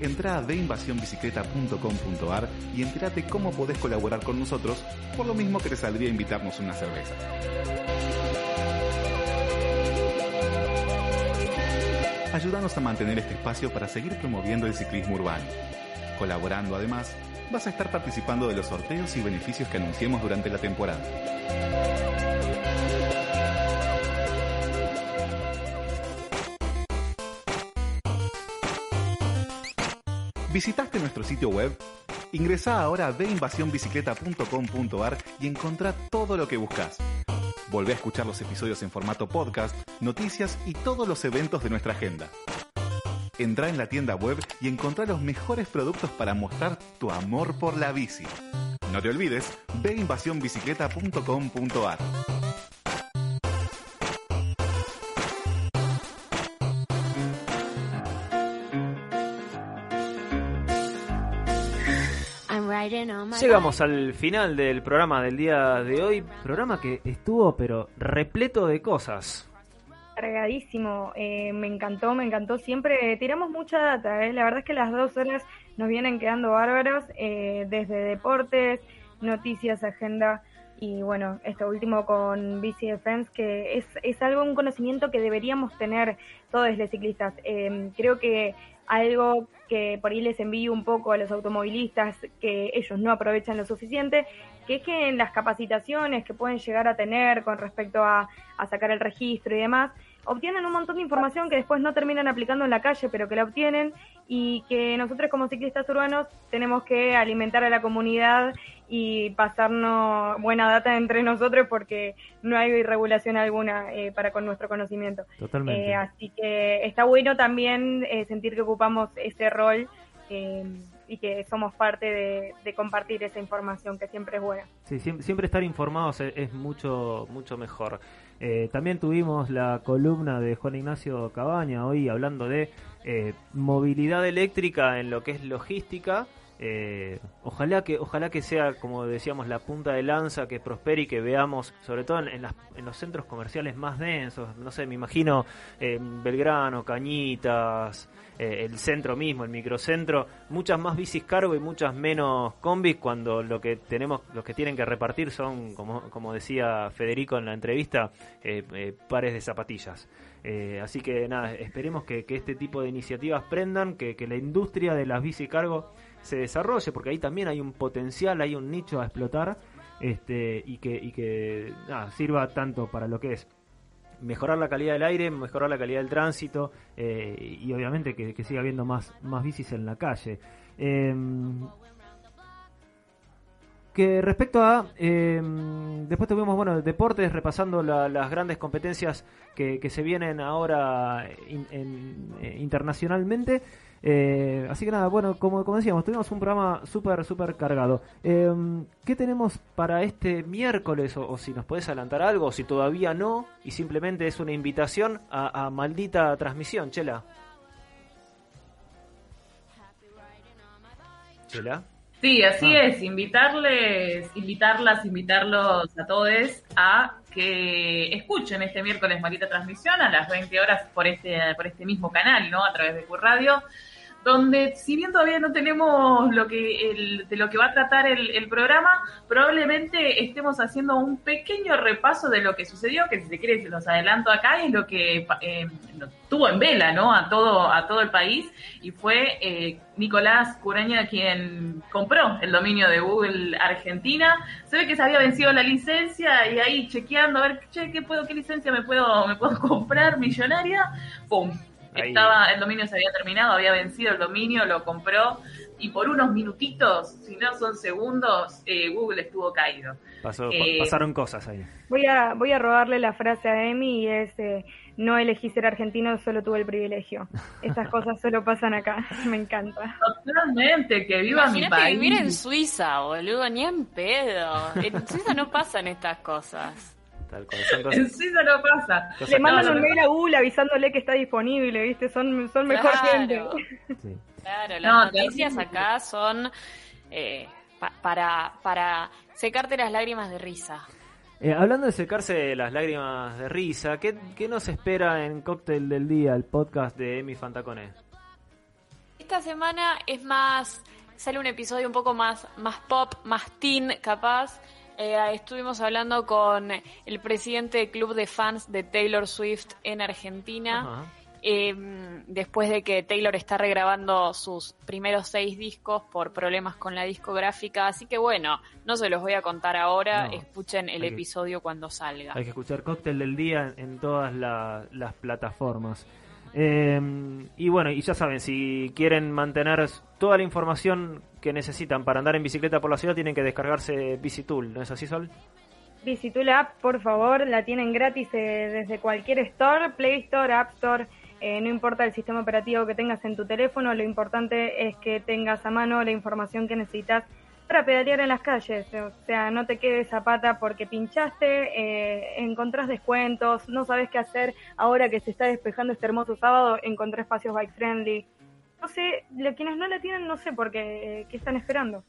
entra a deinvasionbicicleta.com.ar y entérate cómo podés colaborar con nosotros, por lo mismo que te saldría invitarnos una cerveza. Ayúdanos a mantener este espacio para seguir promoviendo el ciclismo urbano, colaborando además vas a estar participando de los sorteos y beneficios que anunciemos durante la temporada. ¿Visitaste nuestro sitio web? Ingresa ahora a deinvasionbicicleta.com.ar y encontrá todo lo que buscas. Volvé a escuchar los episodios en formato podcast, noticias y todos los eventos de nuestra agenda. Entra en la tienda web y encontrá los mejores productos para mostrar tu amor por la bici. No te olvides, ve invasionbicicleta.com.ar. Llegamos al final del programa del día de hoy, programa que estuvo pero repleto de cosas. Cargadísimo, eh, me encantó, me encantó. Siempre tiramos mucha data, ¿eh? la verdad es que las dos horas nos vienen quedando bárbaros, eh, desde deportes, noticias, agenda y bueno, esto último con Bici Defense, que es, es algo, un conocimiento que deberíamos tener todos los ciclistas. creo que algo que por ahí les envío un poco a los automovilistas que ellos no aprovechan lo suficiente, que es que en las capacitaciones que pueden llegar a tener con respecto a sacar el registro y demás, obtienen un montón de información que después no terminan aplicando en la calle, pero que la obtienen y que nosotros como ciclistas urbanos tenemos que alimentar a la comunidad y pasarnos buena data entre nosotros porque no hay regulación alguna eh, para con nuestro conocimiento. Totalmente. Eh, así que está bueno también eh, sentir que ocupamos ese rol y que somos parte de, compartir esa información que siempre es buena. Sí, siempre, estar informados es, mucho mucho mejor. También tuvimos la columna de Juan Ignacio Cabaña hoy hablando de movilidad eléctrica en lo que es logística eh, ojalá que ojalá que sea como decíamos la punta de lanza que prospere y que veamos sobre todo en, los centros comerciales más densos. No sé me imagino eh, Belgrano Cañitas eh, el centro mismo el microcentro. Muchas más bicis cargo y muchas menos combis cuando lo que tenemos los que tienen que repartir son como, como decía Federico en la entrevista pares de zapatillas. Así que nada esperemos que, este tipo de iniciativas prendan que, que la industria de las bici cargo se desarrolle, porque ahí también hay un potencial, hay un nicho a explotar este, y que, y que sirva tanto para lo que es mejorar la calidad del aire, mejorar la calidad del tránsito eh, y obviamente que, siga habiendo más, más bicis en la calle. Em, que respecto a em, después tuvimos bueno deportes repasando las grandes competencias que, que se vienen ahora eh, internacionalmente eh, así que nada, bueno, como, como decíamos, tuvimos un programa súper, súper cargado. Em, ¿Qué tenemos para este miércoles? O, si nos puedes adelantar algo, o si todavía no, y simplemente es una invitación a, maldita transmisión, Chela. Chela. Sí, así ah. es, invitarles, invitarlas, invitarlos a todos a que escuchen este miércoles Maldita Transmisión a las 20 horas por este, por este mismo canal, ¿no? A través de Curradio. Radio donde si bien todavía no tenemos lo que de lo que va a tratar el, programa, probablemente estemos haciendo un pequeño repaso de lo que sucedió, que si se quiere se los adelanto acá, es lo que eh, tuvo en vela, ¿no? A todo a todo el país y fue eh, Nicolás Curaña quien compró el dominio de Google Argentina. Se ve que se había vencido la licencia y ahí chequeando a ver, che, qué puedo, qué licencia me puedo me puedo comprar millonaria, pum, estaba, el dominio se había terminado, había vencido el dominio, lo compró y por unos minutitos, si no son segundos, eh, Google estuvo caído. Eh, pasaron cosas ahí. Voy a, voy a robarle la frase a Emi y es, eh, no elegí ser argentino, solo tuve el privilegio. Estas cosas solo pasan acá, me encanta. Totalmente, que viva mi país. vivir en Suiza, boludo, ni en pedo. En Suiza no pasan estas cosas. En sí no pasa. Le mandan un mail a Google avisándole que está disponible, ¿viste? Son, son mejor gente. Claro, las noticias acá son eh, para, para secarte las lágrimas de risa. Eh, hablando de secarse las lágrimas de risa, ¿qué, ¿qué, nos espera en Cóctel del Día, el podcast de Emi Fantacone? Esta semana es más, sale un episodio un poco más, más pop, más teen capaz. Eh, estuvimos hablando con el presidente del club de fans de Taylor Swift en Argentina Em, después de que Taylor está regrabando sus primeros seis discos por problemas con la discográfica. Así que bueno, no se los voy a contar ahora, escuchen el episodio cuando salga. Hay que escuchar Cóctel del Día en todas las plataformas. Em, y bueno, y ya saben, si quieren mantener toda la información que necesitan para andar en bicicleta por la ciudad, tienen que descargarse Bicitool, ¿no es así, Sol? Bicitool App, por favor, la tienen gratis eh, desde cualquier store, Play Store, App Store. Eh, no importa el sistema operativo que tengas en tu teléfono, lo importante es que tengas a mano la información que necesitas para pedalear en las calles. O sea, no te quedes zapata porque pinchaste, eh, encontrás descuentos, no sabes qué hacer ahora que se está despejando este hermoso sábado, encontré espacios bike friendly. No sé, quienes no la tienen, no sé por qué, qué están esperando.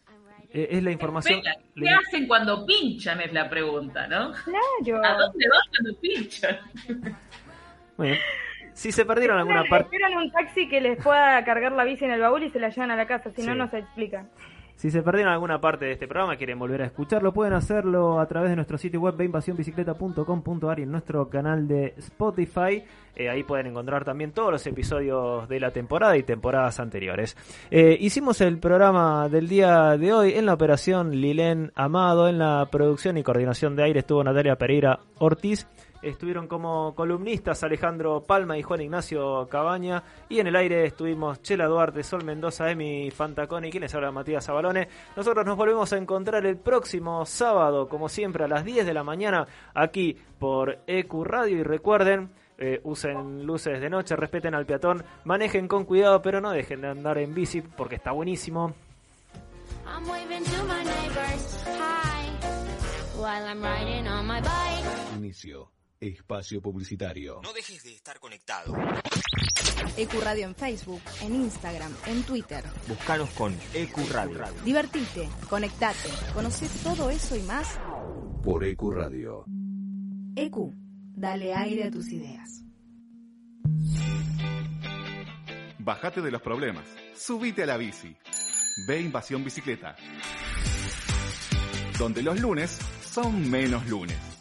Eh, es la información. ¿Qué hacen cuando pinchan? Es la pregunta, ¿no? Claro. ¿A dónde van cuando pinchan? Bueno, si se perdieron alguna parte. Esperan un taxi que les pueda cargar la bici en el baúl y se la llevan a la casa, si no, no se explican. Si se perdieron alguna parte de este programa, quieren volver a escucharlo, pueden hacerlo a través de nuestro sitio web invasiónbicicleta.com.ar y en nuestro canal de Spotify. Eh, ahí pueden encontrar también todos los episodios de la temporada y temporadas anteriores. Eh, hicimos el programa del día de hoy en la operación Lilén Amado, en la producción y coordinación de aire estuvo Natalia Pereira Ortiz estuvieron como columnistas Alejandro Palma y Juan Ignacio Cabaña. Y en el aire estuvimos Chela Duarte, Sol Mendoza, Emi Fantaconi, quienes habla Matías Zabalone. Nosotros nos volvemos a encontrar el próximo sábado, como siempre, a las 10 de la mañana, aquí por EQ Radio. Y recuerden. Eh, usen luces de noche, respeten al peatón, manejen con cuidado, pero no dejen de andar en bici porque está buenísimo. Inicio. Espacio Publicitario. No dejes de estar conectado. EcuRadio en Facebook, en Instagram, en Twitter. Búscanos con EcuRadio. Divertite, conectate, conoce todo eso y más por EcuRadio. Ecu, dale aire a tus ideas. Bájate de los problemas, subite a la bici. Ve Invasión Bicicleta. Donde los lunes son menos lunes.